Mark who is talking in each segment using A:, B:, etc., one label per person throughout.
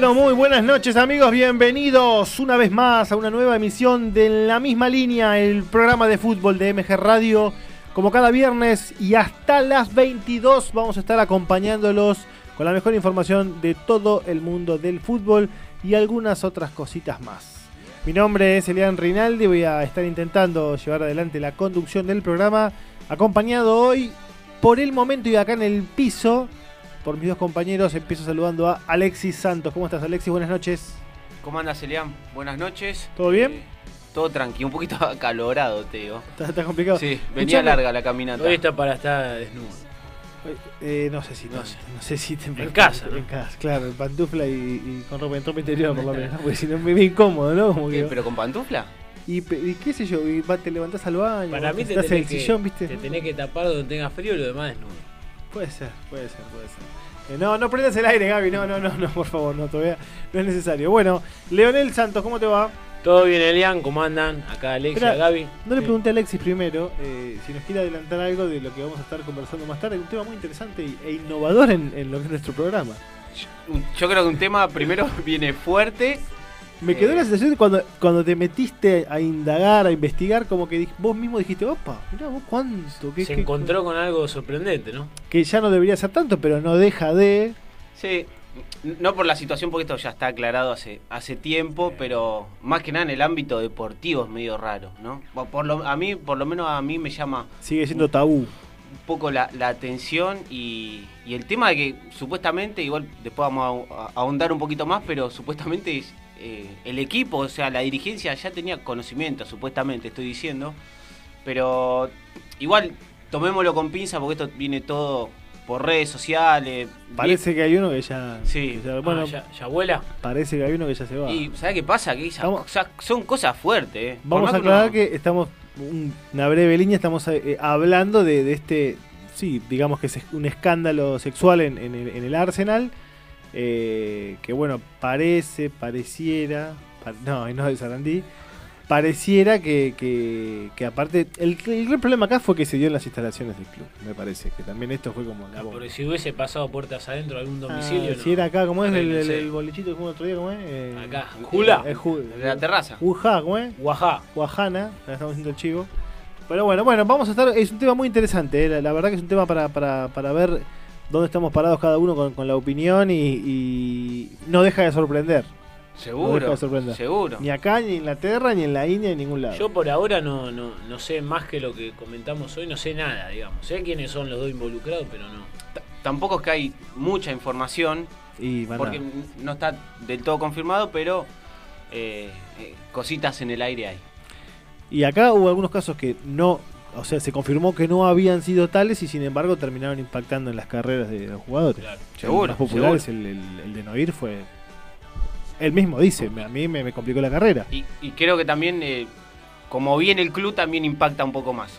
A: pero muy buenas noches amigos, bienvenidos una vez más a una nueva emisión de La misma línea, el programa de fútbol de MG Radio. Como cada viernes y hasta las 22 vamos a estar acompañándolos con la mejor información de todo el mundo del fútbol y algunas otras cositas más. Mi nombre es Elian Rinaldi, voy a estar intentando llevar adelante la conducción del programa, acompañado hoy por el momento y acá en el piso por mis dos compañeros. Empiezo saludando a Alexis Santos. ¿Cómo estás, Alexis? Buenas noches.
B: ¿Cómo andas, Elian? Buenas noches.
A: ¿Todo bien?
B: Eh, todo tranquilo, un poquito acalorado, te digo.
A: ¿Está, complicado?
B: Sí, venía larga la caminata.
C: Hoy está para estar desnudo.
A: Eh, no sé si no, sé, no sé si te
C: en casa,
A: en casa, claro, en pantufla y, y con ropa, en ropa interior por lo menos, porque si no me ve incómodo, ¿no?
B: Como que... ¿Pero con pantufla?
A: Y, qué sé yo, y te levantás al baño,
C: Para mí te
A: estás
C: en
A: el sillón, ¿viste?
C: Te tenés que tapar donde tenga frío y lo demás desnudo.
A: Puede ser, puede ser, puede ser. Eh, no, no prendas el aire, Gaby. No, no, no, no, por favor, no, todavía no es necesario. Bueno, Leonel Santos, ¿cómo te va?
C: Todo bien, Elian, ¿cómo andan? Acá Alexia, Gaby.
A: No le pregunté a Alexis primero eh, si nos quiere adelantar algo de lo que vamos a estar conversando más tarde. Un tema muy interesante e innovador en, en lo que es nuestro programa.
B: Yo creo que un tema primero viene fuerte
A: me quedó la sensación de cuando, cuando te metiste a indagar, a investigar, como que vos mismo dijiste, opa, mirá vos cuánto.
C: Se encontró con algo sorprendente, ¿no?
A: Que ya no debería ser tanto, pero no deja de.
B: Sí, no por la situación, porque esto ya está aclarado hace, hace tiempo, pero más que nada en el ámbito deportivo es medio raro, ¿no? Por lo, a mí, por lo menos a mí me llama...
A: Sigue siendo tabú.
B: Un poco la, atención y, y, el tema de que supuestamente, igual después vamos a ahondar un poquito más, pero supuestamente eh, el equipo, o sea, la dirigencia ya tenía conocimiento, supuestamente, estoy diciendo. Pero igual, tomémoslo con pinza porque esto viene todo por redes sociales.
A: Parece que hay uno que ya.
B: Sí.
A: bueno,
C: ah, ya, vuela.
A: Parece que hay uno que ya se va.
B: Y ¿sabes qué pasa? Que son cosas fuertes. Eh.
A: Vamos a aclarar que estamos. Una breve línea, estamos eh, hablando de, este. Sí, digamos que es un escándalo sexual en, en el Arsenal eh, que bueno, parece, pareciera, no, no de Sarandí, pareciera que, que, aparte, el, gran problema acá fue que se dio en las instalaciones del club, me parece, que también esto fue como...
C: La pero si hubiese pasado puertas adentro algún ah, domicilio...
A: Si era acá, ¿cómo es el, el, bolichito que fue otro día? ¿Cómo es? Eh,
C: acá, Jula.
B: de la terraza.
A: Ujá, ¿cómo es?
C: Guajá.
A: Guajana, estamos haciendo el chivo. Pero bueno, bueno, vamos a estar, es un tema muy interesante, eh, la, verdad que es un tema para, para, para ver dónde estamos parados cada uno con, la opinión y, no deja de sorprender.
B: Seguro, seguro.
A: Ni acá, ni en Inglaterra, ni en la India, ni en ningún lado.
C: Yo por ahora no, no, no sé más que lo que comentamos hoy, no sé nada, digamos. Sé quiénes son los dos involucrados, pero no.
B: tampoco es que hay mucha información, y porque no está del todo confirmado, pero eh, eh, cositas en el aire hay.
A: Y acá hubo algunos casos que no o sea, se confirmó que no habían sido tales y sin embargo terminaron impactando en las carreras de los jugadores.
B: seguro.
A: El más popular es el, el, de Noir fue. Él mismo dice, a mí me, complicó la carrera.
B: Y, creo que también, eh, como viene el club, también impacta un poco más.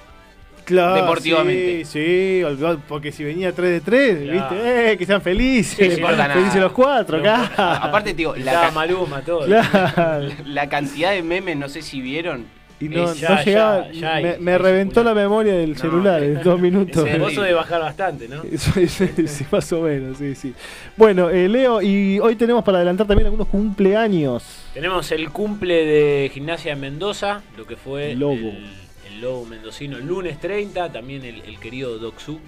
A: Claro, deportivamente. Sí, sí, porque si venía 3 de 3, ¿viste? Eh, que sean felices. felices los cuatro acá.
B: Aparte, tío,
C: la, Maluma, todo.
B: la cantidad de memes, no sé si vieron
A: y no, llegaba. me, reventó la memoria del celular en dos minutos.
C: Vos de bajar bastante, ¿no?
A: sí, sí, más o menos, sí, sí. Bueno, eh, Leo, y hoy tenemos para adelantar también algunos cumpleaños.
C: Tenemos el cumple de Gimnasia de Mendoza, lo que fue
A: Lobo.
C: El, Lobo mendocino, el lunes 30, también el, querido Doxu.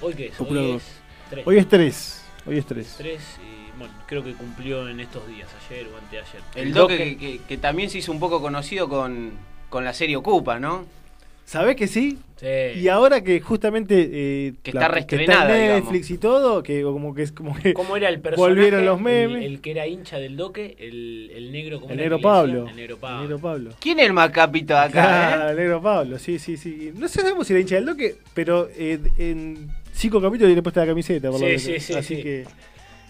C: ¿Hoy qué es?
A: Hoy es 3. Hoy es 3. Hoy es 3.
C: 3 bueno, creo que cumplió en estos días, ayer o anteayer.
B: El, Doque, que, también se hizo un poco conocido con, con la serie Ocupa, ¿no?
A: ¿Sabés que sí? Sí. Y ahora que justamente
B: eh, que está reestrenada,
A: Netflix y todo, que como que es como que
C: ¿Cómo era el personaje?
A: Volvieron los memes.
C: El, que era hincha del Doque, el, el negro
A: el negro Pablo.
C: El negro Pablo.
A: Pablo.
B: ¿Quién es el macapito acá?
A: eh? el negro Pablo, sí, sí, sí. No sé sabemos si era hincha del Doque, pero eh, en cinco capítulos tiene puesta la camiseta, por
C: sí,
A: lo menos.
C: Sí, sí,
A: Así
C: sí.
A: que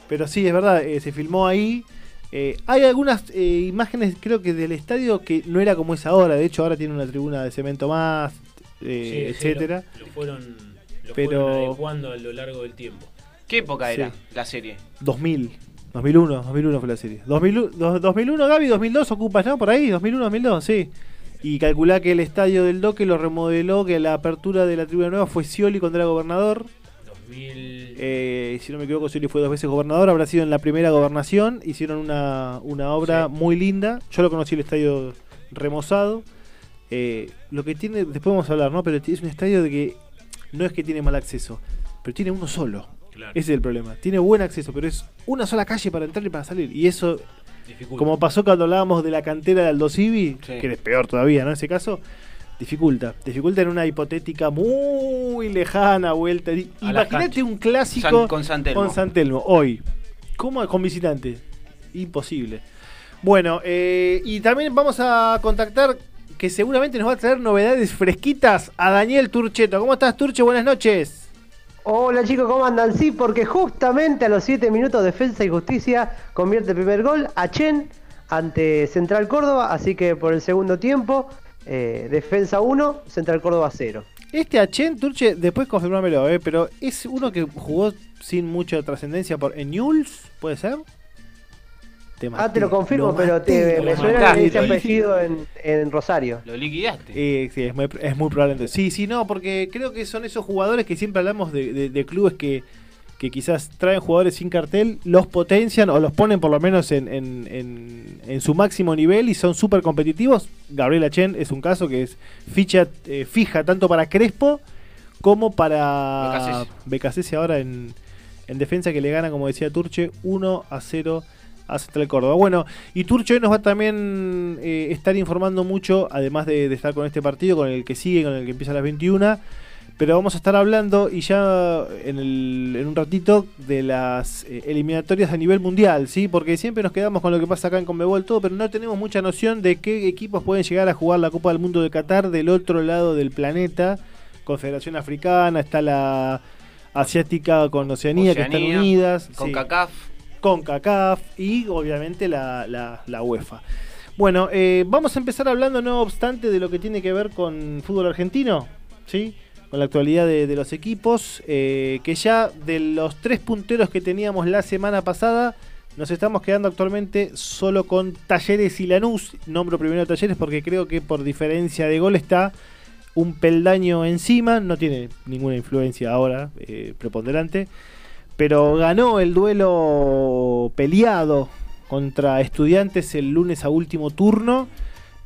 A: pero sí, es verdad, eh, se filmó ahí. Eh, hay algunas eh, imágenes, creo que del estadio, que no era como es ahora. De hecho, ahora tiene una tribuna de cemento más, etcétera.
C: lo, fueron, lo Pero... adecuando a lo largo del tiempo.
B: ¿Qué época era la serie?
A: 2000. 2001, 2001 fue la serie. 2001, Gaby, 2002 ocupas, ¿no? Por ahí, 2001, 2002, sí. Y calculá que el estadio del Doque lo remodeló, que la apertura de la tribuna nueva fue Scioli contra el gobernador.
C: 2000.
A: Eh, si no me equivoco, Scioli fue dos veces gobernador, habrá sido en la primera gobernación, hicieron una, una obra
C: Sí.
A: muy linda, yo lo conocí el estadio remozado, Eh, lo que tiene, después vamos a hablar, ¿no? Pero es un estadio de que no es que tiene mal acceso, pero tiene uno solo,
C: Claro,
A: ese es el problema, tiene buen acceso, pero es una sola calle para entrar y para salir, y eso,
C: dificulta.
A: como pasó cuando hablábamos de la cantera de Aldo Civi,
B: Sí.
A: que es peor todavía, ¿no? En ese caso... Dificulta, dificulta en una hipotética muy lejana vuelta. Imagínate un clásico
B: San- con San Telmo.
A: con San Telmo, hoy. ¿Cómo con visitante? Imposible. Bueno, eh, y también vamos a contactar, que seguramente nos va a traer novedades fresquitas, a Daniel Turcheto. ¿Cómo estás, Turche? Buenas noches.
D: Hola chicos, ¿cómo andan? Sí, porque justamente a los 7 minutos Defensa y Justicia convierte el primer gol a Chen ante Central Córdoba, así que por el segundo tiempo, eh, Defensa 1, Central Córdoba 0.
A: Este Achen, Turche, después confirmámelo, eh, pero es uno que jugó sin mucha trascendencia por en Newell's, ¿puede ser? Te
D: Ah, te lo confirmo,
A: lo
D: pero te, me suena que ese apellido en, en Rosario.
B: Lo liquidaste.
A: Eh, sí, es muy, es muy probable. entonces. Sí, sí, no, porque creo que son esos jugadores que siempre hablamos de, de- de clubes que, que quizás traen jugadores sin cartel, los potencian o los ponen por lo menos en, en- en- en su máximo nivel y son súper competitivos. Gabriel Achen es un caso que es ficha eh, fija tanto para Crespo como para
B: Becasese.
A: Becasese ahora en, en defensa que le gana, como decía Turche, 1 a 0 a Central Córdoba. Bueno, y Turche hoy nos va a también eh, estar informando mucho, además de, de estar con este partido, con el que sigue, con el que empieza a las 21. Pero vamos a estar hablando y ya en, el- en un ratito de las eh, eliminatorias a nivel mundial, ¿sí? Porque siempre nos quedamos con lo que pasa acá en Conmebol todo, pero no tenemos mucha noción de qué equipos pueden llegar a jugar la Copa del Mundo de Qatar del otro lado del planeta. Confederación Africana, está la Asiática con Oceanía, que están unidas.
B: Con
A: sí
B: CACAF.
A: con CACAF y obviamente la, la- la UEFA. Bueno, eh, vamos a empezar hablando, no obstante, de lo que tiene que ver con fútbol argentino, ¿sí? Con la actualidad de, los equipos, eh, que ya de los tres punteros que teníamos la semana pasada, nos estamos quedando actualmente solo con Talleres y Lanús. Nombro primero Talleres porque creo que por diferencia de gol está un peldaño encima, no tiene ninguna influencia ahora eh, preponderante pero ganó el duelo peleado contra estudiantes el lunes a último turno.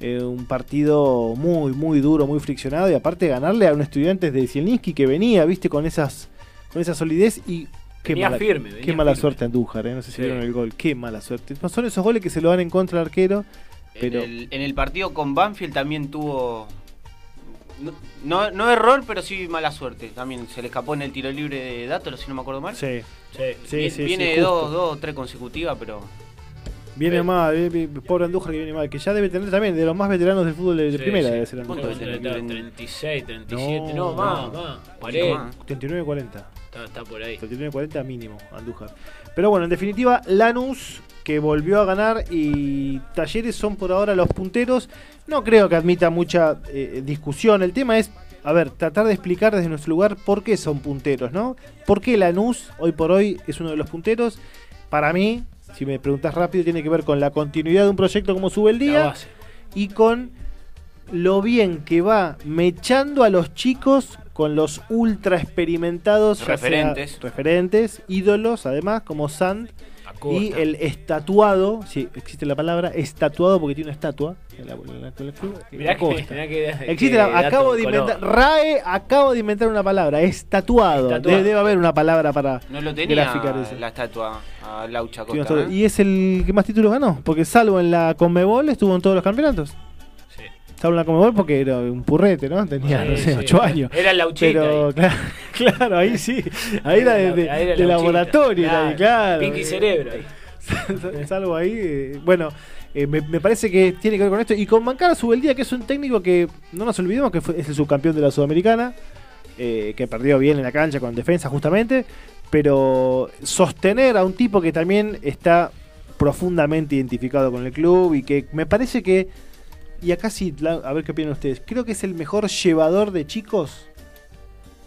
A: Eh, un partido muy, muy duro, muy friccionado. Y aparte ganarle a un estudiante de Zielinski que venía, viste, con esas con esa solidez y qué
C: Venía
A: mala,
C: firme,
A: qué mala
C: firme.
A: suerte Andújar, eh, no sé si
C: Sí.
A: vieron el gol, qué mala suerte. Son esos goles que se lo dan en contra al arquero. Pero-
B: En, el, en el partido con Banfield también tuvo. No, no, no error, pero sí mala suerte. También se le escapó en el tiro libre de Dátolo, si no me acuerdo mal.
A: Sí,
C: Sí.
A: sí,
B: Viene,
A: sí,
B: viene
A: sí,
B: de
A: justo.
B: dos, dos o tres consecutivas, pero.
A: Viene mal, pobre Andújar que viene mal, que ya debe tener también de los más veteranos del fútbol de, de
C: Sí,
A: primera,
C: sí.
A: debe ser
B: ¿Cuánto
A: Andújar.
B: debe tener?
C: 36, 37,
A: No,
C: no, más,
B: no.
C: más.
B: Poquito
C: 40.
B: más.
A: 39-40.
C: Está, está por ahí.
A: 39-40 mínimo, Andújar. Pero bueno, en definitiva, Lanús que volvió a ganar y Talleres son por ahora los punteros. No creo que admita mucha eh, discusión. El tema es, a ver, tratar de explicar desde nuestro lugar por qué son punteros, ¿no? ¿Por qué Lanús hoy por hoy es uno de los punteros? Para mí, si me preguntas rápido, tiene que ver con la continuidad de un proyecto como Sube el Día y con lo bien que va mechando a los chicos con los ultra experimentados
B: Referentes.
A: referentes, ídolos, además, como Sand Y el estatuado, si existe la palabra, estatuado porque tiene una estatua en la- en la- en el club,
C: Mirá que,
A: Acosta.
C: mirá que-
A: Existe
C: que
A: la-
C: dato
A: acabo de
C: color.
A: inventar, RAE acabo de inventar una palabra, estatuado.
C: Estatuado.
A: Debe, debe haber una palabra para
B: No lo tenía
A: graficar eso.
B: la estatua a Laucha
A: Sí,
B: Costa.
A: Y es el que más títulos ganó, porque salvo en la Conmebol estuvo en todos los campeonatos.
C: Sí.
A: Salvo en la Conmebol porque era un purrete, ¿no? Tenía,
C: Sí,
A: no sé,
C: sí.
A: 8 años.
C: Era el lauchita.
A: Pero claro, claro, ahí sí. Ahí era de, de-
C: Ahí era
A: de
C: lauchita.
A: laboratorio, era ahí, claro.
C: Pinky cerebro ahí.
A: Salvo ahí. eh, bueno, eh, me, me parece que tiene que ver con esto. Y con Mancara Subeldía, que es un técnico que no nos olvidemos que fue- es el subcampeón de la Sudamericana. eh, que perdió bien en la cancha con defensa, justamente. Pero sostener a un tipo que también está profundamente identificado con el club y que me parece que. Y acá sí, a ver qué opinan ustedes. Creo que es el mejor llevador de chicos.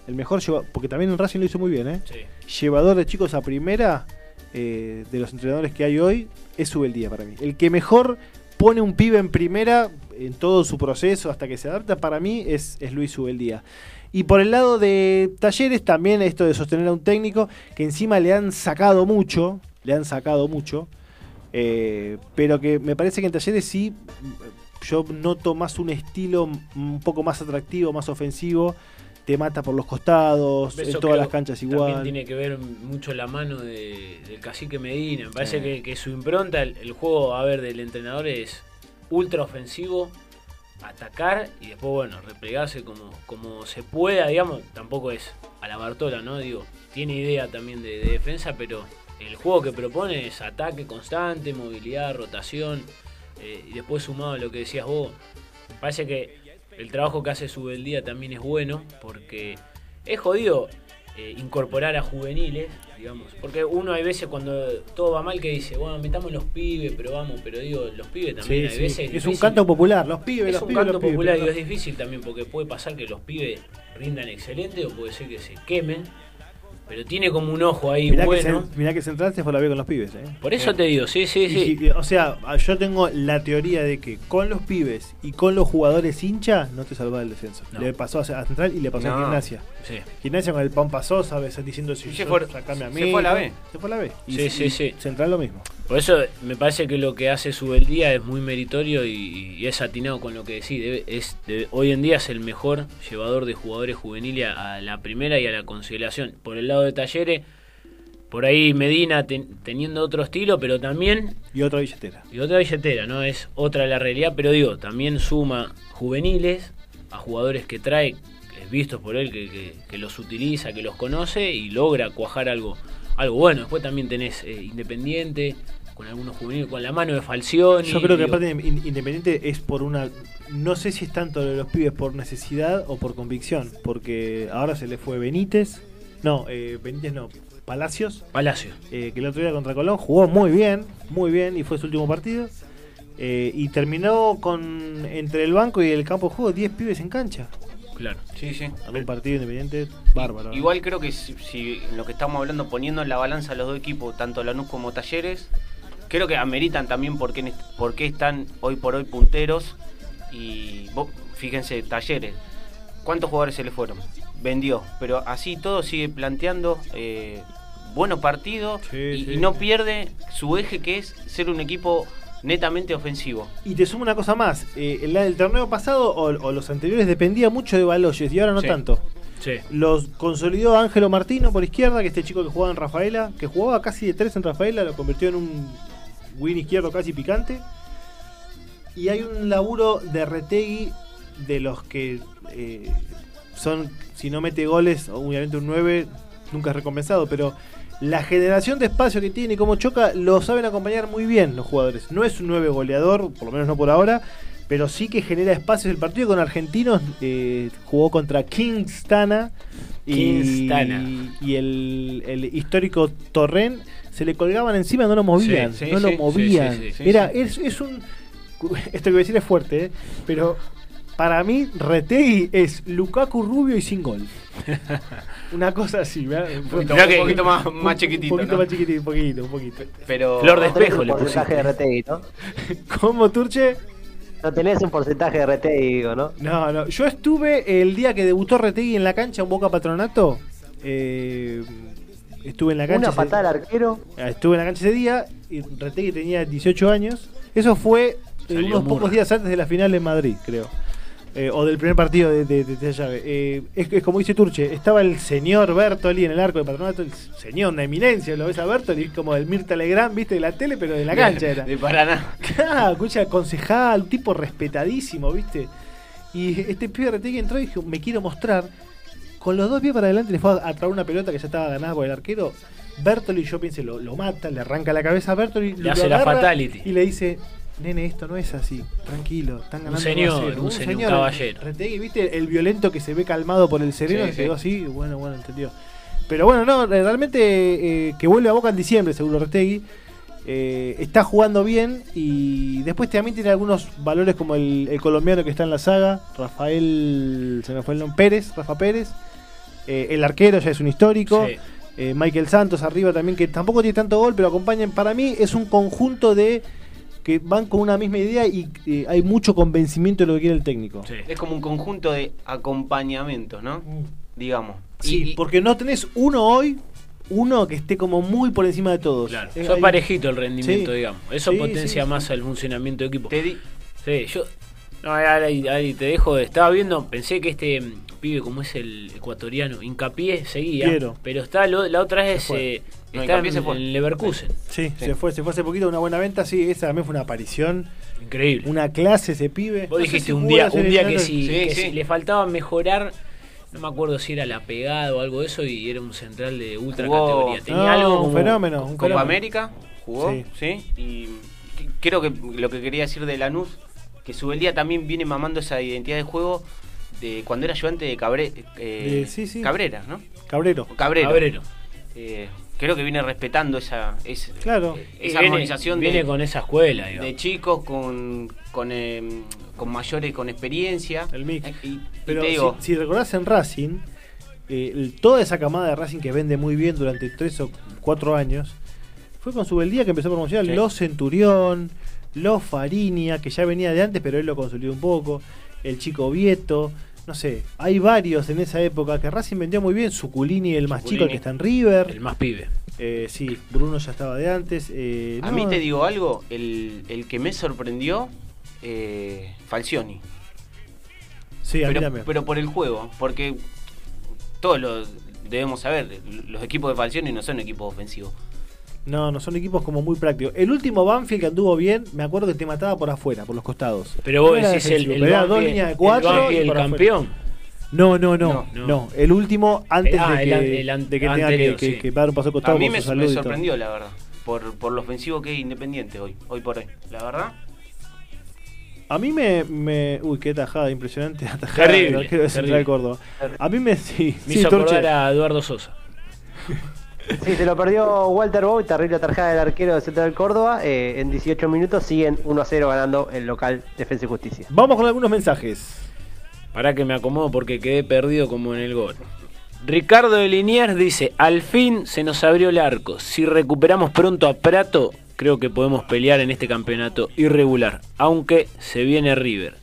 A: El mejor llevador. Porque también en Racing lo hizo muy bien, ¿eh?
C: Sí.
A: llevador de chicos a primera eh, de los entrenadores que hay hoy es Subeldía para mí. El que mejor pone un pibe en primera en todo su proceso hasta que se adapta para mí es, es Luis Subeldía. Y por el lado de Talleres, también esto de sostener a un técnico, que encima le han sacado mucho, le han sacado mucho, eh, pero que me parece que en Talleres sí, yo noto más un estilo un poco más atractivo, más ofensivo, te mata por los costados, en todas las canchas igual.
C: También tiene que ver mucho la mano de, del cacique Medina. Me parece que, que, su impronta, el, el, juego, a ver, del entrenador es ultra ofensivo, atacar y después, bueno, replegarse como, como se pueda, digamos. Tampoco es a la Bartola, ¿no? Digo, tiene idea también de, de defensa, pero el juego que propone es ataque constante, movilidad, rotación. Eh, y después sumado a lo que decías vos, parece que el trabajo que hace Subeldía también es bueno, porque es jodido eh, incorporar a juveniles, digamos. Porque uno hay veces cuando todo va mal que dice, bueno, metamos los pibes, pero vamos, pero digo, los pibes también
A: Sí,
C: hay
A: sí.
C: veces.
A: Es un canto popular, los pibes,
C: Es
A: los
C: un
A: pibes,
C: canto
A: los pibes,
C: popular y es difícil también porque puede pasar que los pibes rindan excelente o puede ser que se quemen. Pero tiene como un ojo ahí
A: Mirá,
C: bueno.
A: que, mirá que Central se fue a la B con los pibes, ¿eh?
C: Por eso te digo, sí, sí, sí.
A: O sea, yo tengo la teoría de que con los pibes y con los jugadores hincha no te salvaba el descenso.
C: No.
A: Le pasó a Central y le pasó a. Gimnasia.
C: sí.
A: Gimnasia con el pan pasó, sabes, diciendo si
B: se
A: yo,
B: fue-
A: sacame a
B: se
A: mí.
B: fue a la B.
A: Se fue a la B. Y,
C: Sí, sí,
A: y
C: sí.
A: Central lo mismo.
C: Por eso me parece que lo que hace Subeldía es muy meritorio y, y es atinado con lo que decís. Debe- es, de- hoy en día es el mejor llevador de jugadores juveniles a, a la primera y a la consideración. Por el lado de Talleres, por ahí Medina ten- teniendo otro estilo, pero también
A: Y otra billetera.
C: y otra billetera, ¿no? Es otra la realidad, pero digo, también suma juveniles a jugadores que trae, eh, vistos por él, que, que- que los utiliza, que los conoce y logra cuajar algo, algo bueno. Después también tenés eh, Independiente, con algunos juveniles, con la mano de Falcioni.
A: Yo creo que
C: digo,
A: aparte in- Independiente es por una. No sé si es tanto de los pibes por necesidad o por convicción. Porque ahora se le fue Benítez. No, eh, Benítez no. Palacios.
C: Palacio.
A: eh, que el otro día contra Colón jugó muy bien, muy bien, y fue su último partido. eh, y terminó con entre el banco y el campo de juego 10 pibes en cancha.
C: Claro.
B: Sí, sí.
A: Un partido independiente bárbaro.
B: Igual creo que si, si en lo que estamos hablando, poniendo en la balanza los dos equipos, tanto Lanús como Talleres, creo que ameritan también por qué, por qué están hoy por hoy punteros. Y vos, fíjense, Talleres, ¿cuántos jugadores se le fueron? Vendió, pero así todo sigue planteando eh, buenos partidos
A: Sí,
B: y,
A: sí.
B: y no pierde su eje que es ser un equipo netamente ofensivo.
A: Y te sumo una cosa más. eh, el, el torneo pasado o, o los anteriores dependía mucho de Baloyes y ahora no
B: Sí.
A: tanto.
C: Sí.
A: Los consolidó Ángelo Martino por izquierda, que este chico que jugaba en Rafaela, que jugaba casi de tres en Rafaela, lo convirtió en un win izquierdo casi picante. Y hay un laburo de Retegui de los que eh, son, si no mete goles, obviamente un 9 nunca es recompensado, pero la generación de espacio que tiene y cómo choca lo saben acompañar muy bien los jugadores. No es un 9 goleador, por lo menos no por ahora, pero sí que genera espacios. El partido con argentinos eh, jugó contra Kingstana y,
C: Kingstana.
A: y el, el histórico Torren se le colgaban encima, no lo movían,
B: Sí, sí,
A: no lo movían. Era. Es, es un esto que voy a decir es fuerte, ¿eh? pero para mí Retegui es Lukaku rubio y sin gol. Una cosa así, ¿verdad? Un
B: poquito- un poquito más, más chiquitito.
A: Un poquito
B: ¿no?
A: más chiquitito, un poquito, un poquito.
B: Pero
C: Flor de espejo
D: un
C: le
D: porcentaje de
C: pusiste.
D: Retegui, ¿no?
A: ¿Cómo, Turche?
D: No tenés un porcentaje de Retegui, digo, ¿no?
A: No, no. Yo estuve el día que debutó Retegui en la cancha en Boca Patronato. eh, estuve en la cancha.
D: Una
A: ese-
D: patada al arquero.
A: Ah, Estuve en la cancha ese día y Retegui tenía 18 años. Eso fue eh, unos
C: Murra.
A: pocos días antes de la final en Madrid, creo. Eh, o del primer partido de, de, de esa llave. Eh, es, es como dice Turche, estaba el señor Bertoli en el arco de patronato, el señor, una eminencia, lo ves a Bertoli, como el Mirta Legrand, viste, de la tele, pero de la cancha era.
B: De Paraná.
A: Claro, escucha, concejal, un tipo respetadísimo, ¿viste? Y este pibe Retegui entró y dijo, me quiero mostrar. Con los dos pies para adelante le fue a, traer una pelota que ya estaba ganada por el arquero. Bertoli, yo pensé, lo, lo mata, le arranca la cabeza a Bertoli,
C: Le
A: lo
C: hace la fatality.
A: Y le dice, nene, esto no es así, tranquilo, están ganando.
C: señor,
A: 1 a 0".
C: un señor, un caballero.
A: Retegui, ¿viste? El violento que se ve calmado por el sereno,
B: Sí,
A: que
B: sí.
A: quedó así, bueno, bueno, entendió. Pero bueno, no, realmente eh, que vuelve a Boca en diciembre, seguro Retegui. Eh, está jugando bien y después también tiene algunos valores como el, el colombiano que está en la saga, Rafael, se me fue el nombre, Pérez, Rafa Pérez. Eh, el arquero ya es un histórico.
C: Sí.
A: Eh, Michael Santos arriba también, que tampoco tiene tanto gol, pero acompañan. Para mí es un conjunto de que van con una misma idea y eh, hay mucho convencimiento de lo que quiere el técnico.
C: Sí.
B: Es como un conjunto de acompañamientos, ¿no? Digamos.
A: Sí,
B: Y- y-
A: porque no tenés uno hoy, uno que esté como muy por encima de todos.
C: Claro,
A: Es
C: parejito el rendimiento,
A: Sí.
C: digamos. Eso
A: Sí,
C: potencia
A: sí,
C: más
A: sí.
C: el funcionamiento del equipo.
B: te di-
C: Sí, yo. No, ahí, ahí te dejo. Estaba viendo, pensé que este mm, pibe, como es el ecuatoriano, hincapié, seguía.
A: Piero.
C: Pero está lo- la otra eh,
B: No,
C: está en,
B: se fue.
C: en Leverkusen.
A: Sí,
B: Sí.
A: se fue, se fue hace poquito, una buena venta, sí, esa también fue una aparición,
C: Increíble.
A: una clase ese pibe.
C: Vos
A: No
C: dijiste
A: si
C: un día, un día que, si,
B: Sí,
C: que
B: sí.
C: si le faltaba mejorar, no me acuerdo si era la pegada o algo de eso, y era un central de ultra
B: Jugó-
C: categoría. Tenía
A: No,
C: algo
A: un
C: como-
A: fenómeno, un
B: Copa
A: fenómeno.
B: América jugó,
A: Sí.
B: sí. Y creo que lo que quería decir de Lanús, que Subeldía también viene mamando esa identidad de juego de cuando era ayudante de, Cabre, eh,
A: De- sí, sí.
B: Cabrera, ¿no?
A: Cabrero.
B: Cabrero.
C: Cabrero.
B: Eh, creo que viene respetando esa, esa,
A: Claro.
B: Esa
C: viene-
B: armonización
C: viene
B: de,
C: con esa escuela, digamos.
B: de chicos con, con, eh, con mayores con experiencia.
A: El mix.
B: Eh, Y,
A: Pero
B: digo,
A: si, si recordás en Racing, eh, toda esa camada de Racing que vende muy bien durante tres o cuatro años, fue con su beldía que empezó a promocionar
B: Sí.
A: los Centurión, los Farinia, que ya venía de antes, pero él lo consolidó un poco, el chico Vieto, no sé, hay varios en esa época que Racing vendió muy bien, Suculini, el más chico, el que está en River,
C: El más pibe.
A: eh, sí, Bruno ya estaba de antes. eh,
B: a
A: no,
B: mí te digo algo, el, el que me sorprendió, eh, Falcioni.
A: Sí, a mí
B: pero,
A: también.
B: pero por el juego, porque todos lo debemos saber, los equipos de Falcioni no son equipos ofensivos.
A: No, no son equipos como muy prácticos. El último Banfield que anduvo bien, me acuerdo que te mataba por afuera, por los costados.
C: Pero vos
A: No
C: decís el,
A: defensivo,
C: el,
A: pero era
C: Banfield-
A: dos líneas de cuatro
C: el campeón.
A: No, no, no,
C: No.
A: no. El último antes
C: Ah,
A: de que,
C: el an-
A: de que tenga
C: anterior,
A: que, que-
C: sí.
A: que dar un paso costado
B: A mí me, sorprendió, la verdad, por, por lo ofensivo que es Independiente hoy, hoy por hoy. La verdad,
A: A mí me, me. Uy, qué tajada impresionante. tajada
C: Terrible,
A: del arquero de Central
C: terrible.
A: Córdoba. A mí me. Sí,
C: Me
A: sí,
C: hizo acordar a Eduardo Sosa.
D: Sí, se lo perdió Walter Boy, terrible tarjeta del arquero de Central Córdoba. eh, en 18 minutos siguen 1 a 0 ganando el local Defensa y Justicia.
A: Vamos con algunos mensajes.
C: Para que me acomodo porque quedé perdido como en el gol. Ricardo de Liniers dice, al fin se nos abrió el arco. Si recuperamos pronto a Prato, creo que podemos pelear en este campeonato irregular, aunque se viene River.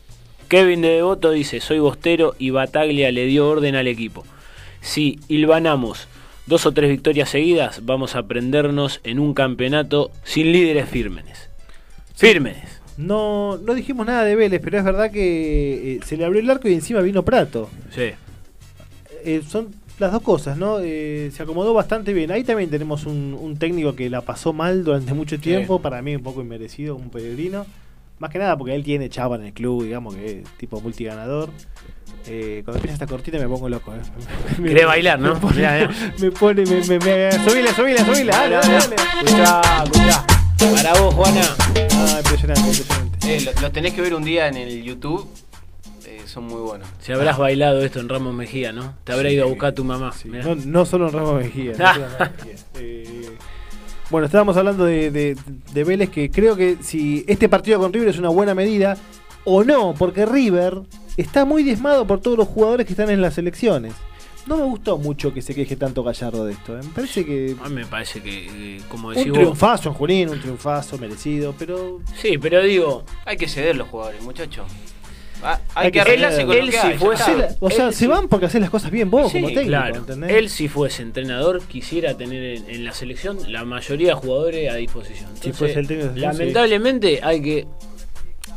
C: Kevin de Devoto dice, soy bostero y Bataglia le dio orden al equipo. Si hilvanamos dos o tres victorias seguidas, vamos a prendernos en un campeonato sin líderes firmes. Firmes.
A: No, no dijimos nada de Vélez, pero es verdad que eh, se le abrió el arco y encima vino Prato.
C: Sí.
A: Eh, son las dos cosas, ¿no? Eh, se acomodó bastante bien. Ahí también tenemos un, un técnico que la pasó mal durante mucho tiempo, para mí un poco inmerecido, un peregrino. Más que nada porque él tiene chapa en el club, digamos que es tipo multiganador. Eh, cuando empieza esta cortina me pongo loco. ¿eh? Me-
C: Querés bailar, ¿no?
A: Me pone,
C: Mirá, mirá.
A: me pone, me, me, me- subile, subile, subile, dale, dale, dale.
C: Escuchá, escuchá. Para vos, Juana.
A: Ah, impresionante, impresionante.
B: eh, lo- los tenés que ver un día en el YouTube, eh, son muy buenos.
C: Si habrás bailado esto en Ramos Mejía, ¿no? Te habrá ido a buscar tu mamá.
A: Sí, no, no solo en Ramos Mejía. no solo en Ramos Mejía. Eh, bueno, estábamos hablando de, de, de Vélez, que creo que si este partido con River es una buena medida, o no, porque River está muy diezmado por todos los jugadores que están en las selecciones. No me gustó mucho que se queje tanto Gallardo de esto. ¿eh? Me parece que
C: A mí me parece que, eh, como
A: un
C: decís vos.
A: triunfazo en Junín, un triunfazo merecido, pero
C: Sí, pero digo,
B: Hay que ceder los jugadores, muchachos. Ah, hay,
A: Hay
B: que
A: que
B: arreglarse con lo
C: Él
B: que
C: sí
B: hay, ya
C: fue-
B: está.
C: Él-
A: Hacé la- o sea,
C: él
A: se
C: sí.
A: van porque haces las cosas bien vos
B: Sí,
A: como técnico.
C: claro,
A: ¿entendés?
C: él si fuese entrenador quisiera tener en, en la selección la mayoría de jugadores a disposición.
A: Si fuese el técnico
C: lamentablemente hay que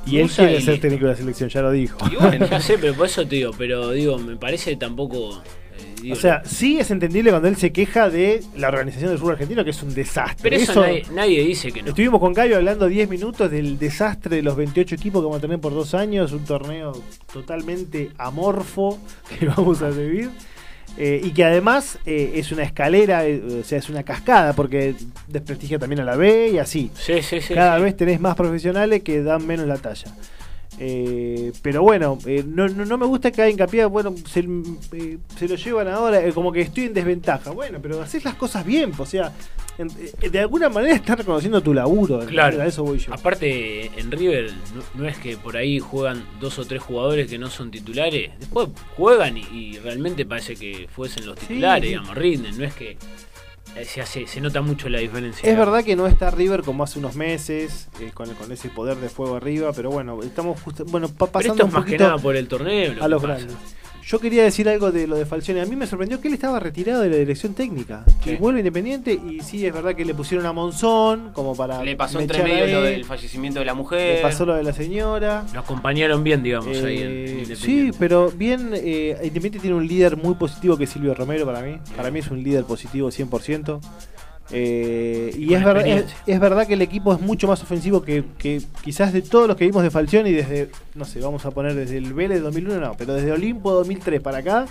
A: y él quiere
C: y-
A: ser técnico de la selección, ya lo dijo.
B: Y bueno,
C: ya sé, pero por eso te digo, pero digo, me parece tampoco eh, digo,
A: O sea, sí es entendible cuando él se queja de la organización del fútbol argentino, que es un desastre.
C: pero eso, nadie, nadie dice que no.
A: Estuvimos con Cayo hablando 10 minutos del desastre de los 28 equipos que vamos a tener por dos años, un torneo totalmente amorfo que vamos a vivir. Eh, y que además eh, es una escalera, eh, o sea, es una cascada, porque desprestigia también a la B y así.
C: Sí, sí, sí.
A: Cada vez tenés más profesionales que dan menos la talla. Eh, pero bueno, eh, no, no, no me gusta que haga hincapié, bueno, se, eh, se lo llevan ahora, eh, como que estoy en desventaja. Bueno, pero haces las cosas bien, o sea, en- eh, de alguna manera estás reconociendo tu laburo.
C: Claro.
A: A eso voy yo.
C: Aparte, en River no, no es que por ahí juegan dos o tres jugadores que no son titulares. Después juegan y, y realmente parece que fuesen los
A: Sí,
C: titulares,
A: sí.
C: digamos, rinden. No es que se hace, se nota mucho la diferencia.
A: Es verdad que no está River como hace unos meses, eh, con, con ese poder de fuego arriba, pero bueno, estamos justo, bueno, pa-
C: Pero
A: pasando
C: esto
A: un
C: es más que nada por el torneo. lo
A: a
C: que
A: los
C: pasa.
A: grandes. Yo quería decir algo de lo de Falcioni. A mí me sorprendió que él estaba retirado de la dirección técnica.
B: Sí.
A: Y vuelve independiente y sí, es verdad que le pusieron a Monzón como para...
B: Le pasó entre medio lo del fallecimiento de la mujer.
A: Le pasó lo de la señora.
C: Lo acompañaron bien, digamos, ahí en, en
A: Eh,
C: Independiente.
A: sí, pero bien, eh, Independiente tiene un líder muy positivo que es Silvio Romero para mí. Para mí es un líder positivo 100%. Eh, y es, ver- es, verdad que el equipo es mucho más ofensivo que, que quizás de todos los que vimos de Falcioni desde, no sé, vamos a poner desde el Vélez 2001, no, pero desde Olimpo 2003 para acá.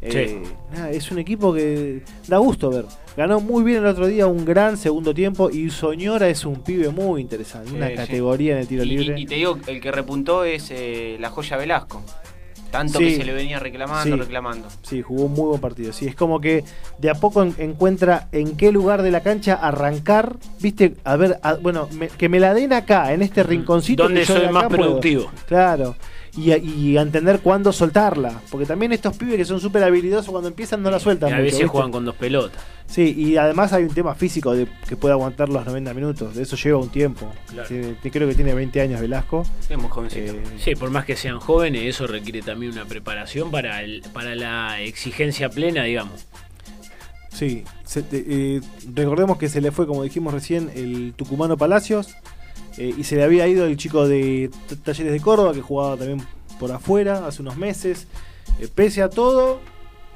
A: eh, nada, es un equipo que da gusto ver. Ganó muy bien el otro día, un gran segundo tiempo. Y Soñora es un pibe muy interesante, una categoría en el tiro
B: y,
A: libre.
B: y- y te digo, el que repuntó es eh, la joya Velasco. Tanto
A: Sí.
B: que se le venía reclamando,
A: Sí.
B: reclamando.
A: Sí, jugó un muy buen partido. Sí, es como que de a poco en- encuentra en qué lugar de la cancha arrancar. Viste, a ver, a- bueno, me- que me la den acá, en este rinconcito.
C: Donde soy más
A: puedo.
C: productivo.
A: Claro. Y, y entender cuándo soltarla. Porque también estos pibes que son súper habilidosos cuando empiezan no la sueltan.
C: Y a
A: mucho,
C: veces
A: ¿viste?
C: juegan con dos pelotas.
A: Sí, y además hay un tema físico de que puede aguantar los 90 minutos. De eso lleva un tiempo.
C: Claro.
A: Creo que tiene 20 años Velasco.
B: Es muy jovencito.
A: Eh,
C: Sí, por más que sean jóvenes, eso requiere también una preparación para, el, para la exigencia plena, digamos.
A: Sí, se- eh, recordemos que se le fue, como dijimos recién, el tucumano Palacios eh, y se le había ido el chico de Talleres de Córdoba que jugaba también por afuera hace unos meses. Eh, pese a todo,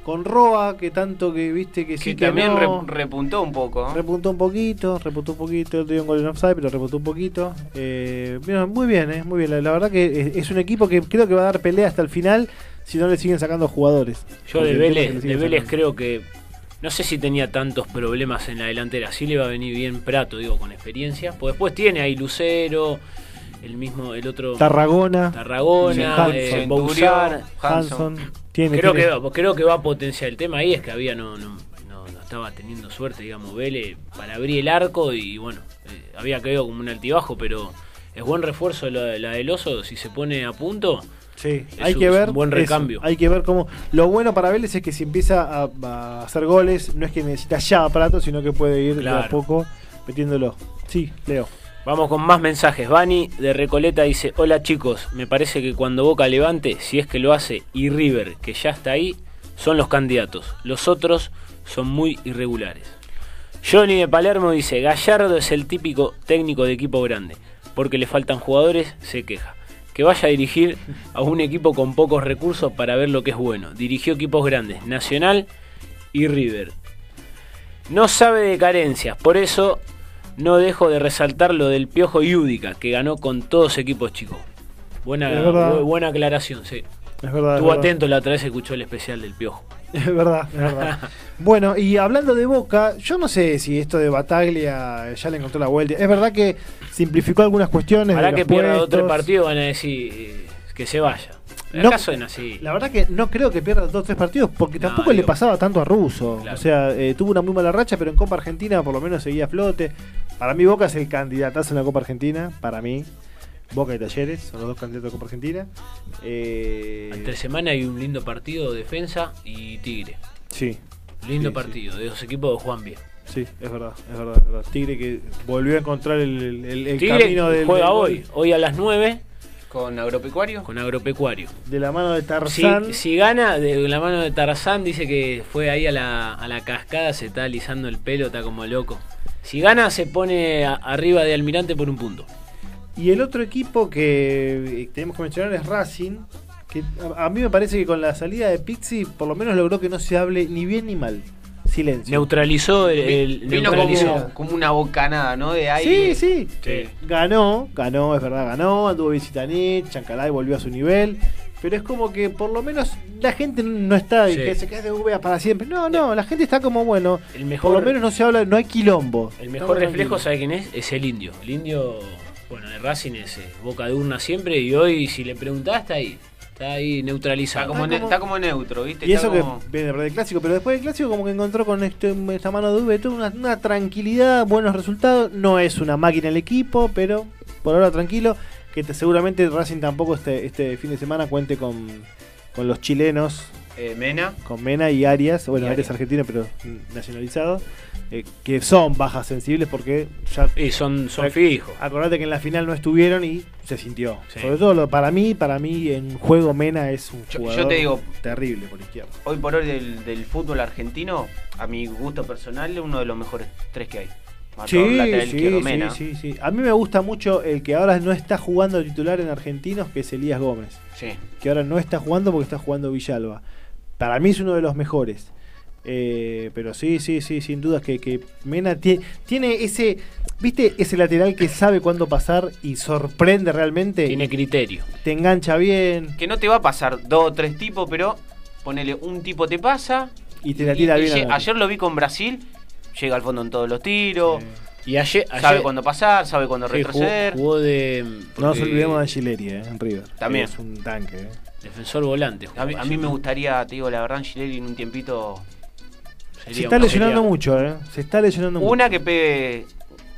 A: con Roa, que tanto que viste que sí
B: que
A: que
B: también
A: no,
B: re- repuntó un poco.
A: repuntó un poquito, repuntó un poquito, dio un gol en offside, pero repuntó un poquito. Eh, bien, muy bien, eh, muy bien. La, la verdad que es, es un equipo que creo que va a dar pelea hasta el final si no le siguen sacando jugadores.
C: Yo de Vélez,
A: le
C: de Vélez creo que no sé si tenía tantos problemas en la delantera. Sí le va a venir bien Prato, digo, con experiencia. Pues después tiene ahí Lucero, el mismo, el otro
A: Tarragona.
C: Tarragona,
A: Hanson.
C: eh, Bouzar.
A: Hanson. Tiene,
C: Creo que,
A: tiene-
C: va, creo que va a potenciar el tema ahí, es que había no, no, no, no estaba teniendo suerte, digamos, Vélez para abrir el arco y bueno, eh, había caído como un altibajo, pero es buen refuerzo la, la del oso, si se pone a punto,
A: Sí,
C: Es
A: hay
C: un-
A: que ver.
C: un buen
A: eso,
C: recambio.
A: hay que ver cómo. Lo bueno para Vélez es que si empieza a, a hacer goles, no es que necesita ya a Prato, sino que puede ir de a poco metiéndolo. Sí, Leo.
C: Vamos con más mensajes. Bani de Recoleta dice, hola chicos, me parece que cuando Boca levante, si es que lo hace, y River, que ya está ahí, son los candidatos. Los otros son muy irregulares. Johnny de Palermo dice, Gallardo es el típico técnico de equipo grande, porque le faltan jugadores, se queja. Que vaya a dirigir a un equipo con pocos recursos para ver lo que es bueno. Dirigió equipos grandes, Nacional y River. No sabe de carencias, por eso no dejo de resaltar lo del Piojo Yúdica, que ganó con todos equipos chicos. Buena, buena aclaración, sí.
A: Es verdad. es
C: Estuvo
A: verdad.
C: atento la otra vez, escuchó el especial del Piojo.
A: Es verdad, es verdad. bueno, y hablando de Boca, yo no sé si esto de Bataglia ya le encontró la vuelta. Es verdad que simplificó algunas cuestiones. De
C: que pierda dos o tres
A: puestos.
C: partidos van a decir eh, que se vaya.
A: No-
C: Acá suena así.
A: La verdad que no creo que pierda dos o tres partidos porque
C: No,
A: tampoco le pasaba tanto a Russo.
C: Claro.
A: O sea, eh, tuvo una muy mala racha, pero en Copa Argentina por lo menos seguía a flote. Para mí Boca es el candidatazo en la Copa Argentina. Para mí, Boca y Talleres son los dos candidatos a Copa Argentina. Eh,
C: Entre semana hay un lindo partido, defensa y Tigre.
A: sí,
C: Lindo
A: Sí,
C: partido, de dos equipos de Juan bien.
A: sí, es verdad, es verdad, es verdad. Tigre que volvió a encontrar el, el- el
C: Tigre
A: camino del,
C: juega
A: del-
C: hoy, hoy a las 9
B: Con agropecuario.
C: con Agropecuario.
A: de la mano de
C: Si,
A: Tarzán.
C: si gana, de la mano de Tarzán, dice que fue ahí a la, a la cascada, se está alisando el pelo, está como loco. Si gana, se pone a- arriba de Almirante por un punto.
A: Y el otro equipo que eh, tenemos que mencionar es Racing. Que a, a mí me parece que con la salida de Pixi, por lo menos logró que no se hable ni bien ni mal. Silencio.
C: Neutralizó el, el-
B: Vino
C: neutralizó.
B: como, como una bocanada, ¿no? De aire.
A: Sí, sí.
C: Sí.
A: Ganó, ganó, es verdad, ganó. Anduvo Visitanit, Chancalay volvió a su nivel. Pero es como que por lo menos la gente no está y
C: Sí.
A: que se quede de VA para siempre. No, no, la gente está como bueno.
C: El mejor,
A: Por lo menos no se habla, no hay quilombo.
C: el mejor reflejo. ¿sabe quién es? Es el indio. El indio, bueno, de Racing es eh, boca de urna siempre y hoy, si le preguntás, está ahí. Está ahí
B: Está
C: neutralizado.
B: como,
A: Está
B: ne-
A: como-
B: está como neutro, ¿viste?
A: Y
B: Está
A: eso que
B: como-
A: viene de perder el clásico, pero después del clásico como que encontró con este, esta mano de V tuvo una, una tranquilidad, buenos resultados. No es una máquina el equipo, pero por ahora tranquilo. Que te- seguramente Racing tampoco este, este fin de semana cuente con, con los chilenos
B: Eh, Mena.
A: con Mena y Arias, bueno,
B: Y
A: Arias
B: Arias.
A: argentino, pero nacionalizado, eh, que son bajas sensibles porque ya
C: Y son, son fijos.
A: Acordate que en la final no estuvieron y se sintió.
C: Sí.
A: Sobre todo lo- para mí, para mí en juego Mena es un
B: Yo- yo
A: jugador
B: te digo-
A: terrible por izquierda.
B: Hoy por hoy del, del fútbol argentino, a mi gusto personal, es uno de los mejores tres que hay.
A: Sí, sí,
B: Mena.
A: sí, sí. A mí me gusta mucho el que ahora no está jugando titular en Argentinos, que es Elías Gómez.
B: Sí.
A: Que ahora no está jugando porque está jugando Villalba. Para mí es uno de los mejores. Eh, pero sí, sí, sí, sin dudas que, que Mena tie- tiene ese, viste, ese lateral que sabe cuándo pasar y sorprende realmente.
C: Tiene criterio.
A: Te engancha bien
B: Que no te va a pasar dos o tres tipos, pero ponele un tipo te pasa.
A: y te la tira
B: y-
A: bien.
B: ayer lo vi con Brasil, llega al fondo en todos los tiros,
C: Y ayer,
B: sabe cuándo pasar, sabe cuándo
C: sí,
B: retroceder.
C: jugó de.
A: No nos olvidemos de Angileri, eh, en River.
B: También.
A: Es un tanque. eh.
C: Defensor volante.
B: A mí, a mí me gustaría, te digo, la verdad, Angileri en un tiempito.
C: Sería
A: Se está
C: una-
A: lesionando
C: sería-
A: mucho, ¿eh? Se está lesionando mucho.
B: Una que pegue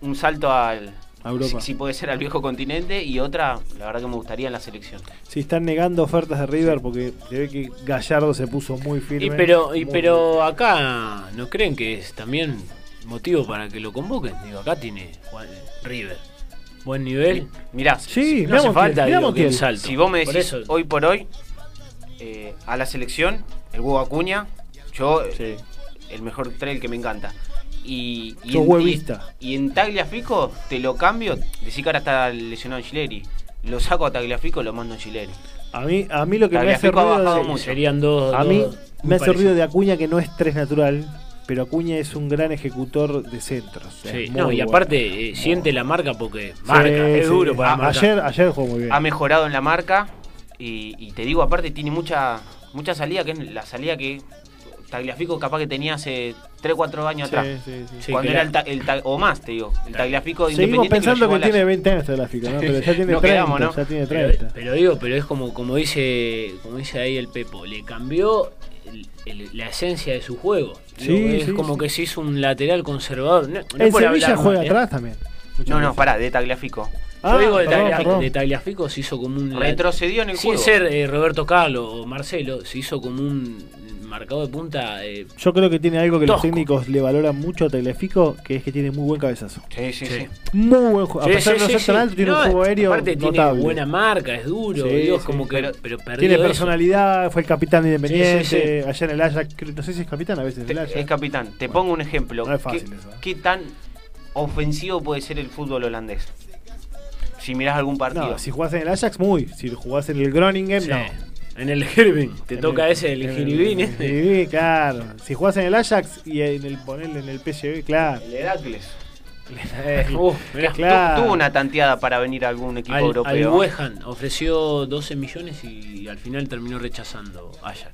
B: un salto al.
A: A Europa.
B: Si, si puede ser al viejo continente, y otra, la verdad que me gustaría en la selección.
A: Si están negando ofertas de River porque se ve que Gallardo se puso muy firme.
C: Y pero, y pero acá no creen que es también motivo para que lo convoquen. Digo, acá tiene Juan- River. Buen nivel.
B: Mirá,
A: Sí,
C: No hace falta digo, que
A: quién.
C: salto.
B: Si vos me
C: Por
B: decís
C: eso-
B: hoy por hoy eh, a la selección, el huevo Acuña, yo
A: Sí.
B: el mejor trail que me encanta. Y, y, en,
A: huevista.
B: y, y en Tagliafico te lo cambio, decís que ahora está lesionado en Gileri. Lo saco a Tagliafico, lo mando en Gileri.
A: A mí, a mí lo que me hace
B: Tagliafico ha
A: ruido
B: bajado
A: de-
B: mucho.
C: Serían dos.
A: a mí
C: muy
A: me hace ruido de Acuña que no es tres natural, pero Acuña es un gran ejecutor de centros.
C: Sí, no, y
A: bueno.
C: aparte eh, siente la marca porque marca,
A: Sí,
C: es
A: sí.
C: duro para
A: A-
C: marcar.
A: ayer, ayer jugó muy bien.
B: Ha mejorado en la marca y, y te digo, aparte tiene mucha mucha salida, que es la salida que Tagliafico capaz que tenía hace 3 4 años atrás.
A: sí, sí.
C: Sí,
B: cuando
C: que
B: era el, ta- el ta- o más, te digo, el Tagliafico
A: Seguimos
B: independiente
A: pensando que, tiene 20 años gráfico, ¿no? Pero ya tiene
B: Nos
A: 30,
B: quedamos, ¿no?
A: ya tiene
C: Pero,
A: 30.
C: pero digo, pero es como, como dice como dice ahí el Pepo, le cambió el- el- la esencia de su juego.
A: Sí,
C: es
A: sí,
C: como
A: sí.
C: que se hizo un lateral conservador. No, no
A: en
C: por
A: Sevilla
C: hablar
A: juega
C: mal, ¿eh?
A: atrás también.
B: No, no, pará, de Tagliafico.
C: Yo
A: Ah,
C: digo, de,
A: perdón,
C: Taglia-
A: perdón.
C: de Tagliafico se hizo como un.
B: Retrocedió en el
C: Sin
B: juego.
C: ser eh, Roberto Carlos o Marcelo, se hizo como un marcador de punta. eh,
A: Yo creo que tiene algo que los técnicos le valoran mucho a Tagliafico, que es que tiene muy buen cabezazo.
B: Sí, sí, sí.
A: Muy buen juego. A
C: sí,
A: pesar de
C: sí,
A: no ser
C: sí,
A: tan
C: sí.
A: alto, tiene
C: No,
A: un juego aéreo
C: Aparte tiene
A: notable.
C: buena marca, es duro.
A: Sí,
C: como que,
B: pero
A: Tiene
C: eso.
A: personalidad, fue el capitán de Independiente,
C: Sí, sí, sí.
A: allá en el Ajax, no sé si es capitán a veces
B: Te-
A: del Ajax.
B: es capitán. Te pongo un ejemplo.
A: No es fácil
B: ¿Qué,
A: eso, ¿eh?
B: qué tan ofensivo puede ser el fútbol holandés? Si mirás algún partido.
A: No, si jugás en el Ajax, muy. Si jugás en el Groningen,
C: Sí.
A: no.
C: En el Hirving, te
A: En
C: toca
A: el-
C: ese, el
A: en el- el Jiribín, claro. Si jugás en el Ajax y en el ponerle en el PSV, claro.
B: El Heracles.
C: Uf, mirá.
B: Tu-
A: Claro.
B: Tuvo una tanteada para venir a algún equipo
C: Al, al
B: europeo.
C: West Ham ofreció 12 millones y al final terminó rechazando Ajax.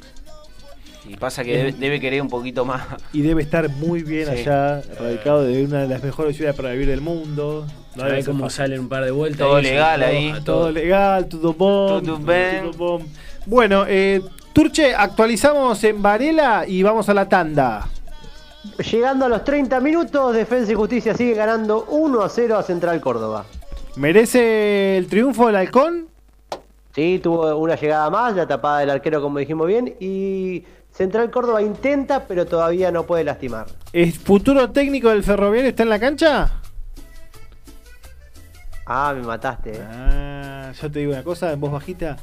B: Y pasa que debe, debe querer un poquito más.
A: Y debe estar muy bien
B: Sí.
A: allá, radicado de una de las mejores ciudades para vivir del mundo. No
C: Sabés
A: ser
C: cómo salen un par de vueltas.
B: Todo
C: dicen,
B: legal
C: todo-
B: ahí.
C: a
A: Todo legal, todo bom.
B: Todo bien.
A: todo bom. Bueno, eh, Turche, actualizamos en Varela y vamos a la tanda.
D: Llegando a los 30 minutos, Defensa y Justicia sigue ganando 1 a 0 a Central Córdoba.
A: ¿Merece el triunfo del halcón?
D: Sí, tuvo una llegada más, la tapada del arquero como dijimos bien, y Central Córdoba intenta, pero todavía no puede lastimar.
A: ¿El futuro técnico del ferroviario está en la cancha?
D: Ah, me mataste. eh.
A: Ah, yo te digo una cosa en voz bajita.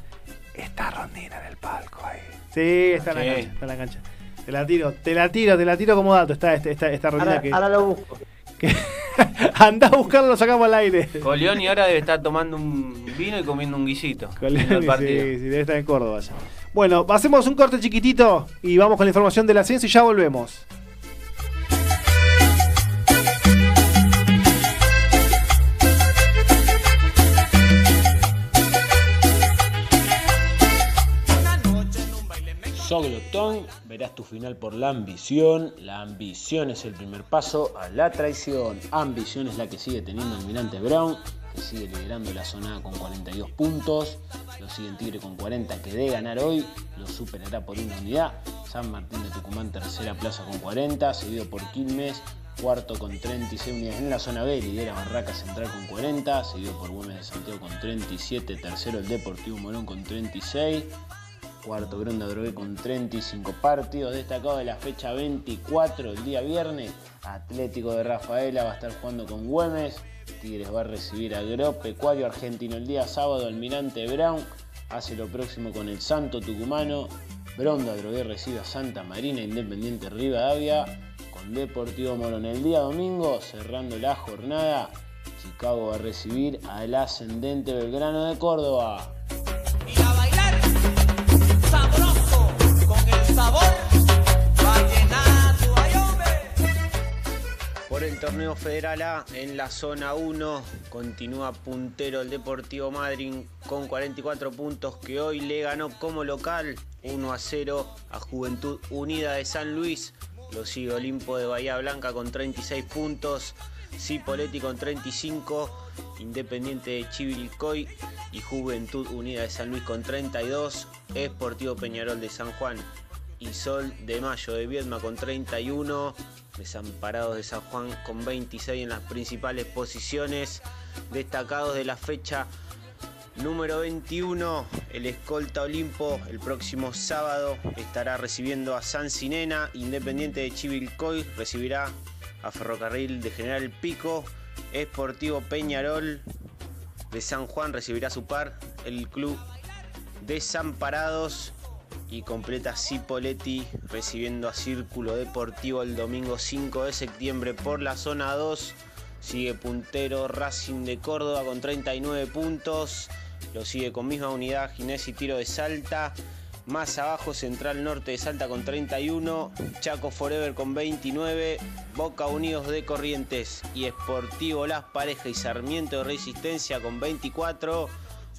A: Está Rondina en el palco ahí. Sí, está en la cancha, está en la cancha. Te la tiro, te la tiro, te la tiro como dato. Está esta, esta, esta Rondina
D: Ahora,
A: que,
D: ahora lo busco.
A: que- Anda a buscarlo, lo sacamos al aire.
B: Coleoni ahora debe estar tomando un vino y comiendo un guisito. El
A: sí, sí, debe estar en Córdoba ya. Bueno, hacemos un corte chiquitito y vamos con la información del ascenso y ya volvemos.
C: Soglotón, verás tu final por la ambición. La ambición es el primer paso a la traición. Ambición es la que sigue teniendo Almirante Brown, que sigue liderando la zona con 42 puntos. Lo sigue en Tigre con 40, que de ganar hoy lo superará por una unidad. San Martín de Tucumán, tercera plaza con 40, seguido por Quilmes. Cuarto con 36 unidades en la zona B, lidera Barraca Central con 40, seguido por Güemes de Santiago con 37, tercero el Deportivo Morón con 36,
E: Cuarto Gronda Drogué con 35 partidos. Destacado de la fecha 24, el día viernes. Atlético de Rafaela va a estar jugando con Güemes. Tigres va a recibir a Agropecuario Argentino el día sábado. Almirante Brown hace lo próximo con el Santo Tucumano. Bronda Drogué recibe a Santa Marina Independiente Rivadavia. Con Deportivo Morón el día domingo, cerrando la jornada. Chicago va a recibir al ascendente Belgrano de Córdoba.
B: Torneo federal A, en la zona 1, continúa puntero el Deportivo Madrid con 44 puntos que hoy le ganó como local 1 a 0 a Juventud Unida de San Luis. Lo sigue Olimpo de Bahía Blanca con 36 puntos, Cipoletti con 35, Independiente de Chivilcoy y Juventud Unida de San Luis con 32, Esportivo Peñarol de San Juan y Sol de Mayo de Viedma con 31, Desamparados de San Juan con 26 en las principales posiciones, destacados de la fecha número 21, el escolta Olimpo el próximo sábado estará recibiendo a San Sinena, Independiente de Chivilcoy recibirá a Ferrocarril de General Pico, Esportivo Peñarol de San Juan recibirá su par, el club Desamparados y completa Cipoletti recibiendo a Círculo Deportivo el domingo 5 de septiembre por la zona 2. Sigue puntero Racing de Córdoba con 39 puntos. Lo sigue con misma unidad Ginés y Tiro de Salta. Más abajo Central Norte de Salta con 31. Chaco Forever con 29. Boca Unidos de Corrientes y Esportivo Las Parejas y Sarmiento de Resistencia con 24.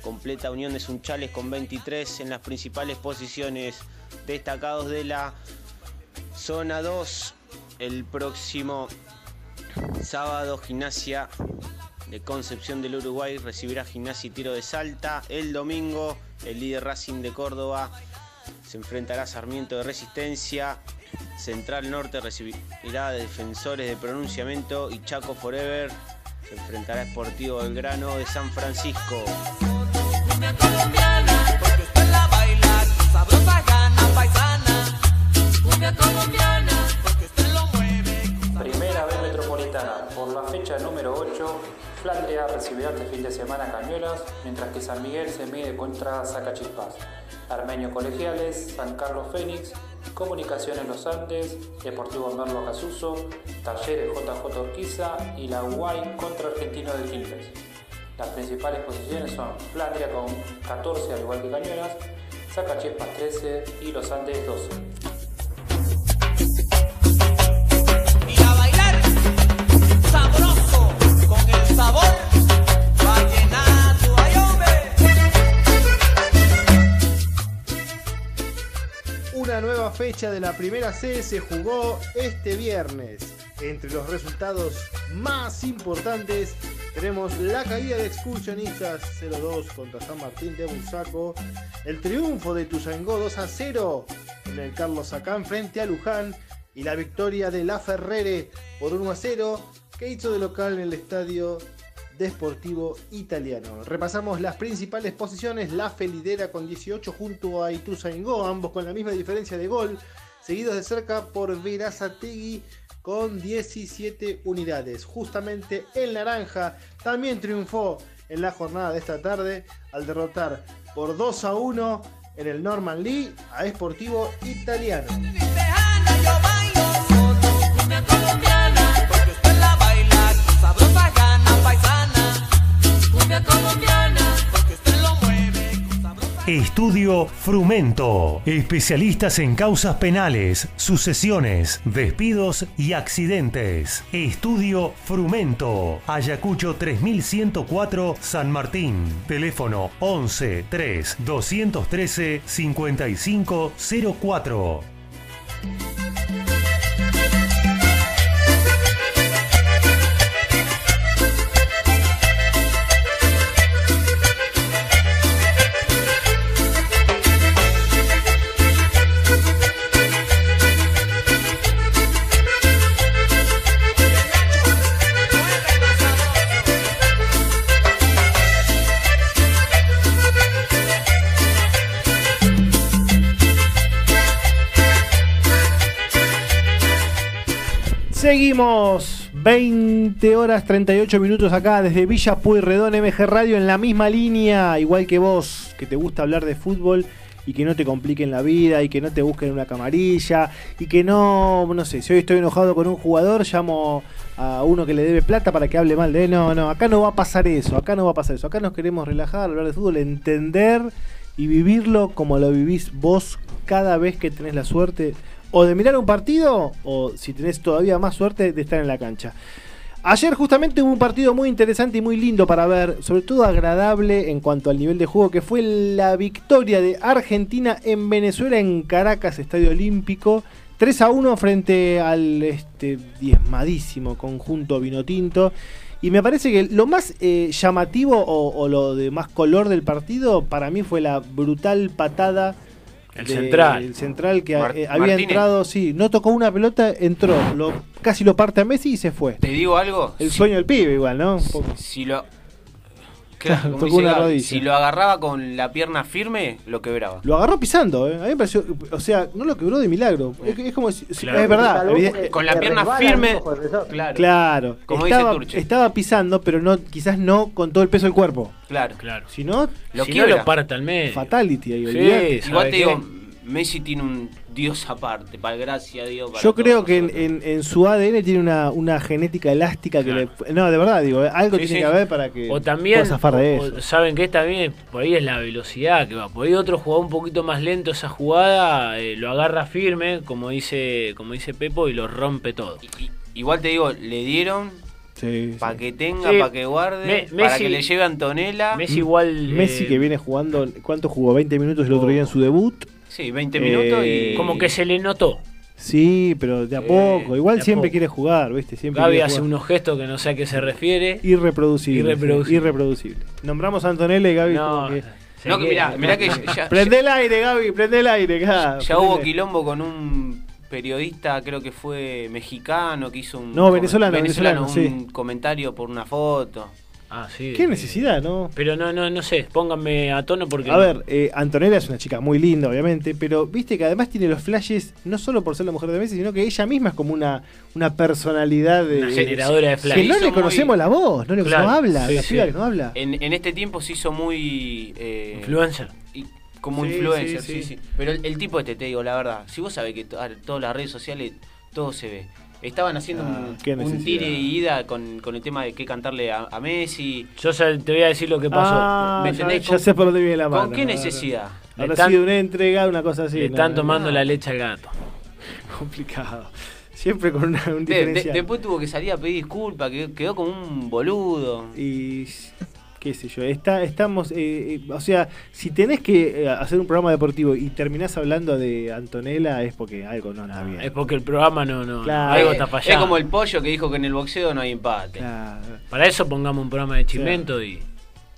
B: Completa Unión de Sunchales con 23 en las principales posiciones destacados de la zona 2. El próximo sábado Gimnasia de Concepción del Uruguay recibirá Gimnasia y Tiro de Salta. El domingo el líder Racing de Córdoba se enfrentará a Sarmiento de Resistencia. Central Norte recibirá Defensores de Pronunciamiento y Chaco Forever se enfrentará a Sportivo Belgrano de San Francisco.
F: Flandria recibirá este fin de semana Cañuelas, mientras que San Miguel se mide contra Zacachispas. Armenio Colegiales, San Carlos Fénix, Comunicaciones Los Andes, Deportivo Merlo Casuso, Talleres JJ Orquiza y la UAI contra Argentino de Quilmes. Las principales posiciones son Flandria con 14 al igual que Cañuelas, Zacachispas 13 y Los Andes 12.
G: Y a bailar sabroso con el sabor.
A: Una nueva fecha de la primera C se jugó este viernes. Entre los resultados más importantes tenemos la caída de excursionistas 0-2 contra San Martín de Bursaco, el triunfo de Tuzangó 2 a 0 en el Carlos Sacán frente a Luján y la victoria de La Ferrere por 1 a 0 que hizo de local en el estadio Desportivo Italiano. Repasamos las principales posiciones. La Felidera con 18 junto a Ituzaingó, ambos con la misma diferencia de gol, seguidos de cerca por Verazategui con 17 unidades. Justamente el Naranja también triunfó en la jornada de esta tarde al derrotar por 2 a 1 en el Norman Lee a Esportivo Italiano.
H: Estudio Frumento. Especialistas en causas penales, sucesiones, despidos y accidentes. Estudio Frumento. Ayacucho 3104 San Martín. Teléfono 11 3 213 5504.
A: Seguimos 20 horas 38 minutos acá desde Villa Pueyrredón MG Radio en la misma línea, igual que vos, que te gusta hablar de fútbol y que no te compliquen la vida y que no te busquen una camarilla y que no, no sé, si hoy estoy enojado con un jugador, llamo a uno que le debe plata para que hable mal de él. No, no, acá no va a pasar eso, acá no va a pasar eso. Acá nos queremos relajar, hablar de fútbol, entender y vivirlo como lo vivís vos cada vez que tenés la suerte o de mirar un partido o si tenés todavía más suerte de estar en la cancha. Ayer justamente hubo un partido muy interesante y muy lindo para ver, sobre todo agradable en cuanto al nivel de juego, que fue la victoria de Argentina en Venezuela en Caracas, Estadio Olímpico. 3 a 1 frente al este, diezmadísimo conjunto vinotinto. Y me parece que lo más eh, llamativo o, o lo de más color del partido para mí fue la brutal patada
C: El
A: de-
C: central.
A: El central que eh, había
B: Martínez.
A: entrado, sí, no tocó una pelota, entró, lo, casi lo parte a Messi y se fue.
B: Te digo algo.
A: El
B: si-
A: sueño del pibe igual, ¿no? Poco.
B: Si lo.
A: Claro,
B: como
A: tocó
B: dice
A: una rodilla.
B: Si lo agarraba con la pierna firme, lo quebraba.
A: Lo agarró pisando, ¿eh? A mí me pareció, o sea, no lo quebró de milagro. Es, es como si,
C: Claro.
A: es verdad, evidente-
B: Con la pierna firme. Claro.
A: Claro,
B: Como dice
A: estaba,
B: Turche.
A: estaba pisando, pero no, quizás no con todo el peso del cuerpo.
B: Claro.
C: Claro.
A: Si no,
B: Lo
C: si
B: quiebra.
C: no lo parta al medio.
A: fatality ahí,
C: Sí.
B: Igual
C: ¿sabe
B: te digo, Messi tiene un dios aparte, para gracia a Dios. para
A: Yo creo que en,
B: nosotros.
A: en- en su ADN tiene una, una genética elástica que
C: Claro.
A: le. No, de verdad, digo, eh, algo
B: Sí,
A: tiene
B: sí.
A: que haber para que
C: O también,
A: pueda zafar de
C: o-
A: eso.
C: o saben que también por ahí es la velocidad que va. Por ahí otro jugador un poquito más lento esa jugada eh, lo agarra firme, como dice, como dice Pepo, y lo rompe todo.
B: Y- y- igual te digo, le dieron
A: Sí,
B: para
A: sí.
B: que tenga,
C: Sí.
B: para que guarde,
C: Me-
B: para
C: Messi-
B: que le lleve a Antonella.
C: Messi igual.
A: Messi
C: eh,
A: que viene jugando, ¿cuánto jugó? 20 minutos el otro día en su debut.
B: Sí, 20 minutos
A: Eh,
B: y.
C: como que se le notó.
A: Sí, pero de a poco. Igual siempre
C: poco.
A: quiere jugar, ¿viste? Siempre
C: Gaby hace unos gestos que no sé a qué se refiere.
A: Irreproducible.
C: Irreproducible.
A: sí, irreproducible. Nombramos a Antonella y Gaby.
C: No,
A: como que-
B: No, que
C: queda-
B: mirá, mirá que ya, ya-
A: Prende el aire, Gaby, prende el aire.
B: ya hubo quilombo con un periodista, creo que fue mexicano, que hizo un.
A: No, venezolano, venezolano,
B: un
A: sí.
B: comentario por una foto.
C: Ah, sí.
A: Qué
C: eh,
A: necesidad, ¿no?
C: Pero no, no, no sé, pónganme a tono porque.
A: A ver, eh, Antonella es una chica muy linda, obviamente, pero viste que además tiene los flashes, no solo por ser la mujer de Messi, sino que ella misma es como una, una personalidad de.
C: Una generadora de
A: que
C: flashes.
A: no
B: hizo
A: le
B: muy-
A: conocemos la voz, no le
C: Claro,
A: no habla,
C: sí,
A: la
C: sí.
A: que no habla.
B: En, en este tiempo se hizo muy. eh,
C: Influencer.
B: y- como
A: Sí,
B: influencer,
A: sí,
B: sí,
A: sí.
B: sí. Pero el, el tipo este, te digo, la verdad, si vos sabés que todas las redes sociales todo se ve. Estaban haciendo
A: Ah,
B: un-
A: qué
B: un, tire y ida con, con el tema de qué cantarle a, a Messi.
C: Yo ya te voy a decir lo que pasó.
A: Ah,
B: ¿Me
A: ya,
B: entendés?
A: ya
B: ¿Con-
A: sé por dónde viene la mano.
B: ¿Con qué necesidad?
A: Habrá
C: están-
A: sido una entrega, una cosa así.
C: Le están
A: no,
C: tomando
A: no.
C: la leche al gato.
A: Complicado. Siempre con una, un
B: De- de- después tuvo que salir a pedir disculpas, que quedó como un boludo.
A: Y qué sé yo, está, estamos, eh, eh, o sea, si tenés que eh, hacer un programa deportivo y terminás hablando de Antonella es porque algo no anda bien.
C: Es porque el programa no, no,
A: Claro.
C: algo está
B: es
C: fallando.
B: como el pollo que dijo que en el boxeo no hay empate.
A: Claro.
C: Para eso pongamos un programa de chimento y.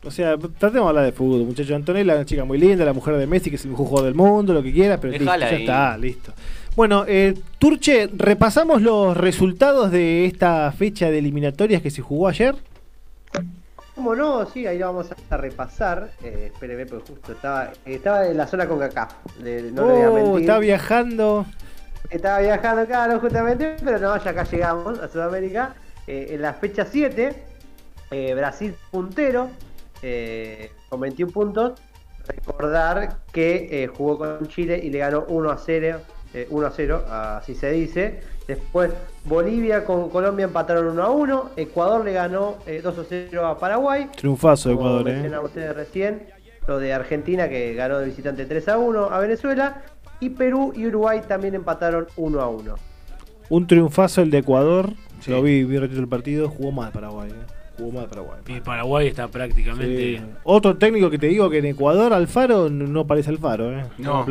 A: O sea, tratemos de hablar de fútbol, muchachos. Antonella, una chica muy linda, la mujer de Messi, que es el mejor jugador del mundo, lo que quieras, pero listo, ya está, listo. Bueno, eh, Turche, repasamos los resultados de esta fecha de eliminatorias que se jugó ayer.
D: ¿Cómo no? Sí, ahí lo vamos a repasar. Eh, espéreme, porque justo estaba, estaba en la zona con. Le- no
A: oh, está viajando.
D: Estaba viajando, claro, justamente, pero no, ya acá llegamos a Sudamérica. Eh, en la fecha 7, eh, Brasil puntero, eh, con 21 puntos. Recordar que jugó con Chile y le ganó 1 a 0, eh, 1 a 0, así se dice. Después Bolivia con Colombia empataron 1 a 1. Ecuador le ganó eh, 2 a 0 a Paraguay.
A: Triunfazo de
D: Como
A: Ecuador, eh.
D: ustedes recién, lo de Argentina que ganó de visitante 3 a 1 a Venezuela. Y Perú y Uruguay también empataron 1 a 1.
A: Un triunfazo el de Ecuador.
B: Sí.
A: Lo vi, vi ratito el partido, jugó mal Paraguay. eh. Jugó mal Paraguay.
C: y Paraguay está prácticamente.
A: Sí. Otro técnico que te digo que en Ecuador Alfaro no no parece Alfaro, ¿eh?
B: No,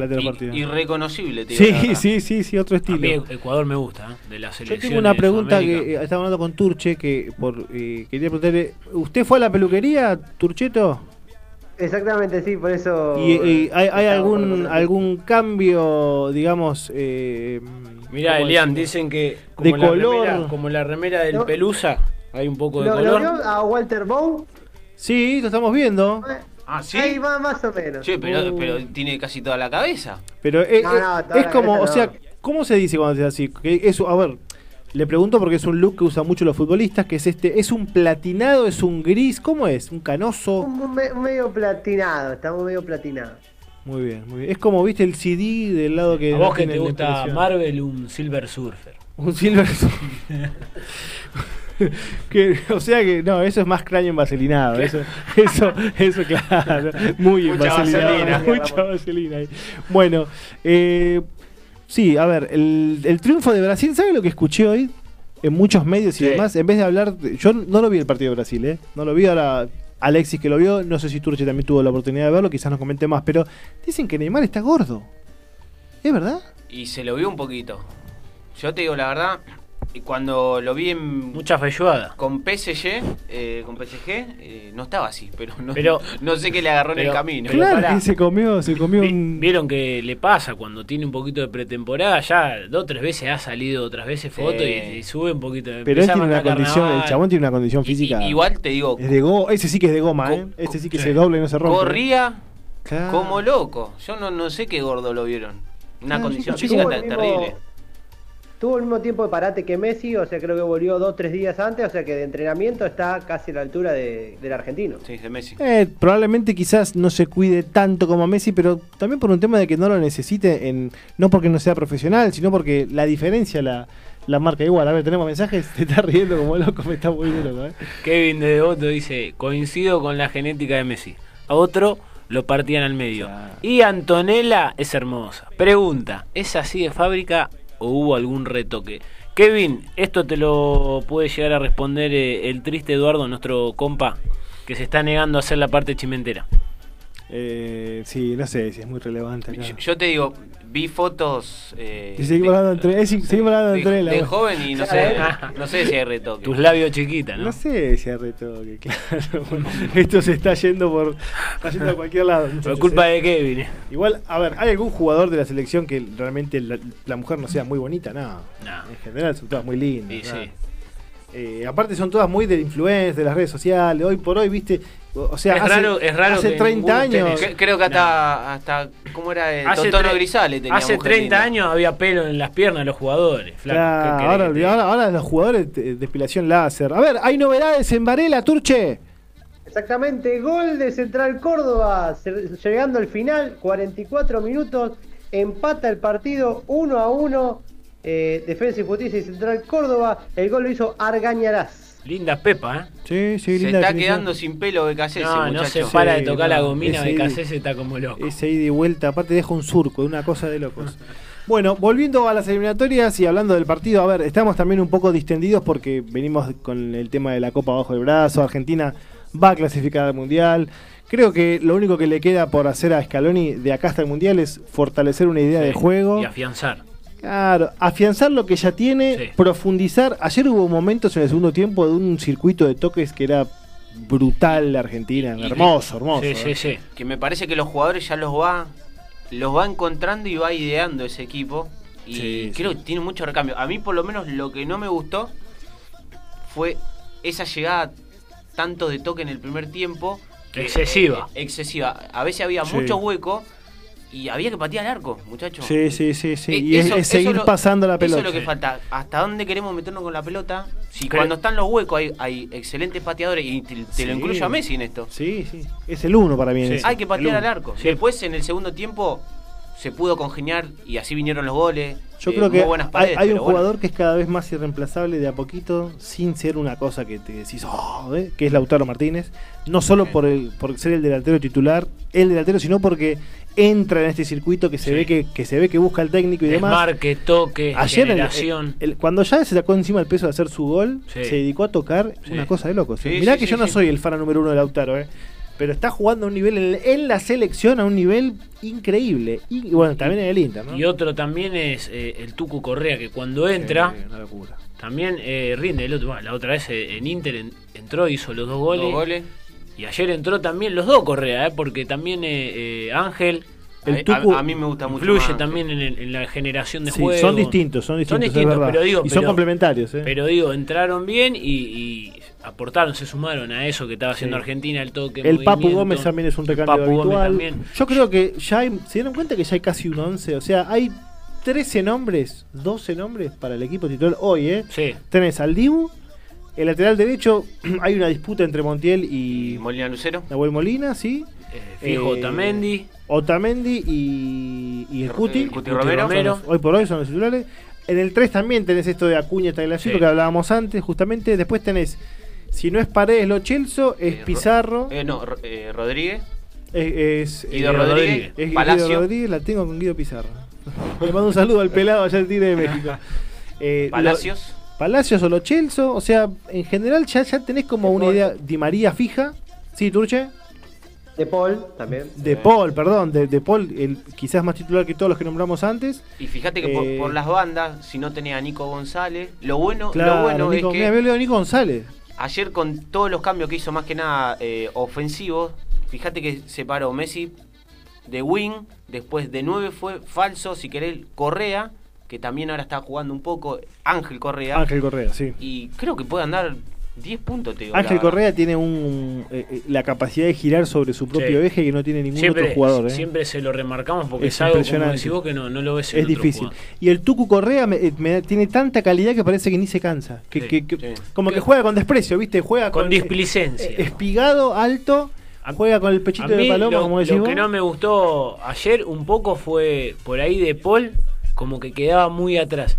B: irreconocible, te digo
A: Sí, sí, sí, sí, otro
C: A mí
A: estilo.
C: Ecuador me gusta, ¿eh? de la
A: Yo
C: selección.
A: tengo una pregunta que eh, estaba hablando con Turche, que por eh, quería preguntarle, ¿usted fue a la peluquería, Turcheto?
D: Exactamente, sí, por eso.
A: ¿Y, y hay, algún algún cambio, digamos... Eh,
C: Mirá,
A: ¿cómo
C: Elian,
A: decimos?
C: dicen que.
A: De
C: la
A: color.
C: remera- como la remera del
D: No.
C: Pelusa, hay un poco de
D: ¿Lo, lo
C: color.
D: vio a Walter Bow?
A: Sí, lo estamos viendo,
B: Ah, sí.
D: Ahí va más o menos.
B: Che, pero,
A: Uh.
B: pero tiene casi toda la cabeza.
A: pero eh,
D: No,
A: eh,
D: no,
A: es como, o sea,
D: no.
A: ¿cómo se dice cuando se dice así? Que eso, a ver, Le pregunto porque es un look que usan mucho los futbolistas, que es este, ¿es un platinado, es un gris? ¿Cómo es? ¿Un canoso?
D: Un, un me- un medio platinado, estamos medio platinados.
A: Muy bien, muy bien. Es como, viste, el CD del lado que...
C: A vos que te gusta. Marvel, un Silver Surfer.
A: Un Silver que, o sea que no, eso es más cráneo envaselinado. Eso, eso, eso, claro. Muy
B: Mucha
A: envaselinado.
B: vaselina.
A: Mucha vaselina ahí. Bueno, eh, sí, a ver, el, el triunfo de Brasil, ¿sabe lo que escuché hoy? En muchos medios y
C: Sí.
A: demás, en vez de hablar, yo no lo vi el partido de Brasil, ¿eh? No lo vi ahora. Alexis que lo vio, no sé si Turche también tuvo la oportunidad de verlo, quizás nos comente más, pero dicen que Neymar está gordo. ¿Es verdad?
B: Y se lo vio un poquito. Yo te digo la verdad, y cuando lo vi en,
C: Mucha feyuada.
B: con PSG, eh, con PSG, eh, no estaba así, pero no,
C: Pero-
B: no sé qué le agarró en el camino.
C: pero
A: claro, que se comió, se comió un...
C: Vieron que le pasa cuando tiene un poquito de pretemporada, ya dos o tres veces ha salido otras veces
B: Sí.
C: fotos y, y sube un poquito.
A: Pero él tiene una condición, el chabón tiene una condición física.
B: y- igual te digo,
A: Es de go ese sí que es de goma, ¿eh? Este sí que se dobla y no se rompe.
B: corría
A: Claro.
B: como loco. Yo no, no sé qué gordo lo vieron. Una
A: Claro,
B: condición física terrible.
D: Tuvo el mismo tiempo de parate que Messi, o sea, creo que volvió dos tres días antes, o sea que de entrenamiento está casi a la altura de- del argentino.
B: Sí, de Messi.
A: Eh, probablemente quizás no se cuide tanto como Messi, pero también por un tema de que no lo necesite, en no porque no sea profesional, sino porque la diferencia la, la marca igual. A ver, tenemos mensajes, te estás riendo como loco, me está muy loco, ¿eh?
C: Kevin de Devoto dice, coincido con la genética de Messi. A otro lo partían al medio. Y Antonella es hermosa. Pregunta, ¿es así de fábrica o hubo algún retoque? Kevin, esto te lo puede llegar a responder eh, el triste Eduardo, nuestro compa, que se está negando a hacer la parte chimentera.
A: Eh, sí, no sé si es muy relevante acá.
B: Yo, yo te digo, vi fotos. Eh,
A: Y seguimos hablando entre- es- seguimos hablando
B: de,
A: entre la-
B: de joven y no sé, no sé si hay retoque.
C: Tus labios chiquitas, ¿no?
A: No sé si hay retoque, claro. Esto se está yendo por. Está yendo a cualquier lado.
C: Por culpa
A: ¿eh?
C: de Kevin. eh.
A: Igual, a ver, ¿hay algún jugador de la selección que realmente la, la mujer no sea muy bonita? No.
C: No.
A: En general son todas muy lindas.
C: Sí,
A: ¿no?
C: sí.
A: Eh, aparte son todas muy de influencia, de las redes sociales. Hoy por hoy, viste. O sea,
C: Es
A: hace,
C: raro- es raro
A: hace
C: que
A: 30
C: ninguno
A: años.
C: tenés-
B: Creo que hasta, hasta ¿cómo era? El
C: Hace
B: Totono
C: tre-
B: Grisale tenía
C: Hace
B: mujer
C: 30
B: linda.
C: años había pelo en las piernas de los jugadores. flaco.
A: Claro,
C: ¿Qué querés
A: ahora,
C: que te
A: ahora,
C: diga?
A: ahora los jugadores de depilación láser. A ver, hay novedades en Varela, Turche.
D: Exactamente, gol de Central Córdoba, llegando al final, 44 minutos, empata el partido 1 a 1, eh, Defensa y Justicia y Central Córdoba, el gol lo hizo Argañarás.
C: Linda Pepa, ¿eh?
A: Sí, sí,
B: Se
A: linda
B: está
A: definición.
B: quedando sin pelo de ese
C: No, no se para de tocar
A: no,
C: la gomina
A: ese-
C: de Cassese, está como loco.
A: Ese ida y vuelta, aparte deja un surco, una cosa de locos. Bueno, volviendo a las eliminatorias y hablando del partido, a ver, estamos también un poco distendidos porque venimos con el tema de la Copa bajo el brazo, Argentina va a clasificar al Mundial. Creo que lo único que le queda por hacer a Scaloni de acá hasta el Mundial es fortalecer una idea de juego.
C: Y afianzar.
A: Claro, afianzar lo que ya tiene,
C: Sí.
A: profundizar. Ayer hubo momentos en el segundo tiempo de un circuito de toques que era brutal la Argentina,
B: Y-
A: hermoso, hermoso.
C: Sí,
A: ¿eh?
C: sí, sí.
B: Que me parece que los jugadores ya los va los va encontrando y va ideando ese equipo. Y
A: Sí,
B: creo
A: sí.
B: que tiene mucho recambio. A mí por lo menos lo que no me gustó fue esa llegada tanto de toque en el primer tiempo.
C: Excesiva.
B: eh, excesiva. A veces había
A: Sí.
B: mucho hueco y había que patear al arco, muchachos.
A: Sí, sí, sí, sí.
B: Eh,
A: y es,
B: eso-
A: es
B: eso
A: seguir
B: lo-
A: pasando la
B: Eso
A: pelota.
B: es lo que falta. ¿Hasta dónde queremos meternos con la pelota? Si
C: Creo-
B: cuando están los huecos hay, hay excelentes pateadores y te, te
A: Sí.
B: lo incluyo a Messi en esto.
A: Sí, sí. Es el uno para mí. en
C: Sí.
A: eso.
B: Hay que patear
A: El
B: al arco. Después en el segundo tiempo se pudo congeniar y así vinieron los goles.
A: Yo
B: Eh,
A: creo que
B: buenas
A: hay,
B: paredes,
A: hay un
B: bueno.
A: jugador que es cada vez más irreemplazable de a poquito, sin ser una cosa que te decís, "Oh", ¿eh? que es Lautaro Martínez. No solo por, el, por ser el delantero titular, el delantero, sino porque entra en este circuito que se
C: Sí.
A: ve que, que se ve que busca el técnico y demás.
C: Desmarque, toque,
A: Ayer
C: generación.
A: el- el- cuando ya se sacó encima el peso de hacer su gol,
C: Sí.
A: se dedicó a tocar
C: Sí.
A: una cosa de locos. Mirá que yo no soy el fan número uno de Lautaro, ¿eh? Pero está jugando a un nivel en, en la selección a un nivel increíble. Y, bueno, también en el Inter, ¿no?
C: Y otro también es eh, el Tucu Correa, que cuando entra,
A: Sí, una locura.
C: también eh, rinde. El otro, bueno, la otra vez eh, en Inter en- entró, hizo los dos goles.
B: Dos goles.
C: Y ayer entró también los dos Correa, eh, porque también eh, eh, Ángel
A: El Tucu
B: a- a mí me gusta mucho.
C: influye
B: más.
C: también en, el- en la generación de
A: Sí,
C: juego.
A: son distintos, son distintos, es
C: distintos, pero digo,
A: y son complementarios. ¿eh?
C: Pero digo, entraron bien y, y aportaron, se sumaron a eso que estaba haciendo
A: Sí.
C: Argentina, el toque.
A: el Papu. Gómez también es un recambio
C: Papu Gómez
A: habitual.
C: también.
A: Yo creo que ya hay, se dieron cuenta que ya hay casi un 11, o sea, hay 13 nombres, 12 nombres para el equipo titular hoy, ¿eh?
C: Sí.
A: Tenés al Dibu, el lateral derecho, hay una disputa entre Montiel y
B: Molina Lucero.
A: Nahuel Molina, sí.
C: Eh, fijo
A: Eh,
C: Otamendi.
A: Otamendi y, y el Cuti.
B: El Cuti Romero.
A: Hoy por hoy son los titulares. En el 3 también tenés esto de Acuña Tagliafico
C: Sí.
A: que hablábamos antes, justamente. Después tenés, si no es Paredes Lo Chelso, es
B: Eh, Ro-
A: Pizarro,
B: Eh, no, eh, Rodríguez.
A: es, es-
B: Guido Rodríguez.
A: es Guido
B: Palacio.
A: Rodríguez, la tengo con Guido Pizarro. Le mando un saludo al pelado allá del Tigre de México. Eh, lo-
B: Palacios.
A: Palacios o Lo Chelso, o sea, en general ya, ya tenés como una idea. Di María fija. Sí, Turche.
D: De Paul también.
A: De Paul, perdón, de, de Paul, el, quizás más titular que todos los que nombramos antes.
B: Y fíjate que por,
A: Eh,
B: por las bandas, si no tenía a Nico González, lo bueno,
A: Claro,
B: lo bueno
A: Nico,
B: es
A: mira,
B: que
A: me olvidé de Nico González.
B: Ayer con todos los cambios que hizo más que nada eh, ofensivos, fíjate que separó Messi de wing, después de 9 fue falso, si querés, Correa, que también ahora está jugando un poco, Ángel Correa,
A: Ángel Correa, sí.
B: y creo que puede andar 10 puntos, te digo.
A: Ángel. Correa tiene un, eh, eh, la capacidad de girar sobre su propio
C: Sí.
A: eje que no tiene ningún
C: Siempre,
A: otro jugador. ¿eh?
C: siempre se lo remarcamos porque
A: Es
C: es, algo como
A: impresionante.
C: decís vos que no, no lo ves en
A: Es
C: otro
A: difícil.
C: jugador.
A: Y el Tucu Correa me- eh, me da- tiene tanta calidad que parece que ni se cansa. Que,
C: Sí,
A: que- que-
B: sí.
A: Como que juega con desprecio, ¿viste? Juega
C: Con
A: con,
C: displicencia.
A: eh, espigado, alto,
C: A-
A: juega con el pechito
C: A mí
A: de paloma,
C: lo,
A: como decís
C: lo
A: vos.
C: que no me gustó ayer un poco fue por ahí de Paul, como que quedaba muy atrás.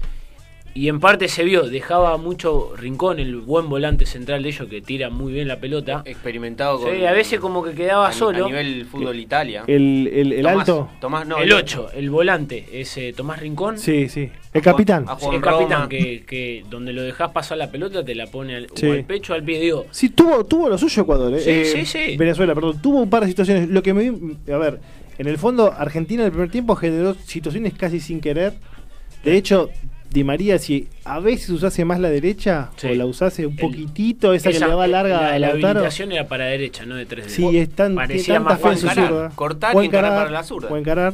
C: Y en parte se vio, dejaba mucho rincón el buen volante central de ellos que tira muy bien la pelota.
B: Experimentado con.
C: Sí, a veces como que quedaba
B: a,
C: solo.
B: A nivel fútbol Italia.
A: El, el, el
B: Tomás-
A: alto.
B: Tomás, no,
C: el 8, el volante, ese Tomás Rincón.
A: Sí, sí. El capitán.
B: a
C: Sí,
B: Juan
C: el capitán que, que donde lo dejás pasar la pelota te la pone al, o
A: Sí.
C: al pecho al pie. Digo,
A: Sí, tuvo, tuvo lo suyo Ecuador. ¿eh?
C: Sí,
A: Eh,
C: sí, sí.
A: Venezuela, perdón. Tuvo un par de situaciones. Lo que me vi- A ver, en el fondo, Argentina en el primer tiempo generó situaciones casi sin querer. De hecho, Di María, si a veces usase más la derecha
C: Sí.
A: o la usase un
C: El-
A: poquitito, esa, que le va larga
C: la,
A: a
C: la
A: Lautaro.
C: habilitación era para derecha, no de 3 de
A: Sí, es tan,
C: Parecía
A: tanta
C: más
A: fe en su zurda.
B: cortar
A: O
B: y encarar para la zurda.
A: o encarar.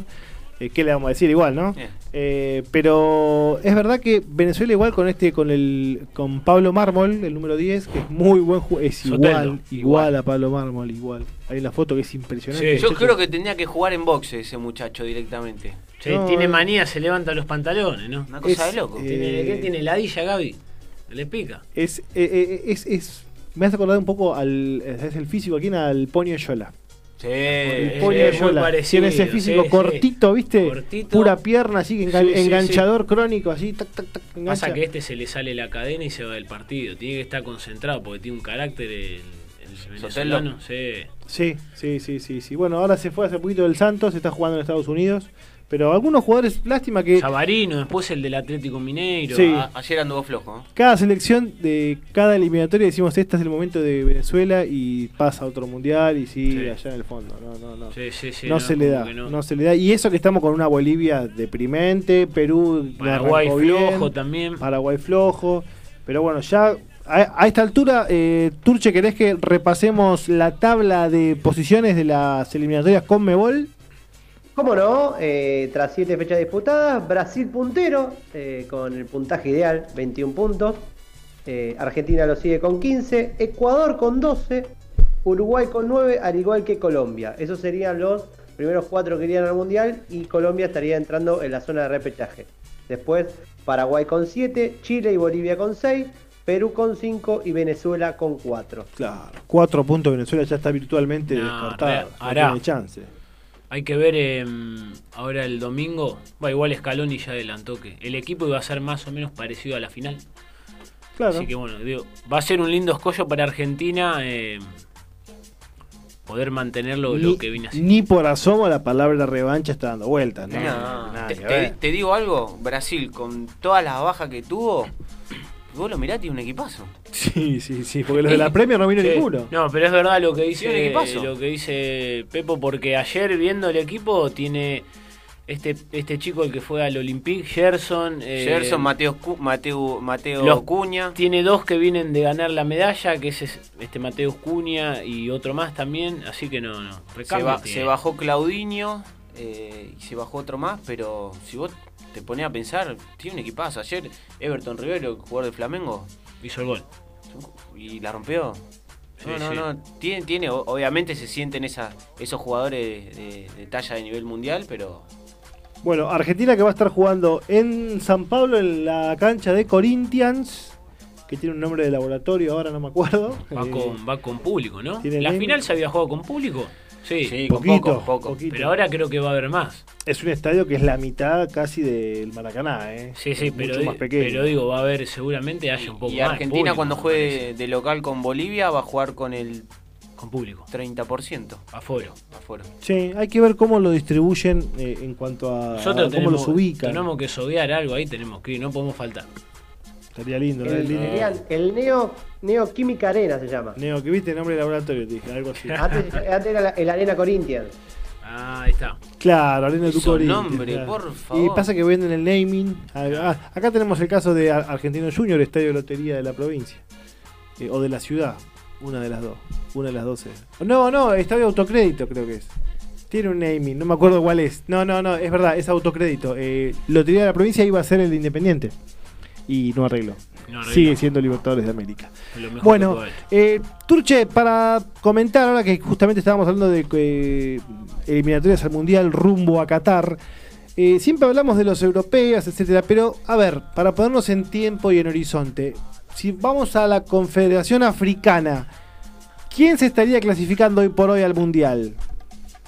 A: Eh, ¿Qué le vamos a decir? Igual, ¿no?
B: Eh.
A: Eh, pero es verdad que Venezuela igual con este, con el, con Pablo Mármol, el número 10, que es muy buen jugador, es igual, igual,
C: igual.
A: a Pablo Mármol, igual. Hay una foto que es impresionante.
C: Sí.
B: Yo creo que tenía que jugar en boxe ese muchacho directamente.
C: Sí,
A: No,
C: tiene
A: eh.
C: manía, se levanta los pantalones, ¿no?
B: Una cosa
A: Es,
B: de loco.
A: eh,
C: Tiene, ¿Qué tiene? ¿Ladilla, Gaby? Le pica.
A: es, eh, eh, es, es- me hace acordar un poco al es el físico aquí al Ponio Yola.
B: Sí.
A: El Ponio
C: es muy parecido,
A: Tiene ese físico
C: sí,
A: cortito, ¿viste?
C: Cortito.
A: Pura pierna, así que engan-
C: Sí, sí,
A: enganchador crónico, así, tac, tac, tac, engancha.
C: Pasa que este se le sale la cadena y se va del partido. Tiene que estar concentrado porque tiene un carácter el, el venezolano. Sí.
A: Sí, sí, sí, sí, sí. Bueno, ahora se fue hace poquito del Santos, está jugando en Estados Unidos. Pero algunos jugadores, lástima que
C: Sabarino, después el del Atlético Mineiro.
A: Sí.
C: Ah,
B: A- ayer anduvo flojo. ¿eh?
A: cada selección de cada eliminatoria decimos este es el momento de Venezuela y pasa a otro mundial y sigue
C: Sí.
A: allá en el fondo. No, no, no.
C: sí, sí, sí,
A: no, se le da, no.
C: no.
A: se le da. Y eso que estamos con una Bolivia deprimente, Perú
C: Paraguay flojo
A: bien,
C: también.
A: Paraguay flojo. Pero bueno, ya a, a esta altura, eh, Turche, ¿querés que repasemos la tabla de posiciones de las eliminatorias con Mebol?
D: ¿Cómo no? Eh, tras siete fechas disputadas, Brasil puntero, eh, con el puntaje ideal, 21 puntos. Eh, Argentina lo sigue con 15, Ecuador con 12, Uruguay con 9, al igual que Colombia. Esos serían los primeros cuatro que irían al Mundial y Colombia estaría entrando en la zona de repechaje. Después, Paraguay con 7, Chile y Bolivia con 6, Perú con 5 y Venezuela con 4.
A: Claro. Cuatro puntos Venezuela ya está virtualmente
C: No, re-
A: No
C: hará.
A: tiene chance.
C: Hay que ver eh, ahora el domingo. Va, igual Scaloni ya adelantó que el equipo iba a ser más o menos parecido a la final.
A: Claro.
C: Así que bueno, digo, va a ser un lindo escollo para Argentina eh, poder mantener lo, que viene haciendo.
A: ni por asomo la palabra revancha está dando vueltas. ¿no?
B: Te digo algo, Brasil con todas las bajas que tuvo, vos lo mirás, tiene un equipazo.
A: Sí, sí, sí, porque los de la Premier no vino
C: Sí.
A: ninguno.
C: No, pero es verdad lo que dice
B: equipazo.
C: lo que dice Pepo porque ayer viendo el equipo tiene este este chico el que fue al Olympique, Gerson, eh,
B: Gerson, Mateo, Cu- Mateo, Mateo
C: los-
B: Cuña.
C: Tiene dos que vienen de ganar la medalla, que es es- este Mateus Cuña y otro más también, así que no, no.
B: Se,
C: recambio
B: ba-
C: tiene.
B: se bajó Claudinho eh, y se bajó otro más, pero si vos te ponés a pensar, tiene un equipazo. Ayer Everton Rivero, jugador de Flamengo,
C: Hizo el gol.
B: y la rompió.
C: Sí,
B: no, no,
C: sí.
B: no. Tiene, tiene, obviamente se sienten esa, esos jugadores de, de talla de nivel mundial, pero
A: Bueno, Argentina que va a estar jugando en San Pablo en la cancha de Corinthians, que tiene un nombre de laboratorio, ahora no me acuerdo.
C: Va,
A: Eh,
C: con, va con público, ¿no? ¿La
A: name-
C: final se había jugado con público? Sí.
B: Sí, con
A: poquito,
B: poco, poco.
A: poquito.
C: Pero ahora creo que va a haber más.
A: Es un estadio que es la mitad casi del Maracaná, ¿eh?
C: Sí, sí,
A: Es
C: pero,
A: más pequeño.
C: pero digo, va a haber, seguramente haya un poco
B: Y
C: más. de
B: Argentina
C: público,
B: cuando juegue de local con Bolivia va a jugar con el
C: Con público,
B: 30%
C: aforo.
B: afuera.
A: Sí, hay que ver cómo lo distribuyen eh, en cuanto a, cómo
C: tenemos,
A: los ubican.
C: tenemos que sobear algo ahí, tenemos que ir, no podemos faltar.
A: Estaría lindo, ¿no?
D: El,
A: El, lindo.
D: serían- el Neo, Neo Química Arena se llama.
A: Neo, que viste nombre de laboratorio, te dije, algo así.
D: Antes, antes era la- el Arena Corinthians.
C: Ah, ahí está.
A: Claro, Arena de tu claro.
B: por favor.
A: Y pasa que venden el naming. Ah, acá tenemos el caso de Ar- Argentino Junior, estadio de lotería de la provincia. Eh, o de la ciudad. Una de las dos. Una de las dos. es. No, no, estadio autocrédito creo que es. Tiene un naming, no me acuerdo cuál es. No, no, no, es verdad, es autocrédito. Eh, lotería de la provincia iba a ser el de Independiente. Y no arregló.
C: No.
A: Sigue siendo Libertadores de América.
C: Lo mejor que
A: Bueno, eh, Turche, para comentar ahora que justamente estábamos hablando de eh, eliminatorias al Mundial rumbo a Qatar, eh, siempre hablamos de los europeos, etcétera, pero a ver, para ponernos en tiempo y en horizonte, si vamos a la Confederación Africana, ¿quién se estaría clasificando hoy por hoy al Mundial?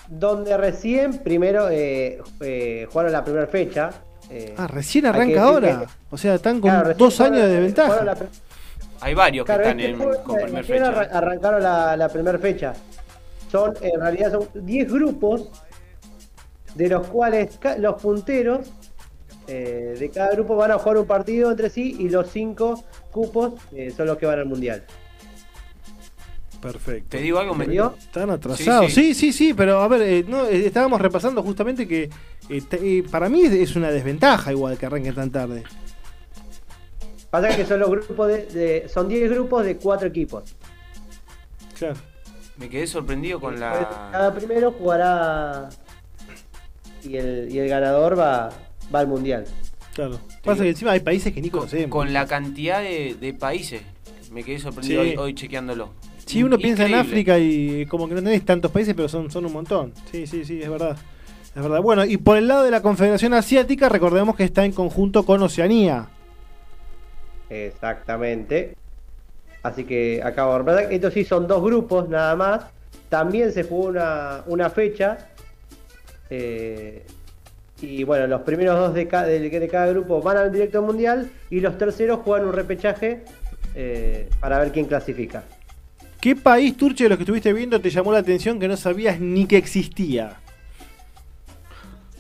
D: Donde recién primero eh, eh, jugaron la primera fecha. Eh,
A: Ah, recién
D: que
A: arranca ahora.
D: que-
A: O sea, están con
D: claro,
A: dos años de
D: jugaron
A: ventaja.
D: la pr-
B: Hay varios
D: Claro,
B: que están
D: este
B: en,
D: juego,
B: con primer
D: recién
B: fecha.
D: arran- arrancaron la, la primera fecha. Son, en realidad son 10 grupos, de los cuales los punteros eh, de cada grupo van a jugar un partido entre sí y los 5 cupos eh, son los que van al mundial.
A: Perfecto.
B: Te digo algo, me,
D: ¿Entendió?
A: Están atrasados. Sí,
B: Sí,
A: sí,
B: sí.
A: sí, pero a ver, eh, no, eh, estábamos repasando justamente que eh, eh, para mí es- una desventaja igual que arranque tan tarde.
D: Pasa que son los grupos de, de- son 10 grupos de 4 equipos.
A: Claro.
B: me quedé sorprendido con la.
D: Cada primero jugará y el, y el ganador va, va al mundial.
A: Claro. Pasa que encima hay países que ni
B: Con,
A: conocemos.
B: con la cantidad de, de países. Me quedé sorprendido
A: Sí.
B: hoy, hoy chequeándolo.
A: Si uno piensa en. África y como que no tenés tantos países, pero son, son un montón. Sí, sí, sí, es verdad. Es verdad. Bueno, y por el lado de la Confederación Asiática, recordemos que está en conjunto con Oceanía.
D: Exactamente. Así que acabo de recordar. Estos sí son dos grupos nada más. También se jugó una, una fecha. eh, y bueno, los primeros dos de, ca- de, de cada grupo van al directo mundial. Y los terceros juegan un repechaje eh, para ver quién clasifica.
A: ¿Qué país, Turche, de los que estuviste viendo, te llamó la atención que no sabías ni que existía?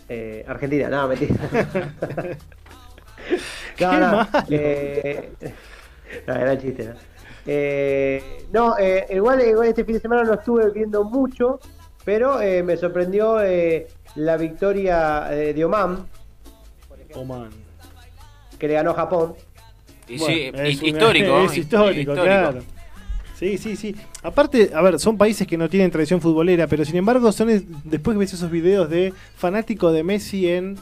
D: Eh, Argentina, no, mentira.
A: Qué
D: no, no,
A: malo.
D: eh, no, era chiste, ¿no? Eh, no, eh, igual, igual este fin de semana no estuve viendo mucho, pero eh, me sorprendió eh, la victoria eh, de Oman,
A: Oman.
D: que le ganó a Japón.
B: Y
A: Bueno,
B: sí,
A: es
B: histórico.
A: Es histórico, claro. Sí, sí, sí. Aparte, a ver, son países que no tienen tradición futbolera, pero sin embargo, son es- después que ves esos videos de fanático de Messi en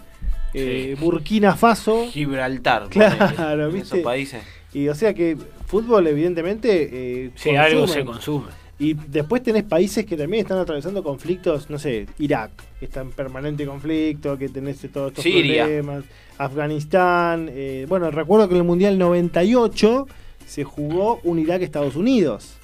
A: eh,
B: Sí.
A: Burkina Faso.
B: Gibraltar.
A: Claro,
B: ponele, en
A: ¿viste?
B: Esos países.
A: Y o sea que fútbol, evidentemente. Eh,
C: Sí, algo
A: consumen.
C: se consume.
A: Y después tenés países que también están atravesando conflictos, no sé, Irak, que está en permanente conflicto, que tenés todos estos
B: Siria.
A: problemas, Afganistán, eh, bueno, recuerdo que en el Mundial 98 se jugó un Irak-Estados Unidos.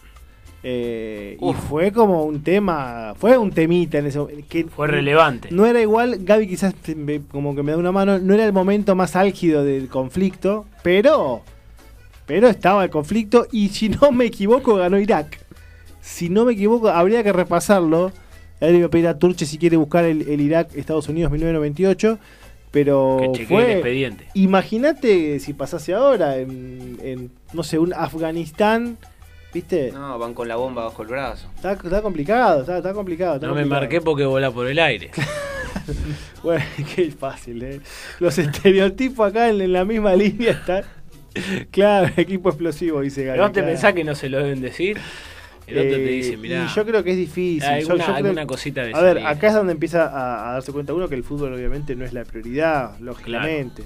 A: Eh, y fue como un tema, fue un temita en ese que
C: Fue relevante.
A: no era igual, Gaby quizás me- como que me da una mano, no era el momento más álgido del conflicto, pero pero estaba el conflicto y si no me equivoco ganó Irak. Si no me equivoco, habría que repasarlo. Ahí le voy a pedir a Turche si quiere buscar el, el Irak Estados Unidos 1998, pero
C: Que el
A: fue
C: expediente.
A: Imagínate si pasase ahora en, en, no sé, un Afganistán, ¿viste?
B: No, van con la bomba bajo el brazo.
A: Está, está complicado, está, está complicado. está
C: No me marqué porque volá por el aire.
A: Bueno, qué fácil, ¿eh? Los estereotipos acá en, en la misma línea están. Claro, equipo explosivo, dice Gaby.
C: ¿No te
A: claro.
C: pensás que no se lo deben decir? El otro te
A: Eh,
C: dice, mirá.
A: y yo creo que es difícil. Yo-
C: alguna,
A: yo creo-
C: alguna cosita de
A: A ver, acá es donde empieza a, a darse cuenta uno que el fútbol obviamente no es la prioridad, lógicamente.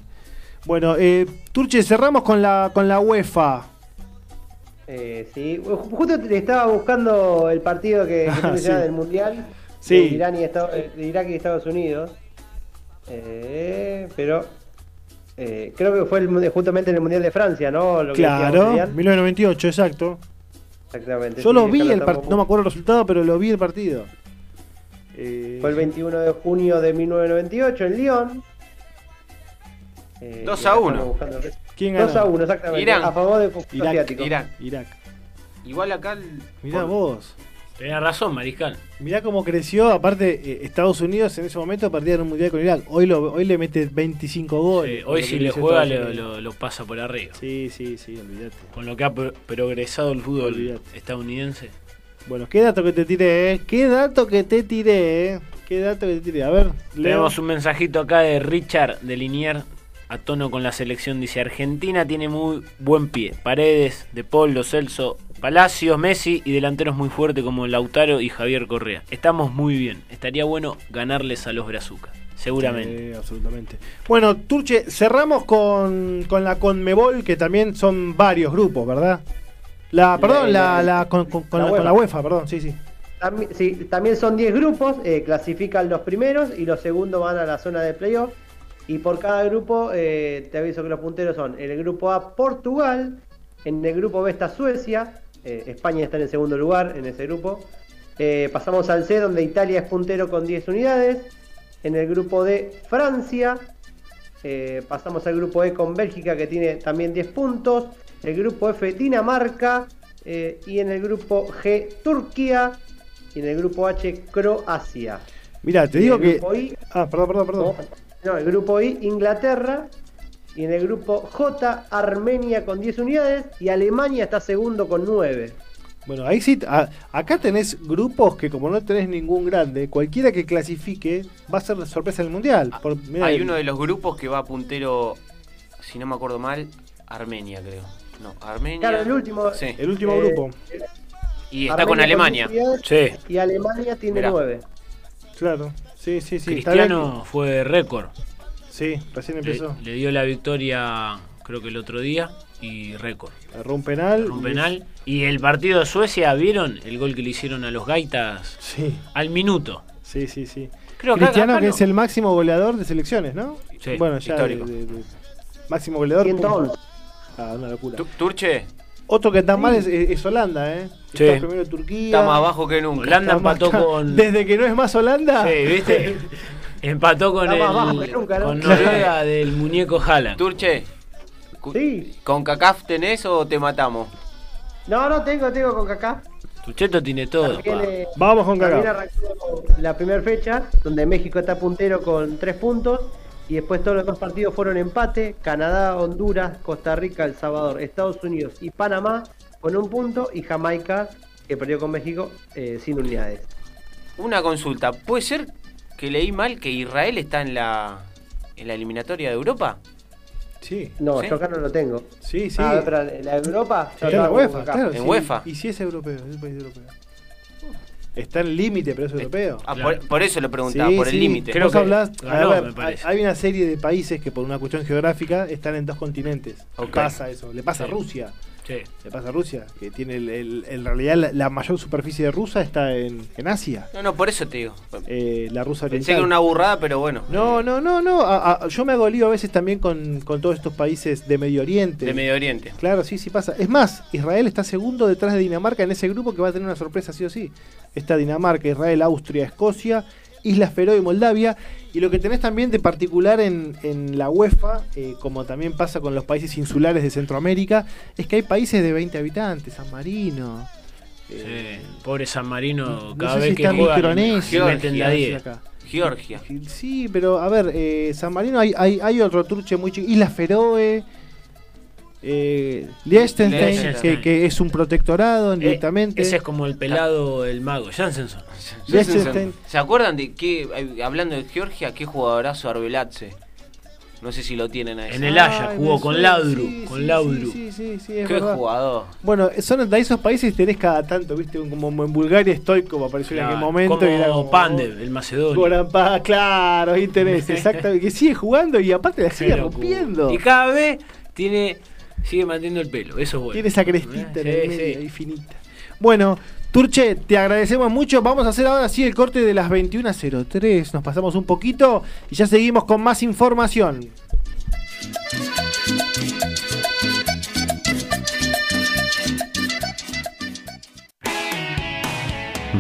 A: Bueno, eh, Turche, cerramos con la, con la UEFA.
D: Eh, sí, justo te- estaba buscando el partido que, que
A: Ah, sí.
D: del mundial
A: Sí.
D: de, Irán y Estados- eh, de Irak y Estados Unidos. Eh, pero eh, creo que fue el justamente en el Mundial de Francia, ¿no? Lo que decíamos,
A: Claro,
D: Adrián.
A: 1998, exacto.
D: Exactamente.
A: Yo
D: sí,
A: lo vi, el
D: estamos
A: part- no me acuerdo el resultado, pero lo vi el partido. Eh,
D: Fue el 21 de junio de 1998 en Lyon. Eh,
B: 2
D: y
B: a
D: acá
B: 1.
D: estamos buscando el res-
A: ¿Quién ganó?
D: 2 a 1, exactamente.
B: Irán.
D: A favor fútbol
A: Irak,
D: asiático.
B: Irán.
A: Irak.
B: Igual acá. el-
A: Mirá
B: por-
A: vos.
C: Tenés razón, Mariscal.
A: Mirá cómo creció. Aparte, eh, Estados Unidos en ese momento perdía en un mundial con Irak. Hoy, lo, hoy le mete 25 goles.
C: Sí, hoy si le juega lo,
A: Unidos.
C: lo- lo pasa por arriba.
A: Sí, sí, sí, olvídate.
C: Con lo que ha pro- progresado el fútbol estadounidense.
A: Bueno, qué dato que te tiré, ¿eh? Qué dato que te tiré, ¿eh? Qué dato que te tiré. A ver, Leo.
C: Tenemos un mensajito acá de Richard de Linier a tono con la selección. Dice, Argentina tiene muy buen pie. Paredes, De Paul, Lo Celso, Palacios, Messi y delanteros muy fuertes como Lautaro y Javier Correa. Estamos muy bien. Estaría bueno ganarles a los Brazucas. Seguramente.
A: Sí, absolutamente. Bueno, Turche, cerramos con, con la Conmebol, que también son varios grupos, ¿verdad? La, perdón, la,
D: la-
A: la- con, con- con
D: la
A: la, con la
D: UEFA.
A: UEFA, perdón, sí, sí.
D: También, sí, también son 10 grupos, eh, clasifican los primeros y los segundos van a la zona de playoff. Y por cada grupo, eh, te aviso que los punteros son en el grupo A Portugal, en el grupo B está Suecia, eh, España está en el segundo lugar en ese grupo. Eh, pasamos al C, donde Italia es puntero con 10 unidades. En el grupo D, Francia. Eh, pasamos al grupo E con Bélgica, que tiene también 10 puntos. El grupo F, Dinamarca. y en el grupo G, Turquía. Y en el grupo H, Croacia.
A: Mira, te digo
D: el
A: que.
D: grupo I,
A: Ah, perdón, perdón, perdón.
D: no, el grupo I, Inglaterra. Y en el grupo J, Armenia con 10 unidades. Y Alemania está segundo con 9.
A: Bueno, ahí sí, a- acá tenés grupos que como no tenés ningún grande, cualquiera que clasifique va a ser la sorpresa del mundial. Por- mirá,
B: Hay uno de los grupos que va puntero, si no me acuerdo mal, Armenia, creo. No, Armenia.
D: Claro, el último.
B: Sí.
A: el último
D: eh,
A: grupo.
B: Y está con Alemania.
D: 10 unidades,
C: Sí.
D: Y Alemania tiene. 9.
A: Claro. Sí, sí, sí.
C: Cristiano fue récord.
A: Sí, recién empezó.
C: le dio la victoria, creo que el otro día, y récord.
A: Agarró un penal.
C: Un
A: y-
C: penal. Y el partido de Suecia, ¿vieron el gol que le hicieron a los Gaitas
A: Sí,
C: al minuto?
A: sí, sí, sí.
C: Creo que
A: Cristiano
C: acá
A: que
C: no.
A: es el máximo goleador de selecciones, ¿no?
C: Sí,
A: bueno, ya de-
B: histórico.
A: de- de- máximo goleador.
D: 111.
A: Ah, una locura.
B: Tu- Turche
A: Otro que está mal es, es Holanda, ¿eh?
C: Sí.
A: Está primero Turquía.
B: está más bajo que nunca.
C: Holanda
A: Está más-
C: empató con.
A: Desde que no es más Holanda.
C: Sí, ¿viste? Empató con
D: bajo
C: el.
D: que nunca, ¿no?
C: Con Noruega del muñeco Haaland.
B: Turche,
D: Sí.
B: ¿con CACAF tenés o te matamos?
D: No, no, tengo, tengo con Kaká.
C: Tucheto tiene todo.
A: Vamos con
D: arrancó la primera fecha, donde México está puntero con 3 puntos. Y después todos los demás partidos fueron empate. Canadá, Honduras, Costa Rica, El Salvador, Estados Unidos y Panamá con un punto. Y Jamaica, que perdió con México, eh, sin unidades.
B: Una consulta, ¿puede ser que leí mal que Israel está en la en la eliminatoria de Europa?
A: Sí,
D: No,
B: ¿Sí?
D: yo acá no lo tengo.
A: sí, sí.
D: Ah, pero la Europa.
A: Está
D: yo
A: en la UEFA, claro.
B: En
A: sí.
B: UEFA.
A: Y si es europeo, es un país europeo. Está en límite, pero es europeo.
B: Ah,
C: Claro.
B: por, por eso lo preguntaba,
A: Sí,
B: por el límite.
C: Creo
A: Vos
C: que
A: hablás- a
C: ganó,
A: ver,
C: me
A: hay, una serie de países que por una cuestión geográfica están en dos continentes.
B: Ok.
A: Pasa eso. Le pasa a. Rusia.
C: Sí.
A: Le pasa a Rusia, que tiene el, el- en realidad la, la mayor superficie de Rusia está en, en Asia.
B: No, no, por eso te digo.
A: Eh, la Rusia
B: Pensé que era una burrada, pero bueno.
A: No, no, no, no. a- a- yo me hago lío a veces también con, con todos estos países de Medio Oriente.
B: De Medio Oriente.
A: Claro, sí, sí pasa. Es más, Israel está segundo detrás de Dinamarca en ese grupo que va a tener una sorpresa sí o sí. Está Dinamarca, Israel, Austria, Escocia, Islas Feroe y Moldavia. Y lo que tenés también de particular en, en la UEFA, eh, como también pasa con los países insulares de Centroamérica, es que hay países de 20 habitantes, San Marino. eh,
C: Sí. Pobre San Marino,
A: no
C: cada
A: sé
C: vez
A: si
C: que juega
B: Georgia,
C: 10.
A: acá.
B: Georgia.
A: Sí, pero a ver, eh, San Marino hay, hay, hay otro truche muy chico. Islas Feroe. Eh, Liechtenstein,
B: Liechtenstein.
A: que, que es un protectorado
C: Eh,
A: directamente.
C: ese es como el pelado, el mago, Jansenson.
A: Liechtenstein.
B: ¿Se acuerdan de qué, eh, hablando de Georgia, qué jugadorazo Arbelatse? No sé si lo tienen ahí.
C: En el Haya,
A: Ay,
C: jugó con Laudru,
A: sí,
C: con
A: sí,
C: Laudru.
A: Sí, sí, sí, es
B: Qué
A: verdad.
B: jugador.
A: Bueno, son de esos países tenés cada tanto, ¿viste? Como en Bulgaria Stoikov apareció en aquel momento.
C: como
A: y era como,
C: Pandev, el macedonio.
A: Goran claro, ahí tenés, exactamente. Que sigue jugando y aparte la sigue rompiendo.
C: Y cada vez tiene sigue manteniendo el pelo, eso es bueno.
A: Tiene esa crestita en el medio,
C: sí.
A: ahí finita. Bueno, Turche, te agradecemos mucho. Vamos a hacer ahora sí el corte de las 21.03. Nos pasamos un poquito y ya seguimos con más información.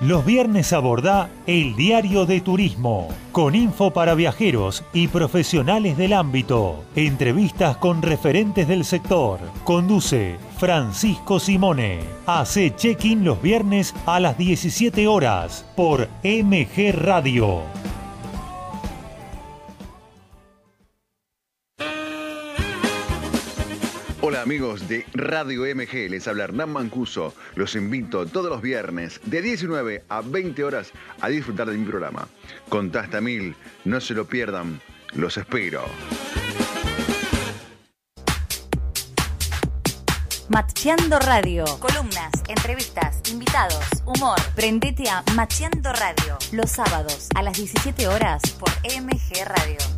H: Los viernes abordá el diario de turismo, con info para viajeros y profesionales del ámbito, entrevistas con referentes del sector. Conduce Francisco Simone. Hace check-in los viernes a las 17 horas por MG Radio.
I: Hola amigos de Radio MG, les habla Hernán Mancuso. Los invito todos los viernes de 19 a 20 horas a disfrutar de mi programa. Contasta mil, no se lo pierdan, los espero.
J: Macheando Radio. Columnas, entrevistas, invitados, humor. Prendete a Macheando Radio. Los sábados a las 17 horas por MG Radio.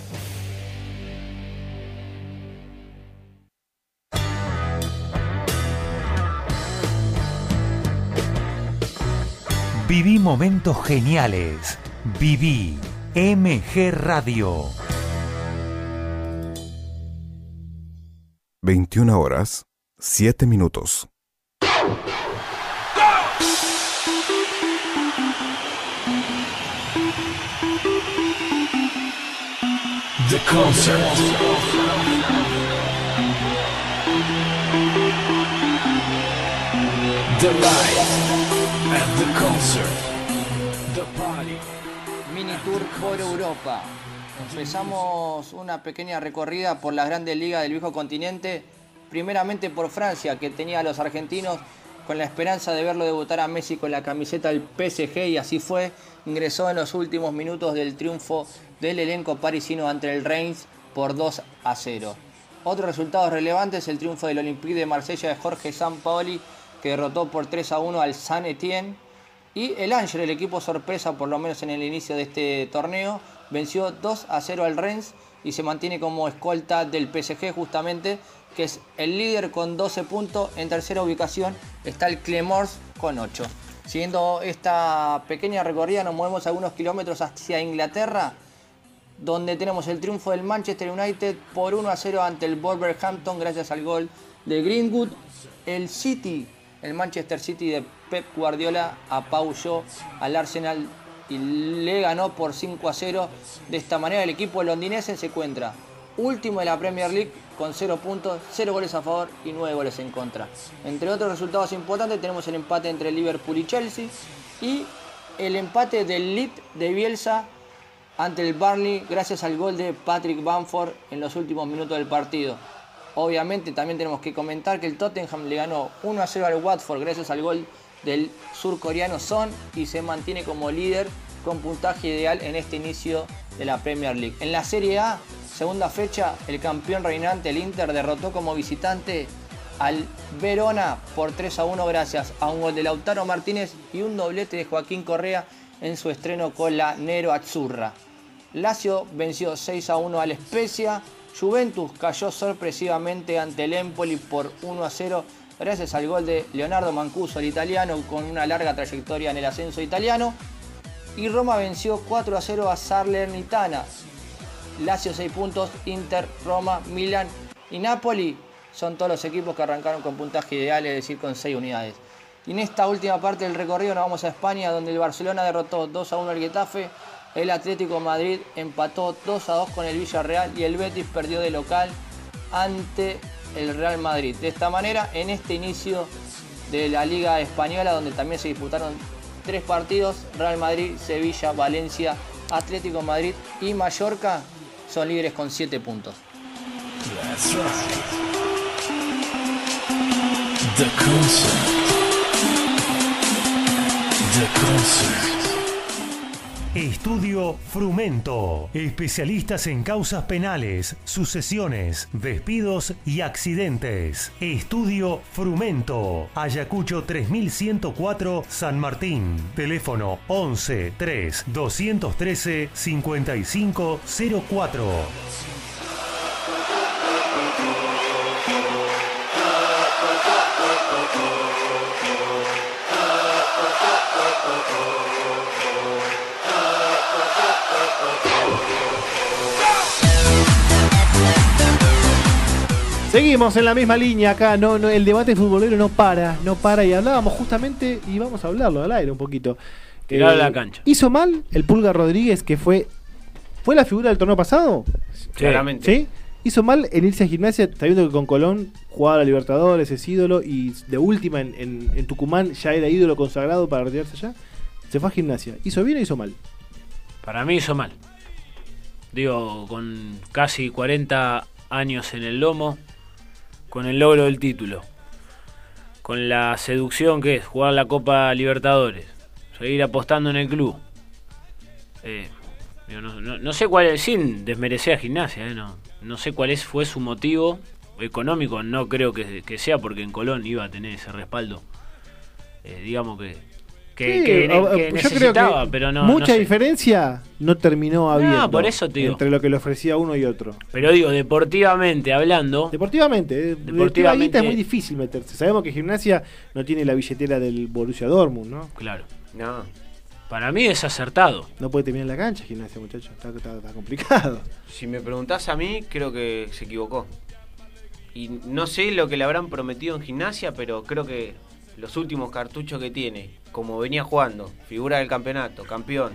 H: Viví momentos geniales. Viví MG Radio.
K: 21 horas, 7 minutos.
L: The concert. The light
M: Mini Tour por Europa. Empezamos una pequeña recorrida por las grandes ligas del viejo continente, primeramente por Francia, que tenía a los argentinos con la esperanza de verlo debutar a Messi con la camiseta del PSG y así fue. Ingresó en los últimos minutos del triunfo del elenco parisino ante el Reims por 2 a 0. Otros resultados relevantes, el triunfo del Olympique de Marsella de Jorge Sampaoli, que derrotó por 3 a 1 al San Etienne. Y el Ángel, el equipo sorpresa, por lo menos en el inicio de este torneo, venció 2 a 0 al Rennes y se mantiene como escolta del PSG justamente que es el líder con 12 puntos. En tercera ubicación está el Clemors con 8. Siguiendo esta pequeña recorrida nos movemos algunos kilómetros hacia Inglaterra, donde tenemos el triunfo del Manchester United por 1 a 0 ante el Wolverhampton gracias al gol de Greenwood. El City, el Manchester City de Pep Guardiola apabulló al Arsenal y le ganó por 5 a 0. De esta manera el equipo londinense se encuentra último de la Premier League con 0 puntos, 0 goles a favor y 9 goles en contra. Entre otros resultados importantes tenemos el empate entre Liverpool y Chelsea y el empate del Leeds de Bielsa ante el Barney gracias al gol de Patrick Bamford en los últimos minutos del partido. Obviamente también tenemos que comentar que el Tottenham le ganó 1 a 0 al Watford gracias al gol del surcoreano Son y se mantiene como líder con puntaje ideal en este inicio de la Premier League. En la Serie A, segunda fecha, el campeón reinante, el Inter, derrotó como visitante al Verona por 3 a 1 gracias a un gol de Lautaro Martínez y un doblete de Joaquín Correa en su estreno con la Nero Azzurra. Lazio venció 6 a 1 al Spezia. Juventus cayó sorpresivamente ante el Empoli por 1 a 0 gracias al gol de Leonardo Mancuso, el italiano, con una larga trayectoria en el ascenso italiano. Y Roma venció 4 a 0 a Salernitana. Lazio 6 puntos, Inter, Roma, Milan y Napoli son todos los equipos que arrancaron con puntaje ideal, es decir, con 6 unidades. Y en esta última parte del recorrido nos vamos a España, donde el Barcelona derrotó 2 a 1 al Getafe, el Atlético Madrid empató 2 a 2 con el Villarreal y el Betis perdió de local ante el Real Madrid. De esta manera, en este inicio de la Liga Española, donde también se disputaron tres partidos, Real Madrid, Sevilla, Valencia, Atlético Madrid y Mallorca son líderes con 7 puntos.
H: Estudio Frumento. Especialistas en causas penales, sucesiones, despidos y accidentes. Estudio Frumento. Ayacucho 3104 San Martín. Teléfono 11 3 213 5504.
A: Seguimos en la misma línea acá, no, no, el debate futbolero no para, no para y hablábamos justamente, y vamos a hablarlo al aire un poquito. Eh,
C: Tirado la cancha.
A: ¿Hizo mal el Pulga Rodríguez que fue fue la figura del torneo pasado?
B: Claramente.
A: ¿Sí? Hizo mal en irse a gimnasia, sabiendo que con Colón jugaba a la Libertadores, es ídolo, y de última en, en- en Tucumán ya era ídolo consagrado para retirarse allá. Se fue a gimnasia. ¿Hizo bien o hizo mal?
C: Para mí hizo mal. Digo, con casi 40 años en el lomo, con el logro del título, con la seducción que es jugar la Copa Libertadores, seguir apostando en el club. Eh, no, no- no sé cuál es, sin desmerecer a gimnasia, eh, no, no sé cuál es, fue su motivo económico, no creo que, que sea porque en Colón iba a tener ese respaldo. Eh, digamos que, que,
A: Sí,
C: que ne-
A: a- a-
C: que
A: yo creo
C: necesitaba,
A: que
C: pero no.
A: mucha
C: no sé.
A: diferencia no terminó habiendo.
C: por eso digo.
A: Entre lo que le ofrecía uno y otro.
C: Pero digo, deportivamente hablando.
A: Deportivamente, eh,
C: Deportivamente-
A: es muy difícil meterse. Sabemos que gimnasia no tiene la billetera del Borussia Dortmund, ¿no?
C: Claro.
B: No.
C: Para mí es acertado.
A: No puede terminar en la cancha gimnasia, muchachos. Está, está- está complicado.
B: Si me preguntás a mí, creo que se equivocó. Y no sé lo que le habrán prometido en gimnasia, pero creo que los últimos cartuchos que tiene, como venía jugando, figura del campeonato, campeón,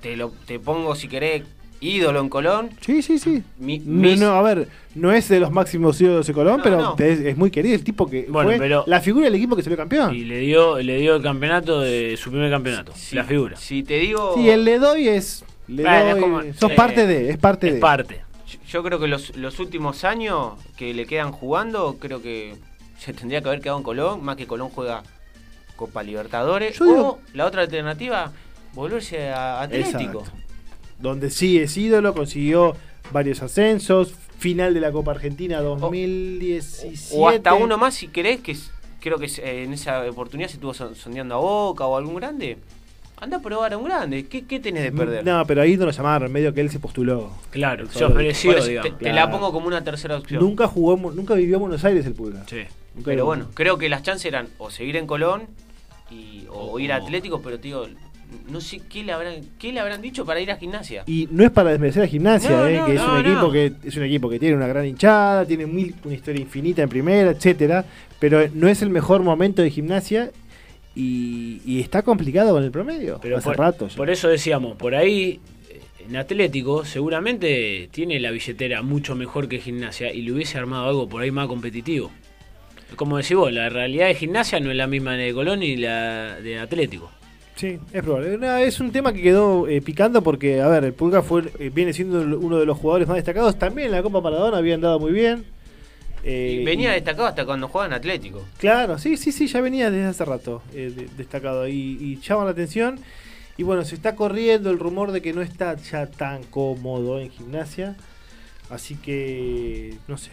B: te lo te pongo si querés ídolo en Colón.
A: Sí, sí, sí.
B: Mi-
A: No,
B: mis-
A: no, a ver, no es de los máximos ídolos de Colón,
B: No,
A: pero
B: no.
A: Es, es muy querido. El tipo que
C: Bueno,
A: fue
C: pero-
A: la figura del equipo que salió campeón.
C: Y le dio, le dio el campeonato de su primer campeonato. La figura.
B: Si te digo.
A: Sí, el le doy es. Le
C: Bueno, es como-
A: sos
C: eh,
A: parte de, es parte
C: es
A: de.
C: parte.
B: Yo- Yo creo que los, los últimos años que le quedan jugando, creo que se tendría que haber quedado en Colón, más que Colón juega Copa Libertadores.
A: Yo digo-
B: o la otra alternativa, volverse a Atlético.
A: Exacto. Donde sí es ídolo, consiguió varios ascensos, final de la Copa Argentina 2017.
B: O hasta uno más si querés, que es- creo que eh, en esa oportunidad se estuvo son- sondeando a Boca o algún grande. Anda a probar a un grande. ¿Qué, qué tenés de perder?
A: No, pero ahí no lo llamaron, medio que él se postuló.
C: Claro, se ofreció,
B: eso
C: digamos.
B: te, te la pongo como una tercera opción.
A: Nunca jugó, nunca vivió en Buenos Aires el Pulga.
C: Sí.
B: Pero bueno, creo que las chances eran o seguir en Colón y, o ir a Atlético, pero tío, no sé qué le habrán, qué le habrán dicho para ir a gimnasia.
A: Y no es para desmerecer a Gimnasia,
B: No,
A: eh,
B: no,
A: que es
B: no,
A: un equipo que es un equipo que tiene una gran hinchada, tiene mil, una historia infinita en primera, etcétera, pero no es el mejor momento de Gimnasia y, y está complicado con el promedio.
C: Pero
A: hace
C: por,
A: rato. ya.
C: por eso decíamos, por ahí eh, en Atlético seguramente tiene la billetera mucho mejor que Gimnasia y le hubiese armado algo por ahí más competitivo. Como decís vos, la realidad de Gimnasia no es la misma de Colón ni la de Atlético.
A: Sí, es probable. No, es un tema que quedó eh, picando porque, a ver, el Pulga fue, eh, viene siendo uno de los jugadores más destacados. También en la Copa Maradona había andado muy bien. Eh,
B: Y venía
A: y-
B: destacado hasta cuando jugaba en Atlético.
A: Claro, sí, sí, sí, ya venía desde hace rato eh, de- destacado y, y llama la atención. Y bueno, se está corriendo el rumor de que no está ya tan cómodo en gimnasia. Así que, no sé.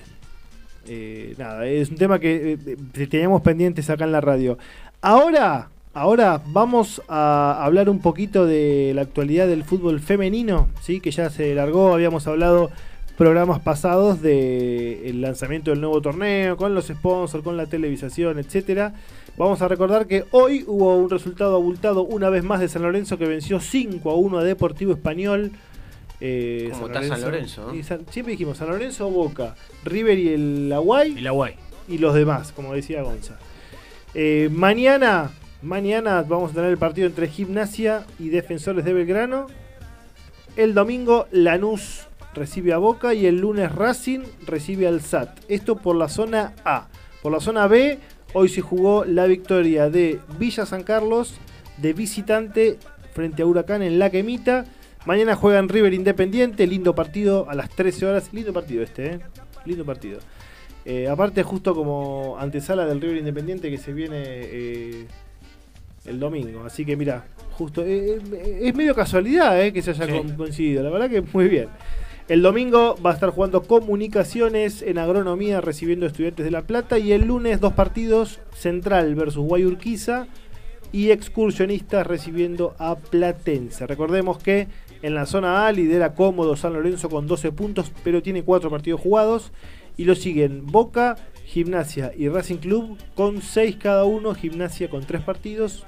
A: Eh, nada, es un tema que eh, teníamos pendientes acá en la radio. Ahora, ahora vamos a hablar un poquito de la actualidad del fútbol femenino, ¿sí? que ya se largó, habíamos hablado programas pasados del lanzamiento del nuevo torneo, con los sponsors, con la televisación, etcétera. Vamos a recordar que hoy hubo un resultado abultado una vez más de San Lorenzo que venció 5 a 1 a Deportivo Español. Eh,
B: ¿Cómo está San Lorenzo, no?
A: San- siempre dijimos San Lorenzo o Boca, River y el Aguay.
C: El Aguay.
A: Y los demás, como decía Gonza. Eh, mañana, mañana vamos a tener el partido entre Gimnasia y Defensores de Belgrano. El domingo Lanús recibe a Boca y el lunes Racing recibe al SAT. Esto por la zona A. Por la zona B, hoy se jugó la victoria de Villa San Carlos de visitante frente a Huracán en La Quemita. Mañana juegan River Independiente, lindo partido a las 13 horas. Lindo partido este, ¿eh? Lindo partido. Eh, aparte, justo como antesala del River Independiente que se viene eh, el domingo. Así que mira, justo. eh, es medio casualidad eh, que se haya
C: Sí.
A: coincidido. La verdad que muy bien. El domingo va a estar jugando Comunicaciones en Agronomía recibiendo estudiantes de La Plata. Y el lunes dos partidos: Central versus Guayurquiza y Excursionistas recibiendo a Platense. Recordemos que en la zona A lidera cómodo San Lorenzo con 12 puntos, pero tiene 4 partidos jugados. Y lo siguen Boca, Gimnasia y Racing Club con 6 cada uno. Gimnasia con 3 partidos.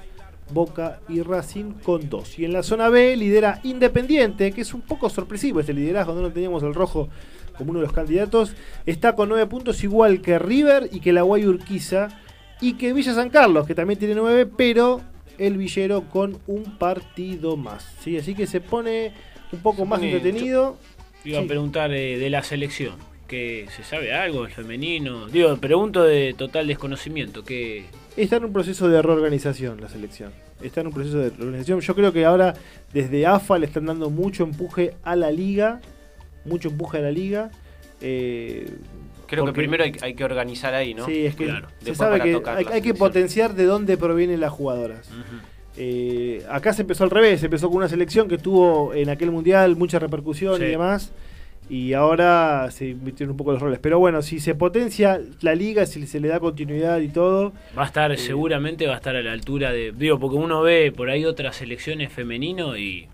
A: Boca y Racing con 2. Y en la zona B lidera Independiente, que es un poco sorpresivo este liderazgo, no teníamos el rojo como uno de los candidatos. Está con 9 puntos igual que River y que la Guay Urquiza y que Villa San Carlos, que también tiene 9, pero el Villero con un partido más. ¿sí? Así que se pone un poco más
C: pone-
A: entretenido.
C: Iba
A: Sí.
C: a preguntar eh, de la selección. que ¿Se sabe algo del femenino? Digo, pregunto de total desconocimiento. que
A: Está en un proceso de reorganización la selección. Está en un proceso de reorganización. Yo creo que ahora desde AFA le están dando mucho empuje a la liga. Mucho empuje a la liga. Eh,
B: Creo que primero hay, hay que organizar ahí, ¿no?
A: Sí, es que se
B: Después
A: sabe que
B: tocar
A: hay, que potenciar de dónde provienen las jugadoras. Eh, acá se empezó al revés, se empezó con una selección que tuvo en aquel mundial mucha repercusión
C: Sí.
A: y demás. Y ahora se invirtieron un poco los roles. Pero bueno, si se potencia la liga, si se le da continuidad y todo,
C: va a estar, seguramente va a estar a la altura de. Digo, porque uno ve por ahí otras selecciones femenino y.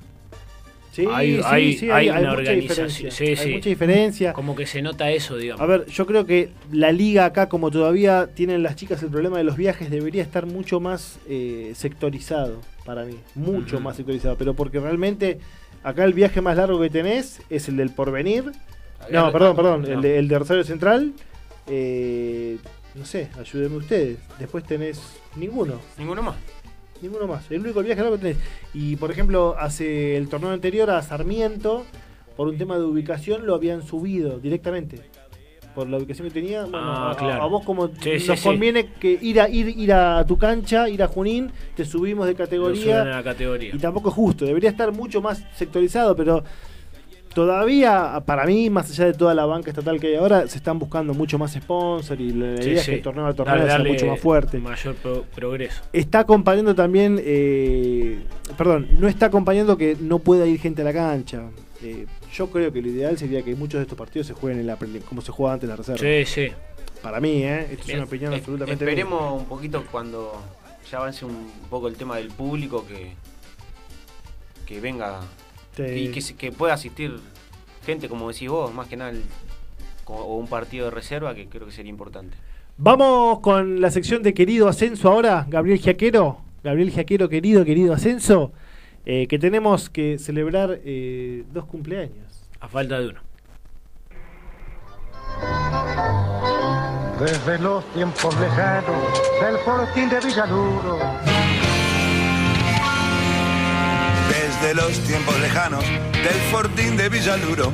A: Sí,
C: hay,
A: sí,
C: hay,
A: sí,
C: hay
A: hay- hay
C: una
A: mucha
C: organización. Sí,
A: Hay mucha diferencia.
C: Como que se nota eso, digamos.
A: A ver, yo creo que la liga acá, como todavía tienen las chicas el problema de los viajes, debería estar mucho más eh, sectorizado para mí. Mucho más sectorizado. Pero porque realmente acá el viaje más largo que tenés es el del Porvenir. No, perdón, perdón.
B: no.
A: El, de, el de Rosario Central. eh, no sé, ayúdenme ustedes. Después tenés ninguno.
B: Ninguno más.
A: Ninguno más. El único viaje largo que tenés. Y por ejemplo, hace el torneo anterior a Sarmiento, por un tema de ubicación, lo habían subido directamente. Por la ubicación que tenía. Bueno,
C: Ah,
A: a,
C: claro.
A: a vos como
C: Sí,
A: nos
C: sí.
A: conviene que ir a ir, ir a tu cancha, ir a Junín, te subimos de
C: Lo suben
A: categoría.
C: a la categoría.
A: Y tampoco es justo. Debería estar mucho más sectorizado, pero todavía, para mí, más allá de toda la banca estatal que hay ahora, se están buscando mucho más sponsor y la
C: Sí,
A: idea es
C: sí.
A: que el torneo a torneo sea mucho más fuerte.
C: Mayor pro- progreso.
A: Está acompañando también, eh, perdón, no está acompañando que no pueda ir gente a la cancha. Eh, yo creo que lo ideal sería que muchos de estos partidos se jueguen en la como se jugaba antes en la reserva.
C: Sí, sí.
A: Para mí, ¿eh? Esto es una opinión
B: es-
A: absolutamente.
B: Esperemos un poquito cuando ya avance un poco el tema del público que, que venga
A: Sí.
B: y que, pueda asistir gente, como decís vos, más que nada, el- o un partido de reserva, que creo que sería importante.
A: Vamos con la sección de querido ascenso ahora, Gabriel Giaquero. Gabriel Giaquero, querido, querido ascenso. eh, que tenemos que celebrar eh, dos cumpleaños.
C: A falta de uno.
N: Desde los tiempos lejanos del fortín de Villaluro.
O: Desde los tiempos lejanos del Fortín de Villaluro,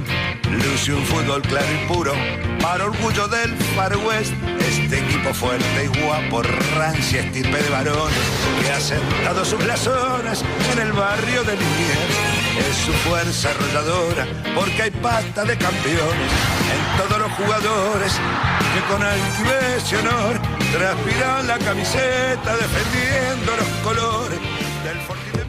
O: luce un fútbol claro y puro, para orgullo del Far West, este equipo fuerte y guapo, rancia estirpe de varones, que ha sentado sus blasones en el barrio de Liniers. Es su fuerza arrolladora, porque hay pasta de campeones en todos los jugadores, que con altivez y honor transpiran la camiseta defendiendo los colores del Fortín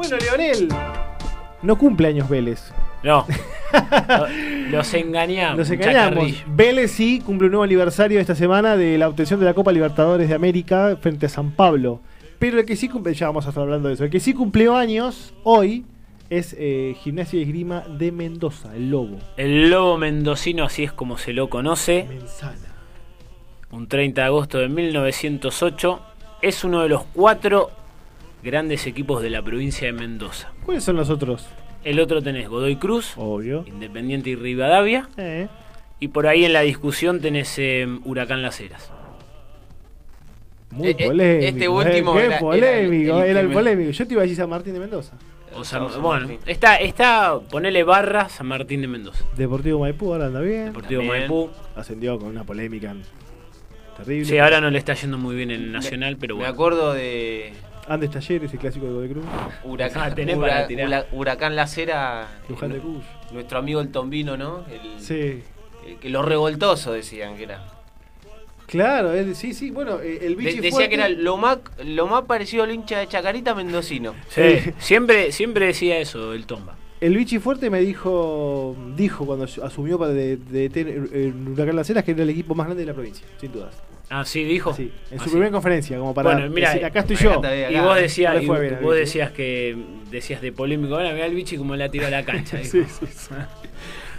A: Bueno, Leonel, no cumple años Vélez.
C: No. Los engañamos. Un
A: engañamos. Vélez sí cumple un nuevo aniversario esta semana de la obtención de la Copa Libertadores de América frente a San Pablo. Pero el que sí cumple, ya vamos a estar hablando de eso, el que sí cumplió años hoy es eh, Gimnasia y Esgrima de Mendoza, el Lobo.
C: El lobo mendocino, así es como se lo conoce. Un 30 de agosto de 1908. Es uno de los cuatro grandes equipos de la provincia de Mendoza.
A: ¿Cuáles son los otros?
C: El otro tenés Godoy Cruz,
A: Obvio.
C: Independiente y Rivadavia.
A: Eh.
C: Y por ahí en la discusión tenés eh, Huracán Las Heras.
A: Muy
B: Eh, eh,
A: polémico.
B: este último
A: qué
B: era- era el-
A: polémico,
B: el
A: era el,
B: me-
A: polémico. Yo te iba a decir San Martín de Mendoza.
C: O San-
B: San
C: bueno,
B: Martín.
C: está, está, ponele barra San Martín de Mendoza.
A: Deportivo Maipú ahora anda bien.
C: Deportivo
B: También.
C: Maipú.
A: Ascendió con una polémica terrible.
C: Sí, ahora no le está yendo muy bien en el Nacional, pero
B: Me
C: bueno.
B: acuerdo de
A: Andes Talleres, el clásico de Godoy Cruz.
B: Huracán,
C: Ah, tenés
B: Hura-
C: para tirar.
B: Hura- Huracán Lacera,
A: Luján de
B: eh,
A: Cuyo.
B: nuestro amigo el Tombino, ¿no? El,
A: Sí.
B: el que lo revoltoso decían que era.
A: Claro, es- sí, sí. Bueno, eh, el
B: De- decía
A: fuerte-
B: que era lo más, lo más parecido al hincha de Chacarita mendocino.
C: Sí, siempre, siempre decía eso, el Tomba.
A: El bichi fuerte me dijo dijo cuando asumió para de, de Huracán Las Heras que era el equipo más grande de la provincia, sin dudas.
C: Ah, sí, dijo.
A: Sí, en
C: Ah,
A: su
C: sí.
A: primera conferencia, como para
C: Bueno, mira,
A: decir, acá estoy yo.
C: Y vos decías,
A: No le
C: y
A: fue bien al
C: vos
A: bicho.
C: decías que decías de polémico, ahora mira el bichi como la tiró a la cancha.
A: Sí, sí, sí.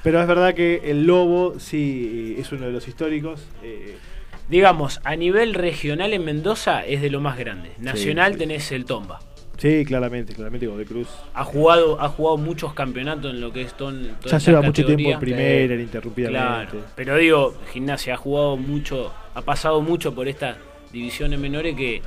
A: Pero es verdad que el Lobo sí es uno de los históricos. eh,
C: Digamos, a nivel regional en Mendoza es de lo más grande. Nacional
A: sí.
C: tenés el Tomba.
A: Sí, claramente, claramente Godoy Cruz.
C: Ha jugado, ha jugado muchos campeonatos en lo que es ton,
A: Ya lleva mucho tiempo en primera,
C: Sí.
A: ininterrumpidamente.
C: Claro, pero digo, gimnasia ha jugado mucho, ha pasado mucho por estas divisiones menores que eh,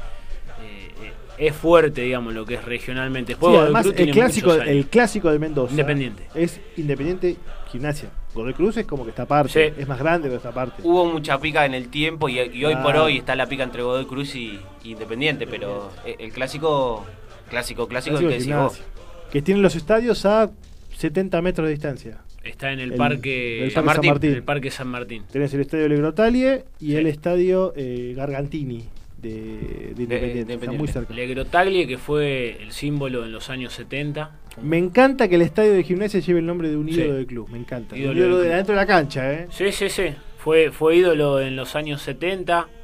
C: eh, es fuerte, digamos, lo que es regionalmente. Después
A: Sí,
C: Godoy
A: además,
C: Cruz
A: el
C: tiene
A: clásico, el clásico de Mendoza
C: Independiente.
A: es Independiente Gimnasia. Godoy Cruz es como que está aparte.
C: Sí.
A: Es más grande, pero está aparte.
B: Hubo mucha pica en el tiempo y, y hoy por hoy está la pica entre Godoy Cruz y, y Independiente, pero el, el clásico, clásico, clásico,
A: de
B: que decís vos.
A: Gimnasia. Que tienen los estadios a 70 metros de distancia.
C: Está en el,
A: El-
C: parque
A: el
C: San
A: Parque San
C: Martín.
A: Martín.
C: El parque San Martín.
A: Tenés el estadio Legrotalie y el estadio eh, Gargantini de, de Independiente. Está muy cerca.
C: Le Grotaglie, que fue el símbolo en los años 70.
A: Me encanta que el estadio de gimnasia lleve el nombre de un
C: Sí.
A: ídolo del club. Me encanta.
C: Ídolo
A: un ídolo de
C: club.
A: adentro de la cancha, ¿eh?
C: Sí, sí, sí. Fue, fue ídolo en los años 70, eh,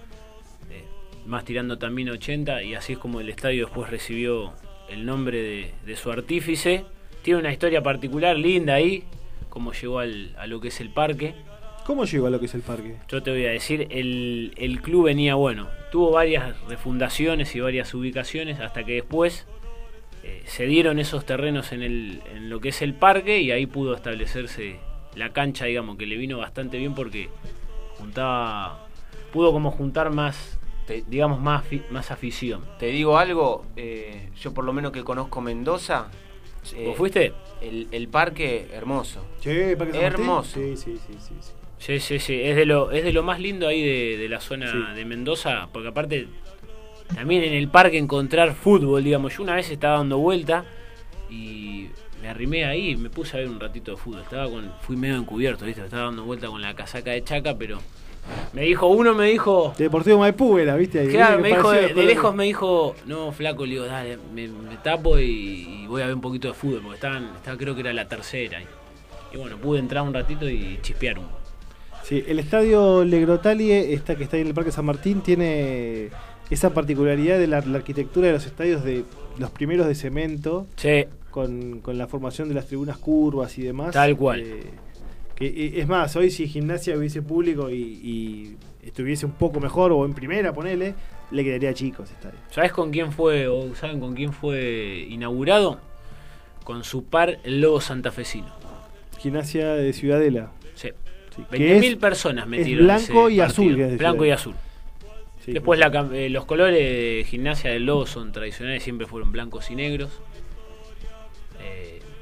C: más tirando también 80, y así es como el estadio después recibió el nombre de, de su artífice. Tiene una historia particular, linda ahí, como llegó al- a lo que es el parque.
A: ¿Cómo llegó a lo que es el parque?
C: Yo te voy a decir, el, el club venía bueno, tuvo varias refundaciones y varias ubicaciones hasta que después eh, se dieron esos terrenos en, el, en lo que es el parque y ahí pudo establecerse la cancha, digamos, que le vino bastante bien porque juntaba, pudo como juntar más, digamos, más, más afición.
B: Te digo algo, eh, yo por lo menos que conozco Mendoza. eh,
C: ¿Vos fuiste?
B: El, el parque hermoso.
A: Sí, el Parque San Martín.
B: Hermoso.
A: Sí, sí, sí, sí, sí.
C: Sí, sí, sí, es de lo, es de lo más lindo ahí de, de la zona
A: Sí.
C: de Mendoza, porque aparte también en el parque encontrar fútbol, digamos, yo una vez estaba dando vuelta y me arrimé ahí y me puse a ver un ratito de fútbol, estaba con, fui medio encubierto, ¿viste? estaba dando vuelta con la casaca de Chaca, pero me dijo, uno me dijo,
A: Deportivo Maipú era, ¿viste? Ahí,
C: claro, me dijo,
A: Parecía
C: de, lejos me dijo, no, flaco, le digo, dale, me, me tapo y, y voy a ver un poquito de fútbol, porque estaban, estaba, creo que era la tercera. Y, y bueno, pude entrar un ratito y chispear un.
A: Sí, el estadio Legrotalie, esta que está ahí en el Parque San Martín, tiene esa particularidad de la, la arquitectura de los estadios de los primeros de cemento.
C: Sí.
A: Con, con la formación de las tribunas curvas y demás.
C: Tal cual.
A: Eh, eh, es más, hoy si gimnasia hubiese público y, y estuviese un poco mejor o en primera, ponele, le quedaría chico ese estadio.
C: ¿Sabes con quién fue, o saben con quién fue inaugurado? Con su par, el Lobo Santafesino.
A: Gimnasia de Ciudadela.
C: Sí.
A: Sí, que
C: 20.000
A: es-
C: personas metieron.
A: blanco y azul, que es
C: Blanco y
A: Ciudadela.
C: azul.
A: Sí,
C: Después la eh, los colores de gimnasia del Lobo son tradicionales, siempre fueron blancos y negros.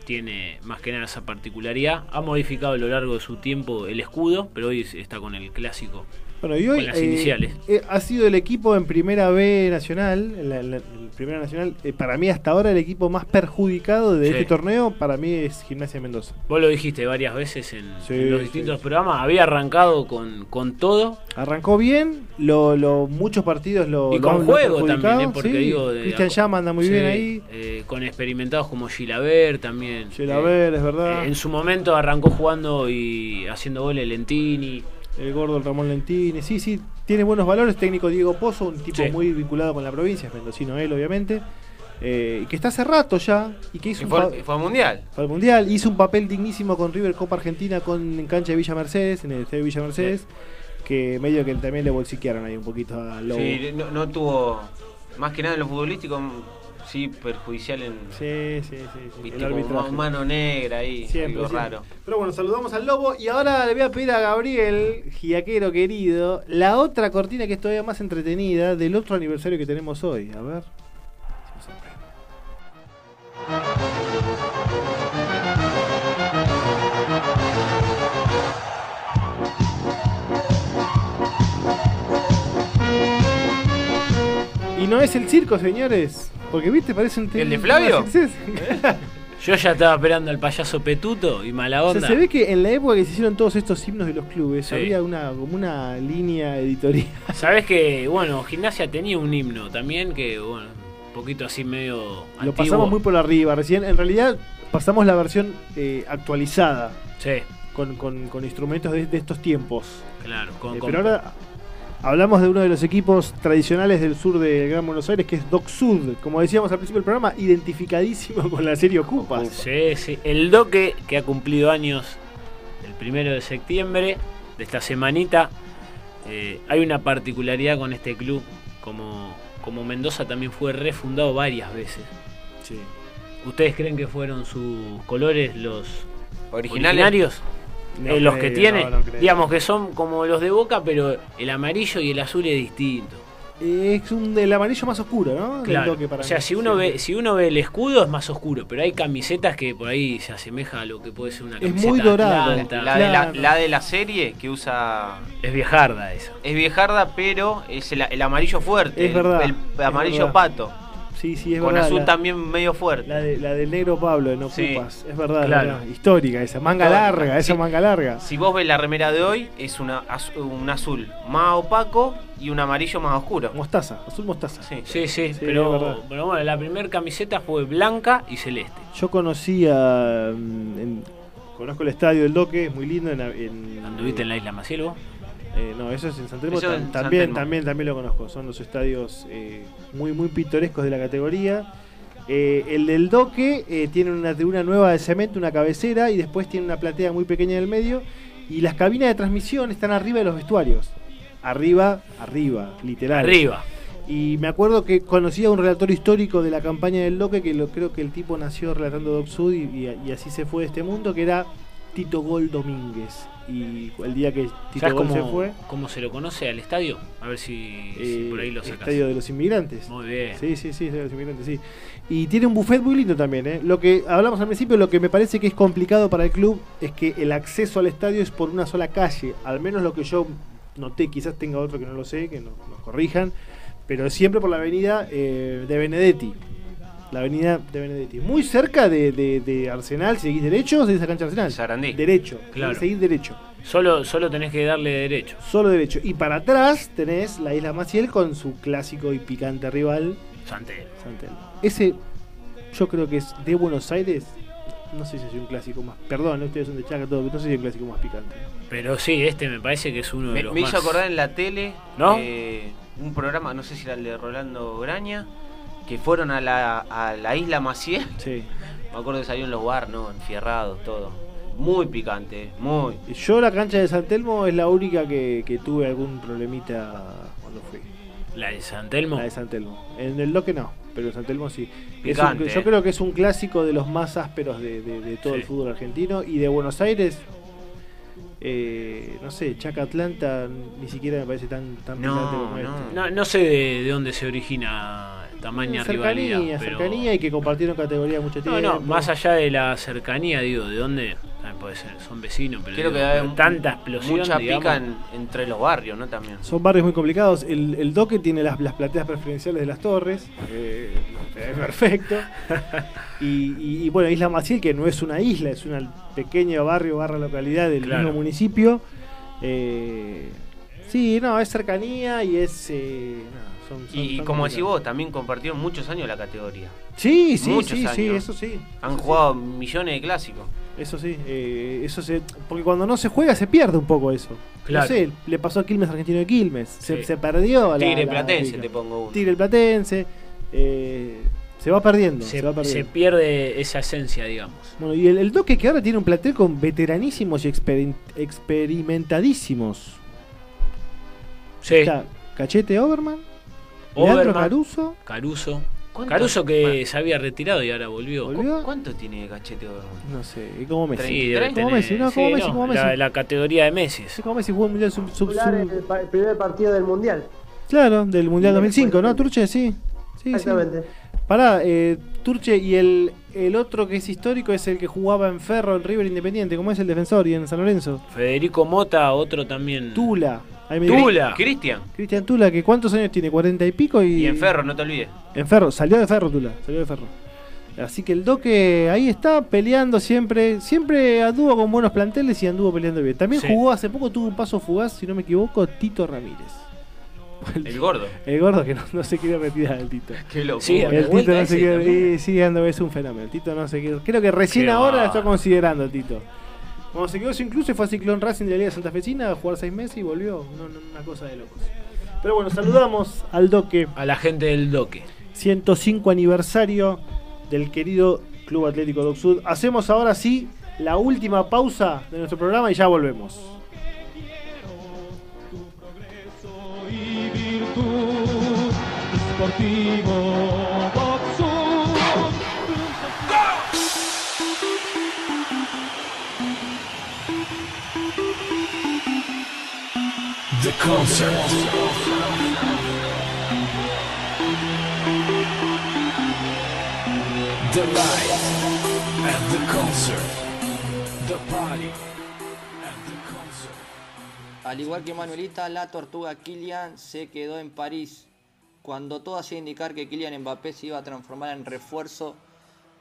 C: Tiene más que nada esa particularidad. Ha modificado a lo largo de su tiempo el escudo, pero hoy está con el clásico.
A: Bueno, y hoy
C: con las
A: eh,
C: iniciales.
A: eh, ha sido el equipo en Primera B Nacional, en la, en la- en Primera Nacional, eh, para mí hasta ahora el equipo más perjudicado de
C: Sí.
A: este torneo, para mí es Gimnasia Mendoza.
C: Vos lo dijiste varias veces en,
A: Sí,
C: en los
A: sí,
C: distintos programas. Había arrancado con, con todo.
A: Arrancó bien, lo, lo- muchos partidos lo
C: Y con
A: lo
C: juego también, ¿eh? porque
A: sí.
C: digo.
A: Cristian Llama anda muy bien ahí.
C: eh, con experimentados como Gilaver también.
A: Gilaver, es verdad.
C: Eh, en su momento arrancó jugando y haciendo goles Lentini.
A: El gordo el Ramón Lentini, sí, sí, tiene buenos valores. Técnico Diego Pozo, un tipo
C: Sí.
A: muy vinculado con la provincia, es mendocino él, obviamente. eh, y que está hace rato ya. Y que hizo
B: Y
A: un
B: fue, y fue al mundial.
A: Fue al Mundial, hizo un papel dignísimo con River Copa Argentina con en cancha de Villa Mercedes, en el estadio de Villa Mercedes, que medio que también le bolsiquearon ahí un poquito a Lobo.
B: Sí, no, no tuvo. Más que nada en lo futbolístico, sí, perjudicial en.
A: Sí, sí, sí. sí,
B: Viste,
A: el
B: como mano negra ahí,
A: Siempre,
B: algo
A: siempre.
B: raro.
A: Pero bueno, saludamos al Lobo y ahora le voy a pedir a Gabriel, giaquero querido, la otra cortina que es todavía más entretenida del otro aniversario que tenemos hoy. A ver. Y no es el circo, señores. Porque, viste, parece un
C: ¿El de Flavio? Yo ya estaba esperando al payaso Petuto y mala
A: O
C: onda.
A: sea, se ve que en la época que se hicieron todos estos himnos de los clubes,
C: Sí.
A: había una como una línea editorial.
C: Sabes que, bueno, Gimnasia tenía un himno también que, bueno, un poquito así medio.
A: Lo
C: antiguo.
A: pasamos muy por arriba recién. En realidad, pasamos la versión eh, actualizada.
C: Sí.
A: Con, con- con instrumentos de, de estos tiempos.
C: Claro, con,
A: Eh,
C: con-
A: pero ahora hablamos de uno de los equipos tradicionales del sur de Gran Buenos Aires, que es Doc Sud. Como decíamos al principio del programa, identificadísimo con la serie Ocupas.
C: Sí, sí. El Doque, que ha cumplido años el primero de septiembre de esta semanita. eh, hay una particularidad con este club. Como, como Mendoza también fue refundado varias veces.
A: Sí.
C: ¿Ustedes creen que fueron sus colores los
B: Originales.
C: originarios?
A: No
C: Eh, los que
A: creo,
C: tiene,
A: no, no
C: digamos que son como los de Boca, pero el amarillo y el azul es distinto.
A: Eh, es un del amarillo más oscuro, ¿no?
C: Claro.
A: Doque para
C: O sea,
A: mí.
C: si uno
A: Sí.
C: ve, si uno ve el escudo es más oscuro, pero hay camisetas que por ahí se asemeja a lo que puede ser una
A: Es
C: camiseta
A: muy dorado.
C: Atlanta.
B: La, de la, la de la serie que usa.
C: Es viejarda esa.
B: Es viejarda, pero es el, el amarillo fuerte.
A: Es
B: el-
A: verdad,
B: El,
A: es
B: amarillo
A: verdad.
B: pato.
A: Sí, sí, es
B: con
A: verdad.
B: azul
A: la-
B: también medio fuerte.
A: La, de- la del negro Pablo en
B: Sí.
A: Ocupas. Es verdad,
B: Claro.
A: verdad. Histórica esa. Manga larga, esa
B: sí.
A: manga larga.
B: Si vos ves la remera de hoy, es una, un azul más opaco y un amarillo más oscuro.
A: Mostaza, azul mostaza.
B: Sí.
C: Sí, sí,
A: Sí,
C: pero, bueno, la primera camiseta fue blanca y celeste.
A: Yo conocía. mm, en- conozco el estadio del Doque, es muy lindo. En, en-
C: ¿Anduviste en la isla Maciel vos?
A: Eh, no, eso es en San Telmo.
B: San
A: también,
B: Telmo.
A: también, también lo conozco. Son los estadios eh, muy, muy pintorescos de la categoría. Eh, el del Doque tiene una tribuna nueva de cemento, una cabecera, y después tiene una platea muy pequeña en el medio. Y las cabinas de transmisión están arriba de los vestuarios. Arriba, arriba, literal.
C: Arriba.
A: Y me acuerdo que conocía a un relator histórico de la campaña del Doque, que lo, creo que el tipo nació relatando Doc Sud y, y- y así se fue de este mundo, que era Tito Gol Domínguez. Y el día que Tito
C: ¿Sabes
A: Gol
C: cómo,
A: se fue,
C: cómo se lo conoce al estadio? A ver si, si
A: eh,
C: por ahí lo sacas.
A: Estadio de los Inmigrantes.
C: Muy bien.
A: Sí, sí, sí, de los Inmigrantes, sí. Y tiene un buffet muy lindo también, ¿eh? Lo que hablamos al principio, lo que me parece que es complicado para el club es que el acceso al estadio es por una sola calle. Al menos lo que yo noté, quizás tenga otro que no lo sé, que no- nos corrijan, pero siempre por la avenida eh, de Benedetti. La avenida de Benedetti. Muy cerca de, de- de Arsenal, si seguís derecho, seguís a cancha de Arsenal.
B: Sarandí.
A: Derecho.
C: Claro.
A: Seguís derecho.
C: Solo, solo tenés que darle derecho.
A: Solo derecho. Y para atrás tenés la isla Maciel con su clásico y picante rival,
C: Santel.
A: Santel. Ese, yo creo que es de Buenos Aires, no sé si es un clásico más. Perdón, ustedes son de Chaca, todo, pero no sé si es un clásico más picante.
C: Pero sí, este me parece que es uno de
B: Me,
C: los
B: me
C: más.
B: hizo acordar en la tele
C: ¿No?
B: eh, un programa, no sé si era el de Rolando Graña, que fueron a la, a la isla Maciel.
A: Sí.
B: Me acuerdo que salieron los bar, ¿no? Enfierrados, todo. Muy picante, muy.
A: Yo la cancha de San Telmo es la única que, que tuve algún problemita cuando fui.
C: La de San Telmo.
A: La de San Telmo. En el Doque no, pero en San Telmo sí. Es
B: Picante,
A: un- yo creo que es un clásico de los más ásperos de, de- de todo
C: Sí.
A: el fútbol argentino. Y de Buenos Aires, eh, no sé, Chaca Atlanta ni siquiera me parece tan, tan picante como este.
C: No, no sé de, de dónde se origina tamaña
A: cercanía,
C: rivalidad. Pero...
A: cercanía y que compartieron categoría mucho tiempo.
C: No, no, más allá de la cercanía, digo, ¿de dónde? Puede ser, son vecinos, pero,
B: Creo
C: digo,
B: que hay
C: pero tanta explosión,
B: Mucha
C: digamos.
B: pica en- entre los barrios, ¿no? También.
A: Son barrios muy complicados. El, el Doque tiene las, las plateas preferenciales de las torres. eh, es perfecto. Y, y- y bueno, Isla Maciel, que no es una isla, es un pequeño barrio, barra localidad del
C: Claro.
A: mismo municipio. Eh, sí, no, es cercanía y es. eh, no, son- son-
B: Y,
A: son
B: como decís vos, también compartieron muchos años la categoría.
A: Sí, sí,
B: Muchos
A: sí, sí, eso sí.
B: Han
A: eso sí.
B: jugado millones de clásicos.
A: Eso sí, eh, eso se, porque cuando no se juega se pierde un poco eso.
B: Claro.
A: No sé, le pasó a Quilmes Argentino de Quilmes, se,
B: Sí.
A: se perdió. la-
B: Tigre
A: la
B: Platense, te pongo uno.
A: Tigre Platense, eh, se va perdiendo. Se,
C: Se,
A: va
C: se
A: perdiendo.
C: pierde esa esencia, digamos.
A: Bueno, y el, el Doque que ahora tiene un plantel con veteranísimos y experimentadísimos.
C: Sí.
A: Está Cachete Oberman, Leandro
C: Overman,
A: Caruso.
C: Caruso.
B: ¿Cuánto?
C: Caruso que
B: Bueno.
C: se había retirado y ahora volvió.
A: ¿Volvió?
B: ¿Cuánto tiene Cachete Oberman?
A: No sé, y como Messi.
C: Sí, tener-
A: Messi, no, como
C: sí,
A: Messi,
C: no,
A: como Messi.
C: La, la categoría de Messi.
A: Sí, como Messi jugó el Mundial sub, sub- sub-
D: el, pa- el primer partido del mundial.
A: Claro, del Mundial
D: Sí,
A: 2005, ¿no? Turche, sí. Sí, sí.
D: Exactamente.
A: Pará, eh, Turche, y el, el otro que es histórico es el que jugaba en Ferro, en River Independiente, como es el defensor y en San Lorenzo.
C: Federico Mota, otro también.
A: Tula. Ahí me
C: Tula.
B: Cristian.
A: Cristian Tula, que ¿cuántos años tiene? ¿40 y pico? Y,
B: Y en Ferro, no te olvides.
A: En Ferro, salió de Ferro Tula, salió de Ferro. Así que el Doque ahí está peleando siempre, siempre anduvo con buenos planteles y anduvo peleando bien. También
C: Sí.
A: jugó hace poco, tuvo un paso fugaz, si no me equivoco, Tito Ramírez.
B: El gordo.
A: El gordo que no, no se quiere retirar el Tito.
B: Qué loco.
C: Sí,
A: El Tito
C: vuelta
A: no
C: ese
A: se quiere, y sigue ando, es un fenómeno. El Tito no se quiere. Creo que recién
C: Qué
A: ahora la
C: va.
A: está considerando el Tito. Cuando se quedó sin club se fue a Ciclón Racing de la Liga Santa Fecina a jugar seis meses y volvió. No, no, una cosa de locos. Pero bueno, saludamos al Doque.
C: A la gente del Doque.
A: 105 aniversario del querido Club Atlético Doc Sud. Hacemos ahora sí la última pausa de nuestro programa y ya volvemos.
G: Boxu.
L: The. The the concert. The party and the concert.
M: Al igual que Manuelita, la tortuga Kylian se quedó en París, cuando todo hacía indicar que Kylian Mbappé se iba a transformar en refuerzo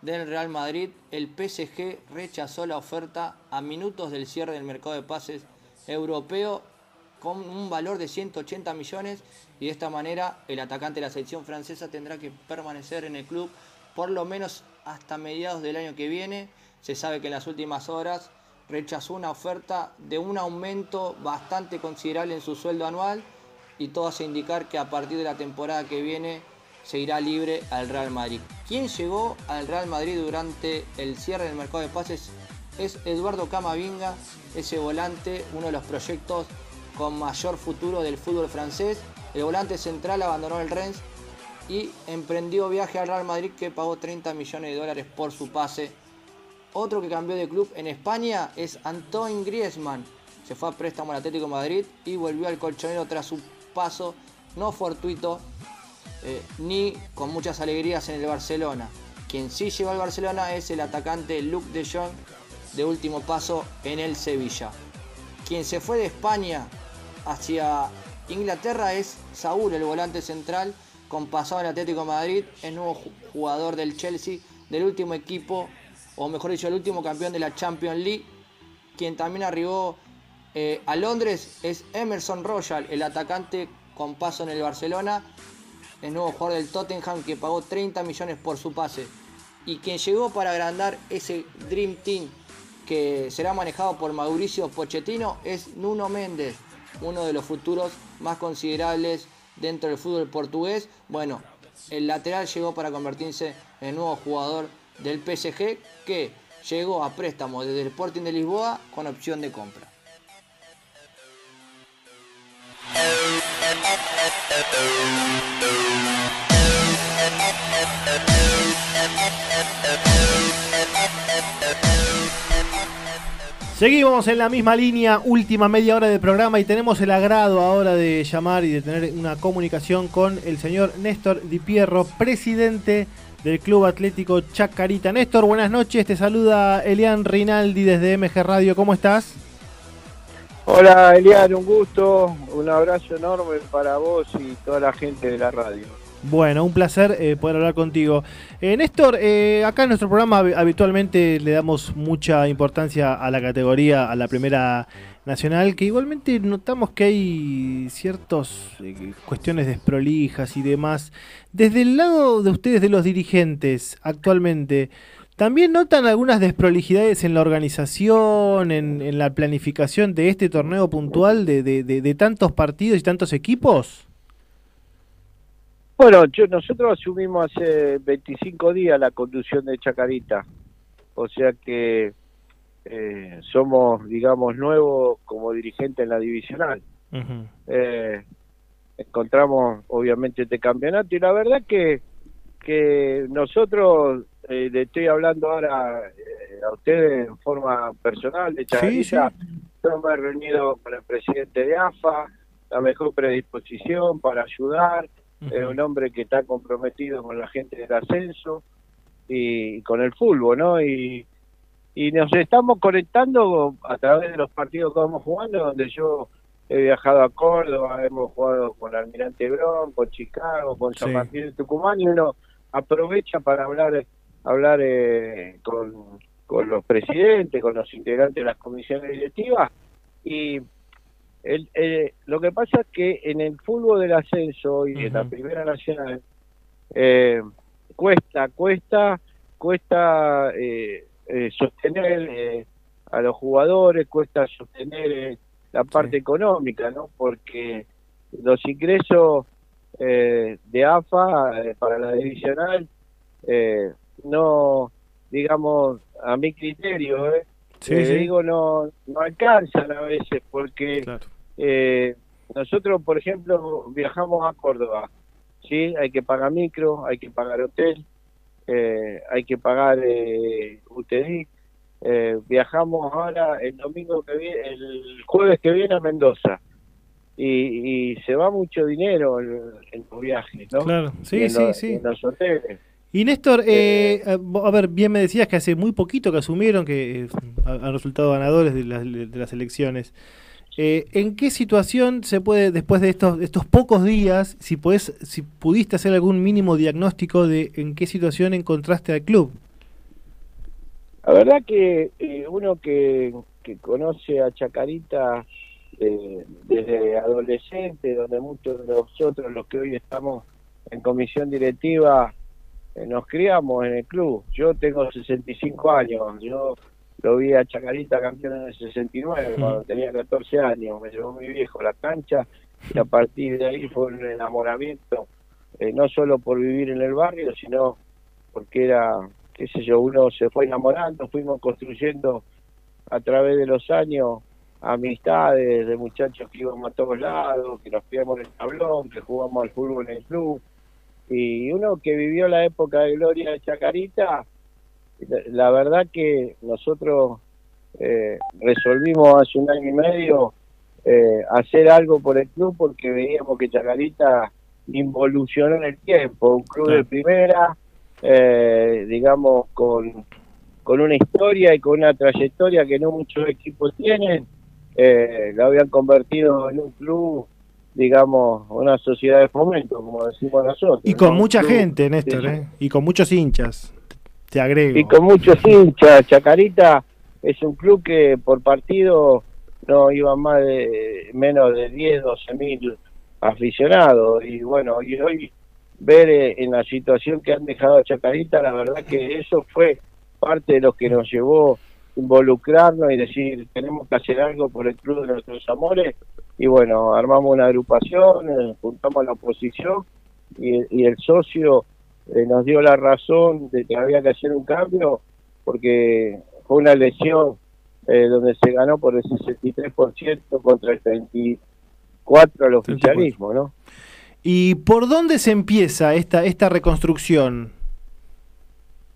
M: del Real Madrid, el PSG rechazó la oferta a minutos del cierre del mercado de pases europeo con un valor de 180 millones y de esta manera el atacante de la selección francesa tendrá que permanecer en el club por lo menos hasta mediados del año que viene. Se sabe que en las últimas horas rechazó una oferta de un aumento bastante considerable en su sueldo anual y todo hace indicar que a partir de la temporada que viene se irá libre al Real Madrid. Quien llegó al Real Madrid durante el cierre del mercado de pases es Eduardo Camavinga, ese volante, uno de los proyectos con mayor futuro del fútbol francés. El volante central abandonó el Rennes y emprendió viaje al Real Madrid que pagó 30 millones de dólares por su pase. Otro que cambió de club en España es Antoine Griezmann. Se fue a préstamo al Atlético Madrid y volvió al colchonero tras su paso no fortuito eh, ni con muchas alegrías en el Barcelona. Quien sí llegó al Barcelona es el atacante Luke de Jong de último paso en el Sevilla. Quien se fue de España hacia Inglaterra es Saúl, el volante central, con pasado en Atlético Madrid, es nuevo ju- jugador del Chelsea, del último equipo, o mejor dicho, el último campeón de la Champions League. Quien también arribó eh, a Londres es Emerson Royal, el atacante con paso en el Barcelona, es nuevo jugador del Tottenham que pagó 30 millones por su pase. y quien llegó para agrandar ese Dream Team que será manejado por Mauricio Pochettino es Nuno Méndez, uno de los futuros más considerables dentro del fútbol portugués. Bueno, el lateral llegó para convertirse en nuevo jugador del PSG que llegó a préstamo desde el Sporting de Lisboa con opción de compra.
A: Seguimos en la misma línea, última media hora del programa y tenemos el agrado ahora de llamar y de tener una comunicación con el señor Néstor Di Pierro, presidente del Club Atlético Chacarita. Néstor, buenas noches, te saluda Elian Rinaldi desde MG Radio, ¿cómo estás?
P: Hola Elian, un gusto, un abrazo enorme para vos y toda la gente de la radio.
A: Bueno, un placer eh, poder hablar contigo. Eh, Néstor, eh, acá en nuestro programa hab- habitualmente le damos mucha importancia a la categoría, a la primera nacional, que igualmente notamos que hay ciertas cuestiones desprolijas y demás. Desde el lado de ustedes, de los dirigentes, actualmente, ¿también notan algunas desprolijidades en la organización, en, la planificación de este torneo puntual de tantos partidos y tantos equipos?
P: Bueno, yo, nosotros asumimos hace 25 días la conducción de Chacarita, o sea que eh, somos, digamos, nuevos como dirigente en la divisional. Eh, encontramos obviamente este campeonato y la verdad que que nosotros eh, le estoy hablando ahora eh, a ustedes en forma personal de Chacarita. yo me he reunido con el presidente de AFA la mejor predisposición para ayudar es un hombre que está comprometido con la gente del ascenso y con el fútbol no y y nos estamos conectando a través de los partidos que vamos jugando, donde yo he viajado a Córdoba, hemos jugado con Almirante Brown, con Chicago, con San
A: Sí.
P: Martín de Tucumán, y uno aprovecha para hablar hablar eh, con, con los presidentes, con los integrantes de las comisiones directivas, y el, eh, lo que pasa es que en el fútbol del ascenso y en la Primera Nacional, eh, cuesta, cuesta, cuesta eh, eh, sostener eh, a los jugadores, cuesta sostener eh, la parte económica, ¿no? Porque los ingresos eh, de AFA para la divisional eh, no, digamos, a mi criterio, ¿eh?
A: Sí,
P: Eh,
A: sí.
P: digo, no, no alcanzan a veces porque eh, nosotros, por ejemplo, viajamos a Córdoba, ¿sí? Hay que pagar micro, hay que pagar hotel, eh, hay que pagar eh, UTD. Eh, viajamos ahora el domingo que viene, el jueves que viene a Mendoza. Y, y se va mucho dinero en, en los viajes, ¿no?
A: Claro, sí,
P: Y en
A: sí,
P: los-
A: sí.
P: En los hoteles.
A: Y Néstor, eh, a a ver, bien me decías que hace muy poquito que asumieron que eh, han resultado ganadores de las, de las elecciones. Eh, ¿En qué situación se puede, después de estos, estos pocos días, si podés, si pudiste hacer algún mínimo diagnóstico de en qué situación encontraste al club?
P: La verdad que eh, uno que, que conoce a Chacarita eh, desde adolescente, donde muchos de nosotros, los que hoy estamos en comisión directiva, eh, nos criamos en el club. Yo tengo 65 años, yo lo vi a Chacarita campeón en el 69,
A: Mm.
P: cuando tenía 14 años, me llevó mi viejo a la cancha y a partir de ahí fue un enamoramiento, eh, no solo por vivir en el barrio, sino porque era, qué sé yo, uno se fue enamorando, fuimos construyendo a través de los años amistades de muchachos que íbamos a todos lados, que nos pillamos en el tablón, que jugamos al fútbol en el club. Y uno que vivió la época de gloria de Chacarita, la, verdad que nosotros eh, resolvimos hace un año y medio eh, hacer algo por el club porque veíamos que Chacarita involucionó en el tiempo, un club de primera, eh, digamos, con, con una historia y con una trayectoria que no muchos equipos tienen, eh, lo habían convertido en un club, digamos, una sociedad de fomento, como decimos nosotros.
A: Y con mucha
P: club
A: gente, Néstor,
P: de-
A: ¿eh? Y con muchos hinchas. Te agrego.
P: y con muchos hinchas. Chacarita es un club que por partido no iba más de menos de 10, 12 mil aficionados. Y bueno, y hoy ver eh, en la situación que han dejado a Chacarita, la verdad que eso fue parte de lo que nos llevó a involucrarnos y decir, tenemos que hacer algo por el club de nuestros amores. Y bueno, armamos una agrupación, eh, juntamos a la oposición y, y el socio eh, nos dio la razón de que había que hacer un cambio porque fue una elección eh, donde se ganó por el 63% contra el 34% al oficialismo, ¿no?
A: ¿Y por dónde se empieza esta, esta reconstrucción?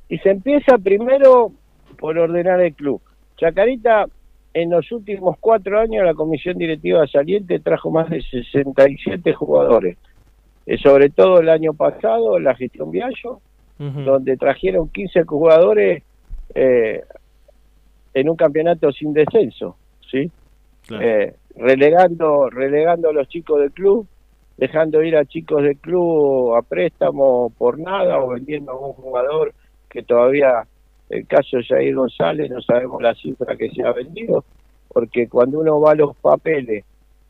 P: Y se empieza primero por ordenar el club. Chacarita, en los últimos cuatro años, la comisión directiva saliente trajo más de 67 jugadores. Eh, sobre todo el año pasado, la gestión Viallo, donde trajeron 15 jugadores eh, en un campeonato sin descenso, ¿sí? Eh, relegando, relegando a los chicos del club, dejando ir a chicos del club a préstamo por nada o vendiendo a un jugador que todavía, el caso de Jair González, no sabemos la cifra que se ha vendido, porque cuando uno va a los papeles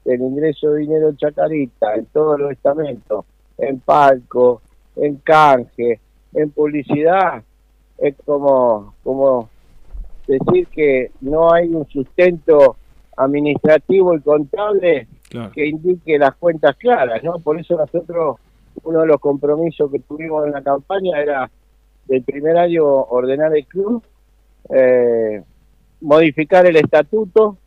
P: del ingreso de dinero en Chacarita, en todos los estamentos, en palco, en canje, en publicidad, es como, como decir que no hay un sustento administrativo y contable que indique las cuentas claras, ¿no? Por eso nosotros, uno de los compromisos que tuvimos en la campaña era del primer año ordenar el club, eh, modificar el estatuto.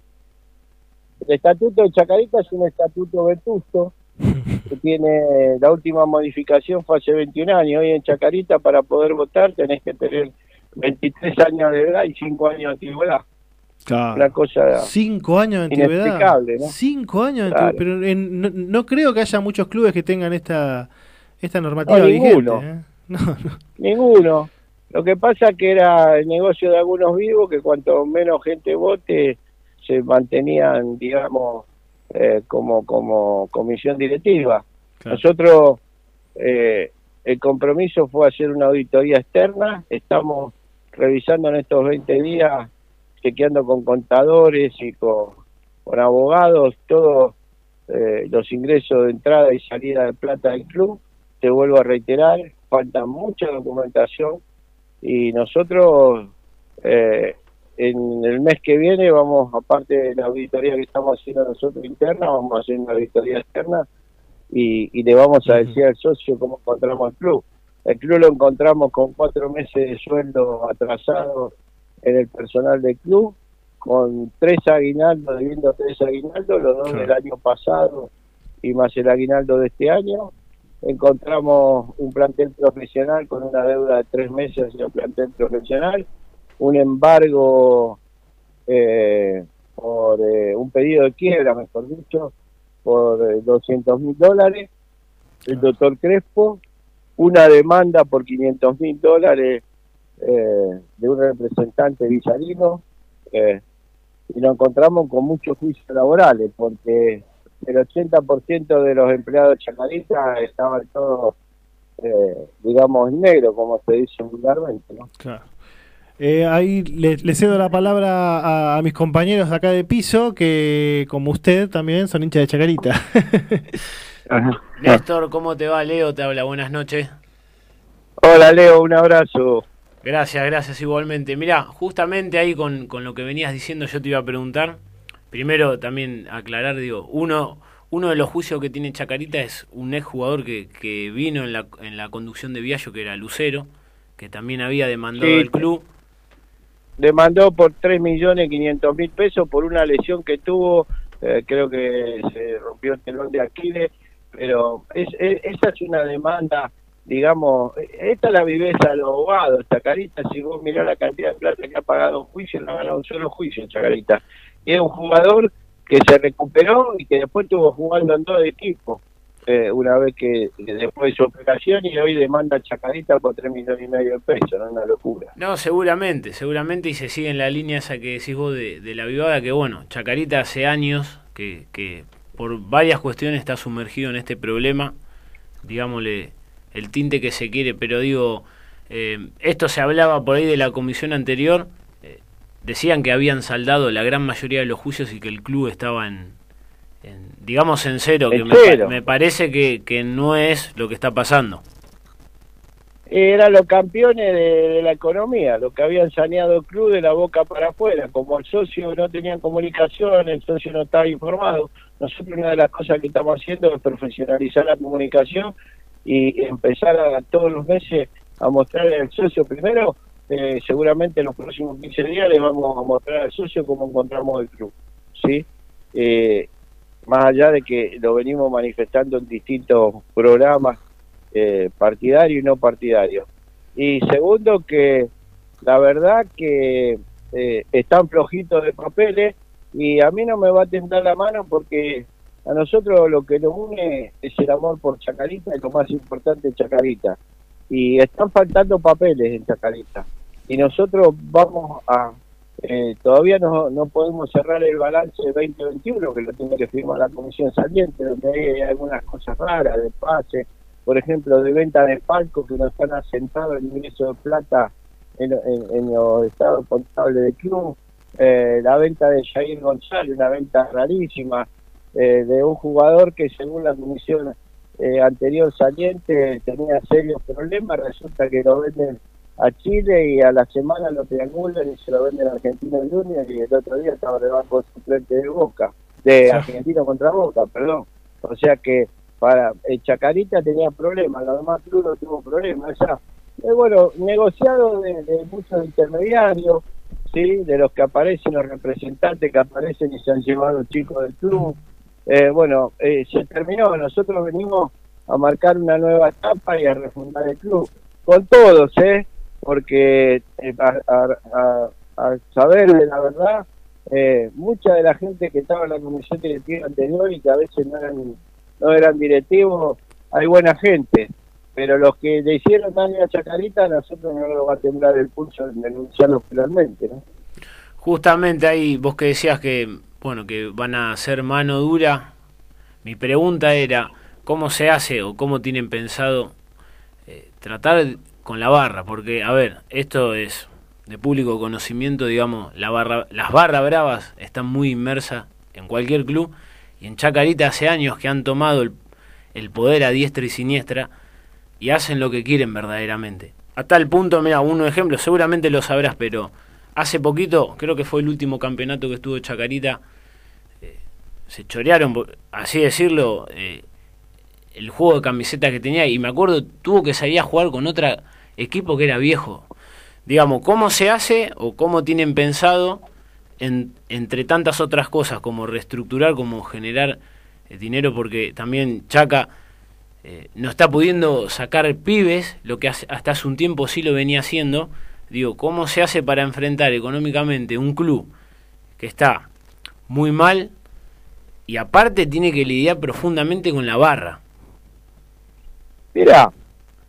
P: El estatuto de Chacarita es un estatuto vetusto, que tiene la última modificación fue hace 21 años. Hoy en Chacarita para poder votar tenés que tener 23 años de edad y 5 años de antigüedad. Una cosa
A: Cinco años de antigüedad.
P: inexplicable, ¿no?
A: Cinco años de
P: Claro.
A: antigüedad. Pero en- no, no creo que haya muchos clubes que tengan esta, esta normativa
P: No,
A: vigente.
P: ninguno.
A: ¿eh? No, no.
P: Ninguno. Lo que pasa que era el negocio de algunos vivos que cuanto menos gente vote se mantenían, digamos, eh, como como comisión directiva. Nosotros eh, el compromiso fue hacer una auditoría externa. Estamos revisando en estos 20 días, chequeando con contadores y con, con abogados todos eh, los ingresos de entrada y salida de plata del club. Te vuelvo a reiterar, falta mucha documentación y nosotros eh, en el mes que viene vamos, aparte de la auditoría que estamos haciendo nosotros interna, vamos a hacer una auditoría externa y, y le vamos a decir al socio cómo encontramos el club. El club lo encontramos con cuatro meses de sueldo atrasado en el personal del club, con tres aguinaldos, debiendo tres aguinaldos, los dos del año pasado y más el aguinaldo de este año. Encontramos un plantel profesional con una deuda de tres meses hacia el plantel profesional, un embargo eh, por eh, un pedido de quiebra, mejor dicho, por 200 mil dólares, el doctor Crespo, una demanda por 500 mil dólares eh, de un representante villarino, eh, y nos encontramos con muchos juicios laborales, porque el 80% de los empleados de Chacarita estaban todos, eh, digamos, en negro, como se dice vulgarmente, ¿no?
A: Claro. Eh, ahí le, le cedo la palabra a, a mis compañeros de acá de piso, que como usted también son hinchas de Chacarita.
C: Néstor, ¿cómo te va? Leo te habla, buenas noches.
P: Hola Leo, un abrazo.
C: Gracias, gracias igualmente. Mirá, justamente ahí con, con lo que venías diciendo yo te iba a preguntar. Primero también aclarar, digo, uno, uno de los juicios que tiene Chacarita es un ex jugador que, que vino en la, en la conducción de Viallo, que era Lucero, que también había demandado
P: Sí.
C: al club.
P: demandó por 3 millones 500 mil pesos por una lesión que tuvo, eh, creo que se rompió el telón de Aquiles, pero es, es- esa es una demanda, digamos, esta es la viveza de los abogados, Chacarita, si vos mirás la cantidad de plata que ha pagado un juicio, no ha ganado un solo juicio Chacarita. Es un jugador que se recuperó y que después estuvo jugando en dos equipos. eh, una vez que después de su operación y hoy demanda Chacarita por 3 millones y medio de pesos, ¿no? una locura.
C: No, seguramente, seguramente, y se sigue en la línea esa que decís vos de, la vivada, que bueno, Chacarita hace años que, por varias cuestiones está sumergido en este problema, digámosle, el tinte que se quiere, pero digo, eh, esto se hablaba por ahí de la comisión anterior, decían que habían saldado la gran mayoría de los juicios y que el club estaba en, en, digamos, en cero, que
P: En
C: me, pa-
P: cero.
C: me parece que, que no es lo que está pasando.
P: eran los campeones de, de la economía, los que habían saneado el club de la boca para afuera. Como el socio no tenía comunicación, el socio no estaba informado. Nosotros una de las cosas que estamos haciendo es profesionalizar la comunicación y empezar a todos los meses a mostrarle al socio primero, eh, seguramente en los próximos 15 días le vamos a mostrar al socio cómo encontramos el club. ¿sí? Eh, más allá de que lo venimos manifestando en distintos programas eh, partidarios y no partidarios. Y segundo, que la verdad que eh, están flojitos de papeles y a mí no me va a temblar la mano porque a nosotros lo que nos une es el amor por Chacarita y lo más importante Chacarita. Y están faltando papeles en Chacarita. Y nosotros vamos a... eh, todavía no, no podemos cerrar el balance 2021, que lo tiene que firmar la comisión saliente, donde hay algunas cosas raras de pase, por ejemplo, de venta de palco que no están asentados el ingreso de plata en, en- en los estados contables del club, eh, la venta de Jair González, una venta rarísima, eh, de un jugador que según la comisión eh, anterior saliente tenía serios problemas, resulta que lo venden a Chile y a la semana lo triangulan y se lo venden a Argentina Junior y el otro día estaba de banco suplente de Boca, de Argentino contra Boca, perdón. O sea que para el Chacarita tenía problemas, los demás clubes no tuvo problemas. O sea, eh, bueno, negociado de, de muchos intermediarios, sí, de los que aparecen, los representantes que aparecen y se han llevado chicos del club. Eh, bueno, eh, se terminó, nosotros venimos a marcar una nueva etapa y a refundar el club, con todos, ¿eh? Porque eh, a, a- saber de la verdad, eh, mucha de la gente que estaba en la comisión directiva anterior y que a veces no eran, no eran directivos, hay buena gente, pero los que le hicieron daño a Chacarita, nosotros no nos va a temblar el pulso en denunciarlo penalmente, ¿no?
C: Justamente ahí, vos que decías que, bueno, que van a hacer mano dura, mi pregunta era, ¿cómo se hace o cómo tienen pensado eh, tratar con la barra? Porque, a ver, esto es de público conocimiento, digamos, la barra, las barras bravas están muy inmersas en cualquier club y en Chacarita hace años que han tomado el, poder a diestra y siniestra y hacen lo que quieren verdaderamente. A tal punto, mira, un ejemplo, seguramente lo sabrás, pero hace poquito, creo que fue el último campeonato que estuvo Chacarita, se chorearon, así decirlo, eh, el juego de camiseta que tenía y me acuerdo, tuvo que salir a jugar con otro equipo que era viejo. Digamos, ¿cómo se hace o cómo tienen pensado, en- entre tantas otras cosas, como reestructurar, como generar eh, dinero? Porque también Chaca eh, no está pudiendo sacar pibes, lo que hasta hace un tiempo sí lo venía haciendo. Digo, ¿cómo se hace para enfrentar económicamente un club que está muy mal y aparte tiene que lidiar profundamente con la barra?
P: Mira,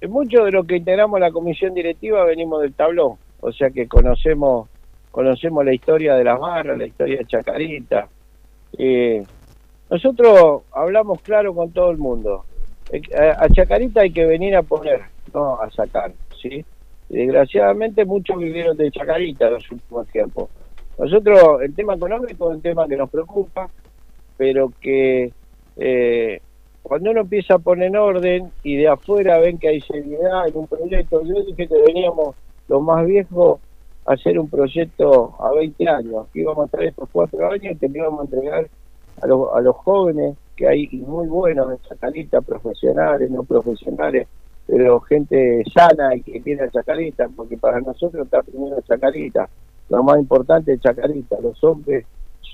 P: muchos de los que integramos la comisión directiva venimos del tablón, o sea que conocemos conocemos la historia de las barras, la historia de Chacarita. Eh, nosotros hablamos claro con todo el mundo. Eh, A Chacarita hay que venir a poner, no a sacar, ¿sí? Desgraciadamente muchos vivieron de Chacarita los últimos tiempos. Nosotros, el tema económico es un tema que nos preocupa, pero que eh, cuando uno empieza a poner en orden y de afuera ven que hay seriedad en un proyecto, yo dije que veníamos los más viejos a hacer un proyecto a 20 años, que íbamos a estar estos cuatro años y que le íbamos a entregar a, los- a los jóvenes que hay muy buenos en Chacarita, profesionales, no profesionales, pero gente sana y que quiere a Chacarita, porque para nosotros está primero Chacarita, lo más importante es Chacarita, los hombres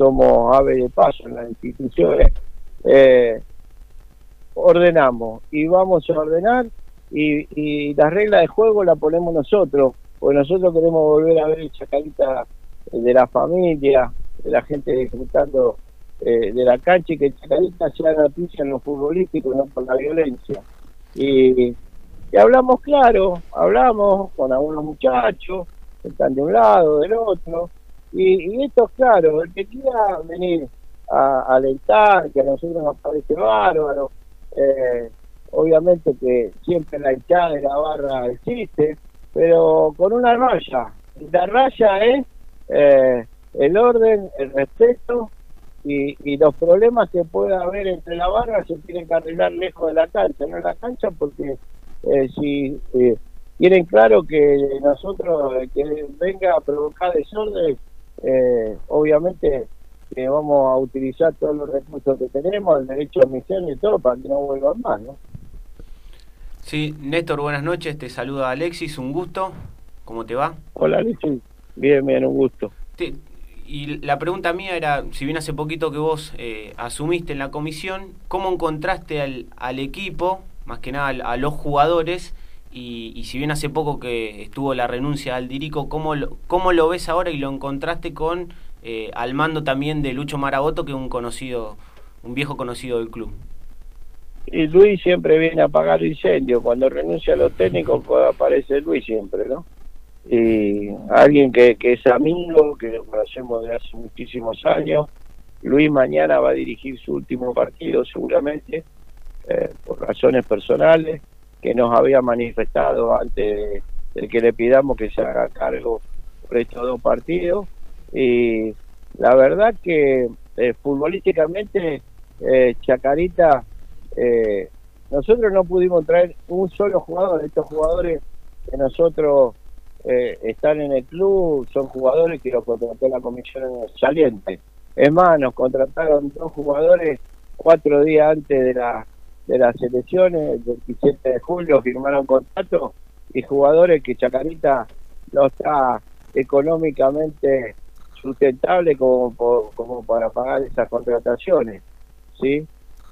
P: somos ave de paso en las instituciones. Eh, ordenamos y vamos a ordenar y, y las reglas de juego las ponemos nosotros, porque nosotros queremos volver a ver el Chacarita eh, de la familia, de la gente disfrutando eh, de la cancha y que el Chacarita sea noticia en lo futbolístico, no por la violencia. Y, y hablamos claro, hablamos con algunos muchachos que están de un lado, del otro, y, y esto es claro, el que quiera venir a, alentar, que a nosotros nos parece bárbaro, eh, obviamente que siempre la hinchada de la barra existe, pero con una raya. La raya es eh, el orden, el respeto y, y los problemas que pueda haber entre la barra se tienen que arreglar lejos de la cancha, no en la cancha porque eh, si, eh, tienen claro que nosotros, el que venga a provocar desorden, eh, obviamente que vamos a utilizar todos los recursos que tenemos, el derecho a admisión y todo, para que no vuelvan más, ¿no?
B: Sí, Néstor, buenas noches. Te saluda Alexis, un gusto. ¿Cómo te va?
P: Hola, Alexis. Bien, bien, un gusto.
B: Te- y la pregunta mía era, si bien hace poquito que vos eh, asumiste en la comisión, ¿cómo encontraste al, al equipo, más que nada al- a los jugadores? Y, si bien hace poco que estuvo la renuncia al Dirico, ¿cómo lo, cómo lo ves ahora y lo encontraste con eh, al mando también de Lucho Maraboto, que es un conocido, un viejo conocido del club?
P: Y Luis siempre viene a apagar incendios. Cuando renuncia a los técnicos, aparece Luis siempre, ¿no? Y alguien que, que es amigo, que lo conocemos de hace muchísimos años. Luis mañana va a dirigir su último partido, seguramente, eh, por razones personales, que nos había manifestado antes de, de que le pidamos que se haga cargo por estos dos partidos. Y la verdad que eh, futbolísticamente, eh, Chacarita eh, nosotros no pudimos traer un solo jugador. Estos jugadores que nosotros eh, están en el club son jugadores que los contrató la comisión saliente. Es más, nos contrataron dos jugadores cuatro días antes de, la, de las elecciones, el 27 de julio, firmaron contrato y jugadores que Chacarita no está económicamente sustentable como, como para pagar esas contrataciones. ¿sí?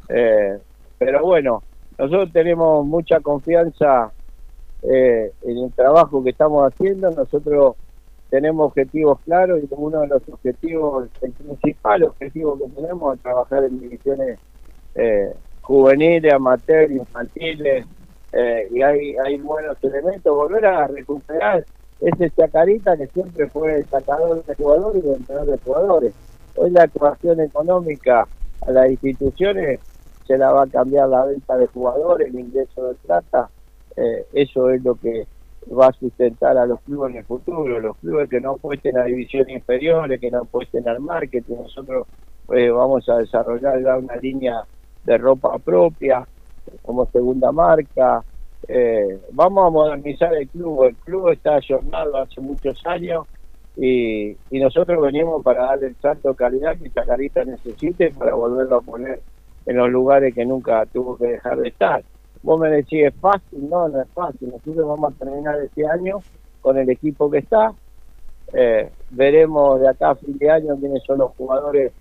P: Eh, pero bueno, nosotros tenemos mucha confianza eh, en el trabajo que estamos haciendo. Nosotros tenemos objetivos claros y uno de los objetivos, el principal objetivo que tenemos es trabajar en divisiones eh, juveniles, amateur, infantiles, eh, y hay, buenos elementos, volver a recuperar ese chacarita que siempre fue sacador de jugadores y entrenador de jugadores. Hoy la ecuación económica a las instituciones se la va a cambiar la venta de jugadores, el ingreso de plata, eh, eso es lo que va a sustentar a los clubes en el futuro, los clubes que no apuesten a divisiones inferiores, que no apuesten al marketing, nosotros eh, vamos a desarrollar ya una línea de ropa propia como segunda marca, eh, vamos a modernizar el club, el club está ayornado hace muchos años y, nosotros venimos para darle el salto de calidad que Chacarita necesite para volverlo a poner en los lugares que nunca tuvo que dejar de estar. Vos me decís, ¿es fácil? No, no es fácil. Nosotros vamos a terminar este año con el equipo que está. Eh, veremos de acá a fin de año quiénes son los jugadores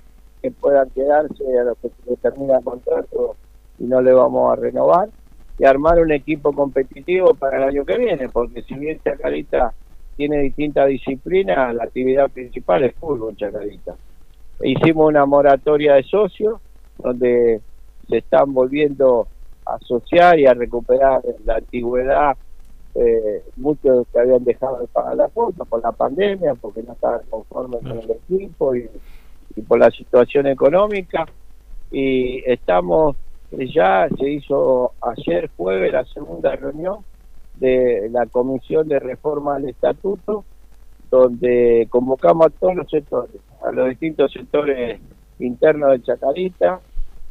P: que puedan quedarse a los que se termina el contrato y no le vamos a renovar. Y armar un equipo competitivo para el año que viene, porque si bien Chacarita tiene distintas disciplinas, la actividad principal es fútbol, Chacarita. Hicimos una moratoria de socios, donde se están volviendo a asociar y a recuperar la antigüedad eh, muchos que habían dejado de pagar la cuota por la pandemia, porque no estaban conformes con el equipo y, y por la situación económica. Y estamos, ya se hizo ayer jueves la segunda reunión de la Comisión de Reforma al Estatuto, donde convocamos a todos los sectores, a los distintos sectores internos de Chacarita,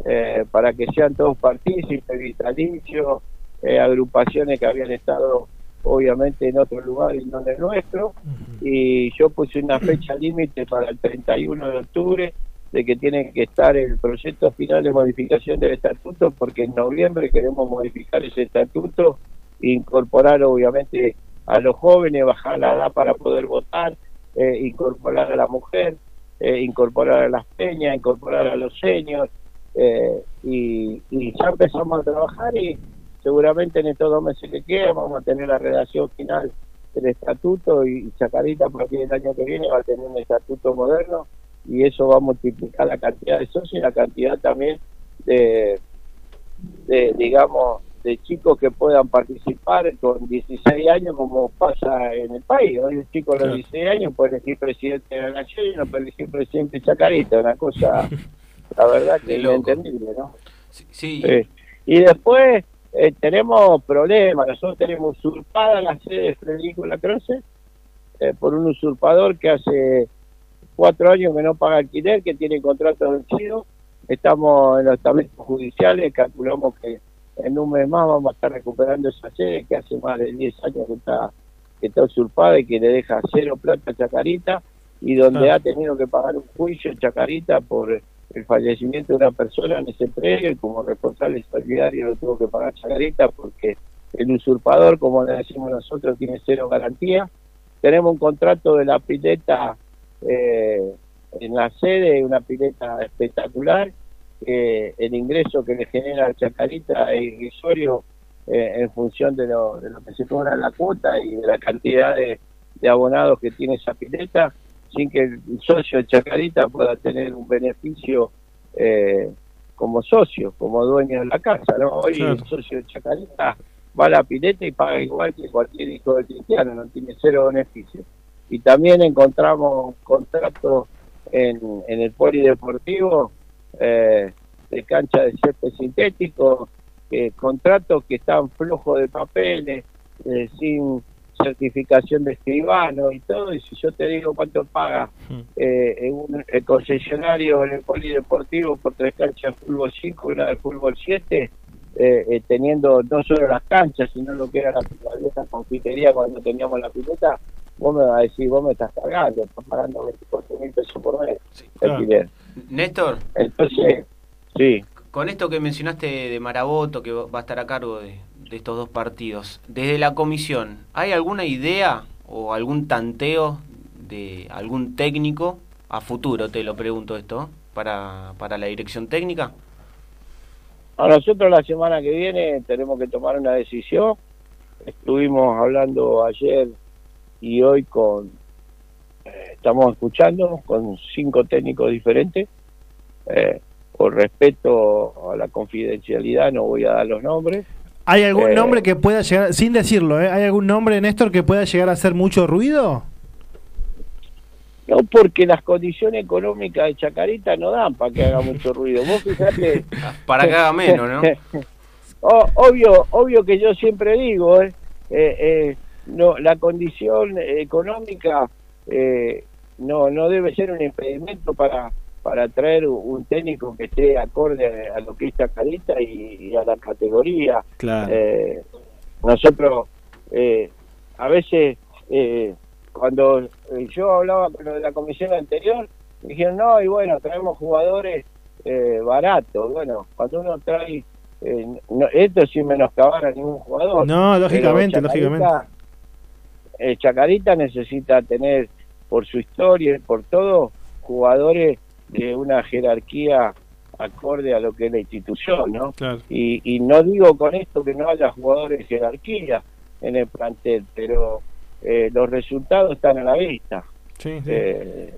P: eh, para que sean todos partícipes, vitalicios, eh, agrupaciones que habían estado obviamente en otro lugar y no en el nuestro, y yo puse una fecha límite para el 31 de octubre de que tiene que estar el proyecto final de modificación del estatuto, porque en noviembre queremos modificar ese estatuto incorporar obviamente a los jóvenes, bajar la edad para poder votar, eh, incorporar a la mujer, eh, incorporar a las peñas, incorporar a los seniors, eh, y, y ya empezamos a trabajar y seguramente en estos dos meses que quedan vamos a tener la redacción final del estatuto y Chacarita a partir del año que viene va a tener un estatuto moderno y eso va a multiplicar la cantidad de socios y la cantidad también de, de digamos, de chicos que puedan participar con 16 años como pasa en el país. Hoy un chico a los 16 años puede elegir presidente de la nación y no puede elegir presidente de Chacarita, una cosa, la verdad que
B: De loco.
P: inentendible, ¿no?
B: Sí,
P: Sí. Y después eh, tenemos problemas, nosotros tenemos usurpada la sede de Federico Lacroce eh, por un usurpador que hace cuatro años que no paga alquiler, que tiene contrato vencido. Estamos en los estamentos judiciales, calculamos que en un mes más vamos a estar recuperando esa sede que hace más de 10 años que está, que está usurpada y que le deja cero plata a Chacarita y donde
A: Ah.
P: ha tenido que pagar un juicio Chacarita por el fallecimiento de una persona en ese predio como responsable solidario lo tuvo que pagar Chacarita porque el usurpador, como le decimos nosotros, tiene cero garantía. Tenemos un contrato de la pileta eh, en la sede, una pileta espectacular. eh, el ingreso que le genera Chacarita es irrisorio eh, en función de lo, de lo que se cobra la cuota y de la cantidad de, de abonados que tiene esa pileta, sin que el socio de Chacarita pueda tener un beneficio eh, como socio, como dueño de la casa. ¿no? Hoy
A: Claro.
P: el socio de Chacarita va a la pileta y paga igual que cualquier hijo de cristiano, no tiene cero beneficio. Y también encontramos contratos en, en el polideportivo eh, de cancha de césped sintético, eh, contratos que están flojos de papeles, eh, sin certificación de escribano y todo, y si yo te digo cuánto paga eh, en un el concesionario en el polideportivo por tres canchas de fútbol 5 y una de fútbol 7, eh, eh, teniendo no solo las canchas, sino lo que era la, la confitería cuando teníamos la pileta, vos me vas a decir, vos me estás pagando, estás pagando 24 mil pesos por mes.
B: claro.
P: alquiler.
B: Néstor,
P: Entonces, sí.
B: con esto que mencionaste de Maraboto, que va a estar a cargo de, de estos dos partidos, desde la comisión, ¿hay alguna idea o algún tanteo de algún técnico a futuro, te lo pregunto esto, para, para la dirección técnica?
P: A nosotros la semana que viene tenemos que tomar una decisión. Estuvimos hablando ayer y hoy con, eh, estamos escuchando con cinco técnicos diferentes. Eh, por respeto a la confidencialidad no voy a dar los nombres.
A: ¿Hay algún
P: Eh,
A: nombre que pueda llegar, sin decirlo, ¿eh? ¿hay algún nombre, Néstor, que pueda llegar a hacer mucho ruido?
P: No porque las condiciones económicas de Chacarita no dan para que haga mucho ruido. Vos fijate...
B: Para que haga menos, ¿no?
P: O- obvio, obvio que yo siempre digo, ¿eh? Eh, eh, no, la condición económica eh, no no debe ser un impedimento para para traer un técnico que esté acorde a lo que es Chacarita y, y a la categoría.
A: Claro.
P: Eh, nosotros eh, a veces eh, cuando yo hablaba con lo de la comisión anterior me dijeron no y bueno traemos jugadores eh, baratos bueno cuando uno trae eh, no, esto sin menoscabar a ningún jugador
A: No, lógicamente,
P: Chacarita-
A: lógicamente.
P: eh, Chacarita necesita tener por su historia y por todo jugadores de una jerarquía acorde a lo que es la institución, ¿no? Y, y no digo con esto que no haya jugadores de jerarquía en el plantel, pero eh, los resultados están a la vista.
A: Sí, sí.
P: Eh,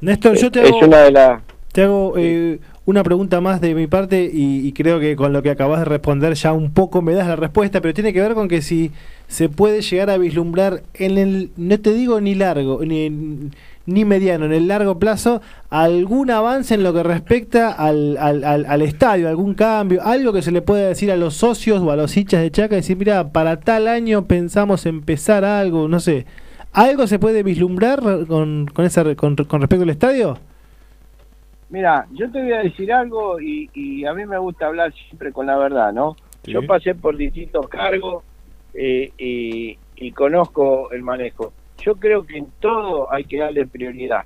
A: Néstor, yo te
P: es
A: hago,
P: una de las
A: te hago eh, una pregunta más de mi parte y, y creo que con lo que acabas de responder ya un poco me das la respuesta, pero tiene que ver con que si se puede llegar a vislumbrar en el, no te digo ni largo, ni, ni mediano, en el largo plazo, algún avance en lo que respecta al, al, al- al estadio, algún cambio, algo que se le pueda decir a los socios o a los hinchas de Chaca, decir, mira, para tal año pensamos empezar algo, no sé. ¿Algo se puede vislumbrar con, con, esa, re- con, con respecto al estadio?
P: Mira, yo te voy a decir algo y, y a mí me gusta hablar siempre con la verdad, ¿no?
A: Sí.
P: Yo pasé por distintos cargos eh, y, y conozco el manejo. Yo creo que en todo hay que darle prioridad.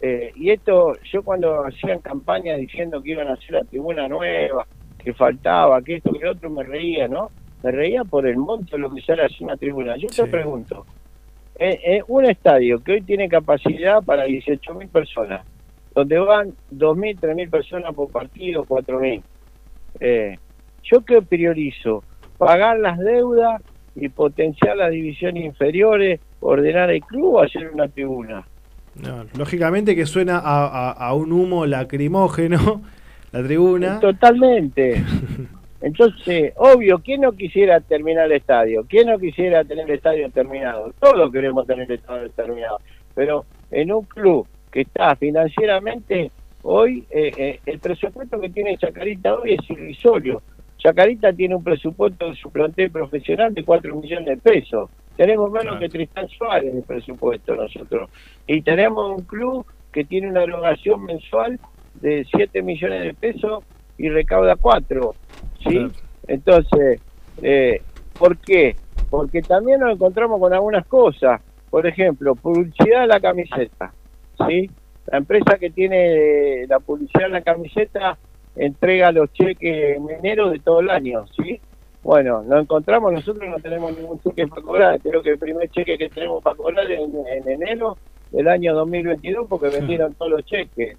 P: Eh, y esto, yo cuando hacían campaña diciendo que iban a hacer la tribuna nueva, que faltaba, que esto, que lo otro, me reía, ¿no? Me reía por el monto de lo que sale hacer una tribuna. Yo te pregunto, eh, eh, un estadio que hoy tiene capacidad para 18.000 personas, donde van 2.000, 3.000 personas por partido, 4.000. Eh, ¿Yo qué priorizo? Pagar las deudas y potenciar las divisiones inferiores, ordenar el club o hacer una tribuna.
A: No, lógicamente que suena a, a- a un humo lacrimógeno la tribuna.
P: Totalmente. Entonces, obvio, ¿quién no quisiera terminar el estadio? ¿Quién no quisiera tener el estadio terminado? Todos queremos tener el estadio terminado. Pero en un club que está financieramente, hoy, eh, eh, el presupuesto que tiene Chacarita hoy es irrisorio. Chacarita tiene un presupuesto de su plantel profesional de 4 millones de pesos. Tenemos menos que Tristán Suárez en el presupuesto nosotros. Y tenemos un club que tiene una erogación mensual de 7 millones de pesos y recauda 4. ¿sí? Entonces, eh, ¿por qué? Porque también nos encontramos con algunas cosas. Por ejemplo, publicidad de la camiseta. ¿sí? La empresa que tiene la publicidad en la camiseta entrega los cheques en enero de todo el año. ¿sí? Bueno, nos encontramos, nosotros no tenemos ningún cheque para cobrar. Creo que el primer cheque que tenemos para cobrar es en, en enero del año 2022 porque vendieron todos los cheques.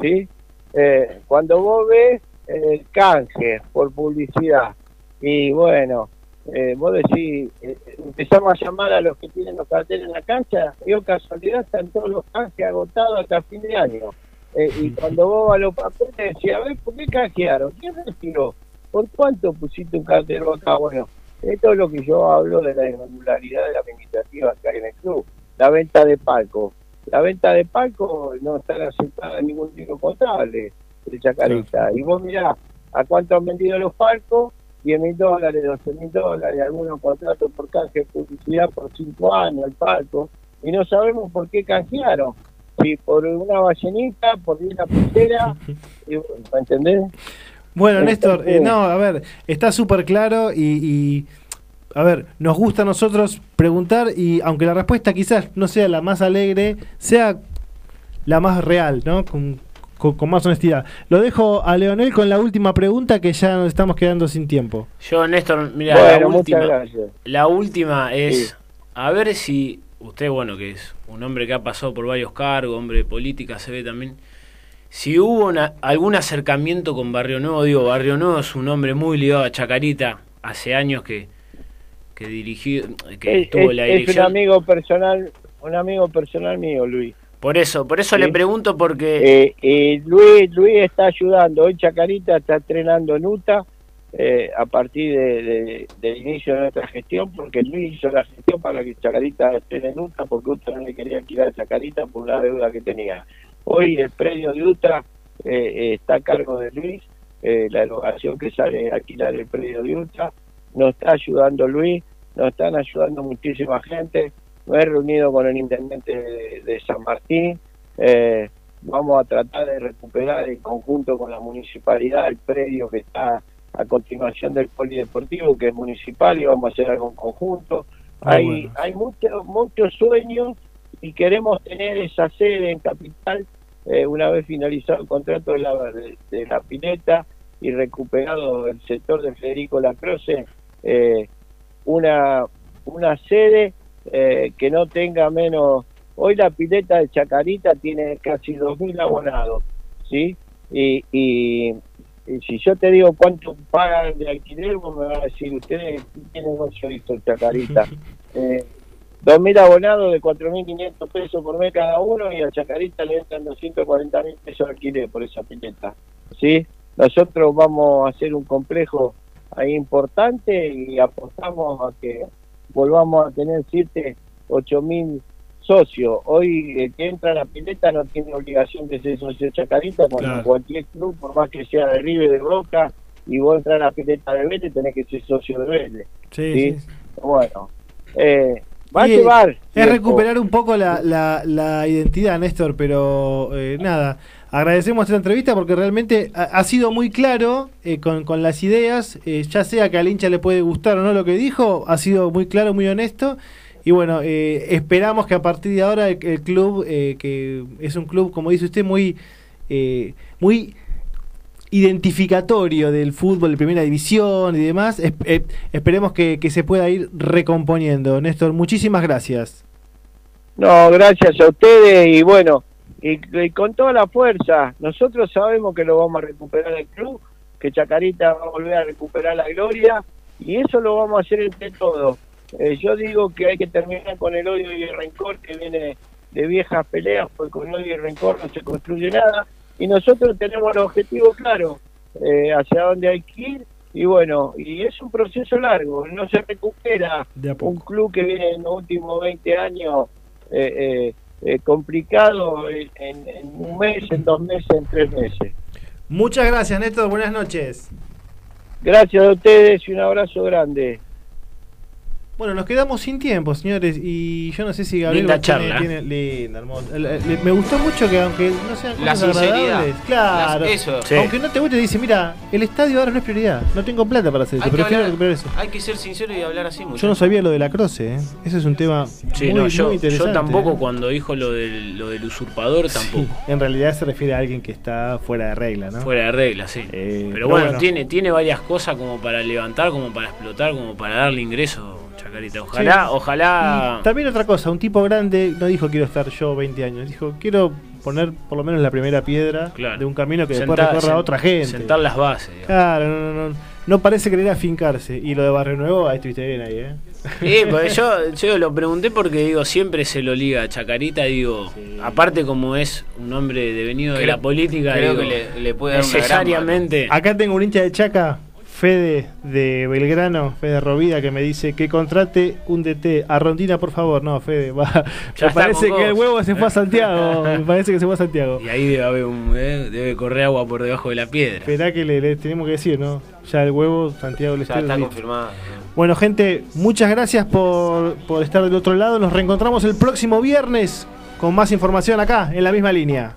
P: ¿sí? Eh, cuando vos ves el canje por publicidad y bueno, eh, vos decís, eh, empezamos a llamar a los que tienen los carteles en la cancha y oh casualidad están todos los canjes agotados hasta fin de año. Eh, y cuando vos vas a los papeles decís, a ver, ¿por qué canjearon? ¿Quién retiró? ¿Por cuánto pusiste un cartel acá? Bueno, esto es lo que yo hablo de la irregularidad de la administrativa que hay en el club. La venta de palco. La venta de palco no está aceptada en ningún tipo contable de Chacarita. Y vos mirá a cuánto han vendido los palcos, 10 mil dólares, 12 mil dólares, algunos contratos por canje de publicidad por 5 años el palco, y no sabemos por qué canjearon. Si por una ballenita, por una pulsera, ¿me entendés?
A: Bueno, Néstor,
P: Entonces-
A: eh, no, a ver, está súper claro y, y, a ver, nos gusta a nosotros preguntar y aunque la respuesta quizás no sea la más alegre, sea la más real, ¿no? Con, con- con más honestidad. Lo dejo a Leonel con la última pregunta que ya nos estamos quedando sin tiempo.
C: Yo, Néstor, mira,
P: Bueno,
C: la última, la última es
P: Sí.
C: a ver si usted, bueno, que es un hombre que ha pasado por varios cargos, hombre de política, se ve también, si hubo una- algún acercamiento con Barrio Nuevo, digo, Barrio Nuevo es un hombre muy ligado a Chacarita, hace años que, que dirigió, que
P: Es,
C: estuvo en la
P: es- es un
C: dirección.
P: amigo personal, un amigo personal mío, Luis.
C: Por eso, por eso
P: Sí.
C: le pregunto porque
P: Eh, eh, Luis, Luis está ayudando, hoy Chacarita está entrenando en UTA eh, a partir de, de- del inicio de nuestra gestión, porque Luis hizo la gestión para que Chacarita esté en UTA, porque UTA no le quería alquilar a Chacarita por la deuda que tenía. Hoy el predio de UTA eh, eh, está a cargo de Luis, eh, la erogación que sale alquilar el predio de UTA, nos está ayudando Luis, nos están ayudando muchísima gente, me he reunido con el intendente de, de San Martín, eh, vamos a tratar de recuperar en conjunto con la municipalidad el predio que está a continuación del polideportivo que es municipal y vamos a hacer algo en conjunto.
A: Ah,
P: hay
A: bueno.
P: hay muchos muchos sueños y queremos tener esa sede en Capital eh, una vez finalizado el contrato de la, de, de la pileta y recuperado el sector de Federico Lacroce, eh, una, una sede eh, que no tenga menos... Hoy la pileta de Chacarita tiene casi 2.000 abonados, ¿sí? Y, y, y si yo te digo cuánto pagan de alquiler, vos me vas a decir, ustedes qué negocio hizo el Chacarita. Eh, 2.000 abonados de 4.500 pesos por mes cada uno y a Chacarita le entran 240.000 pesos de alquiler por esa pileta. ¿sí? Nosotros vamos a hacer un complejo ahí importante y apostamos a que volvamos a tener 7, 8.000 socios. Hoy el que entra a la pileta no tiene obligación de ser socio de Chacarita, cuando
A: Claro.
P: cualquier club, por más que sea de River, de Boca, y vos entras a la pileta de Vélez, tenés que ser socio de Vélez.
A: Sí,
P: ¿sí?
A: sí.
P: Bueno, eh, va a llevar.
A: Es recuperar un poco la, la, la identidad, Néstor, pero eh, nada. Agradecemos esta entrevista porque realmente ha, ha sido muy claro eh, con, con las ideas, eh, ya sea que al hincha le puede gustar o no lo que dijo, ha sido muy claro, muy honesto. Y bueno, eh, esperamos que a partir de ahora el, el club, eh, que es un club, como dice usted, muy, muy identificatorio del fútbol de primera división y demás, eh, esperemos que, que se pueda ir recomponiendo. Néstor, muchísimas gracias.
P: No, gracias a ustedes y bueno, y, y con toda la fuerza, nosotros sabemos que lo vamos a recuperar el club, que Chacarita va a volver a recuperar la gloria y eso lo vamos a hacer entre todos. Eh, yo digo que hay que terminar con el odio y el rencor que viene de viejas peleas, porque con odio y rencor no se construye nada y nosotros tenemos el objetivo claro, eh, hacia dónde hay que ir y bueno, y es un proceso largo, no se recupera un club que viene en los últimos 20 años eh, eh, complicado en, en- en un mes, en dos meses, en tres meses.
A: Muchas gracias, Néstor. Buenas noches.
P: Gracias a ustedes y un abrazo grande.
A: Bueno, nos quedamos sin tiempo, señores, y yo no sé si Gabriel
C: Linda charla.
A: tiene- linda, hermosa. Me gustó mucho que aunque no sean
B: La
A: cosas
B: sinceridad.
A: agradables, claro,
B: Las- eso.
C: Sí.
A: aunque no te guste, dice, mira, el estadio ahora no es prioridad, no tengo plata para hacer eso,
B: Hay que,
A: prefiero recuperar eso.
B: hay que ser sincero y hablar así, muchachos.
A: Yo no sabía lo de la croce, ¿eh? ese es un tema
C: Sí,
A: muy,
C: no,
A: muy
C: yo,
A: interesante.
C: yo tampoco
A: ¿eh?
C: cuando dijo lo del, lo del usurpador, tampoco.
A: En realidad se refiere a alguien que está fuera de regla, ¿no?
C: Fuera de regla, sí.
A: Eh,
C: Pero bueno,
A: bueno.
C: Tiene, tiene varias cosas como para levantar, como para explotar, como para darle ingreso, Ojalá,
A: Sí.
C: ojalá.
A: Y también otra cosa, un tipo grande no dijo quiero estar yo 20 años, dijo quiero poner por lo menos la primera piedra
C: Claro.
A: de un camino que después
C: Sentar-
A: recorra
C: sen-
A: otra gente.
C: Sentar las bases. digamos.
A: Claro, no, no, no, no parece querer afincarse. Y lo de Barrio Nuevo, ahí estuviste bien ahí, ¿eh?
C: Sí, pues yo, yo lo pregunté porque digo, siempre se lo liga a Chacarita, digo, aparte como es un hombre devenido de la política,
B: creo
C: digo,
B: que le- le puede dar una gran
C: necesariamente.
A: Acá tengo un hincha de Chaca, Fede de Belgrano, Fede Rovida, que me dice que contrate un DT. A Rondina, por favor. No, Fede, va.
C: Ya
A: me
C: está
A: parece que el huevo se fue a Santiago. me parece que se fue a Santiago.
C: Y ahí debe haber un, eh, debe correr agua por debajo de la piedra.
A: Esperá que le, le tenemos que decir, ¿no? Ya el huevo, Santiago del
B: Ya
A: Estero,
B: está confirmado.
A: Bueno, gente, muchas gracias por, por estar del otro lado. Nos reencontramos el próximo viernes con más información acá, en la misma línea.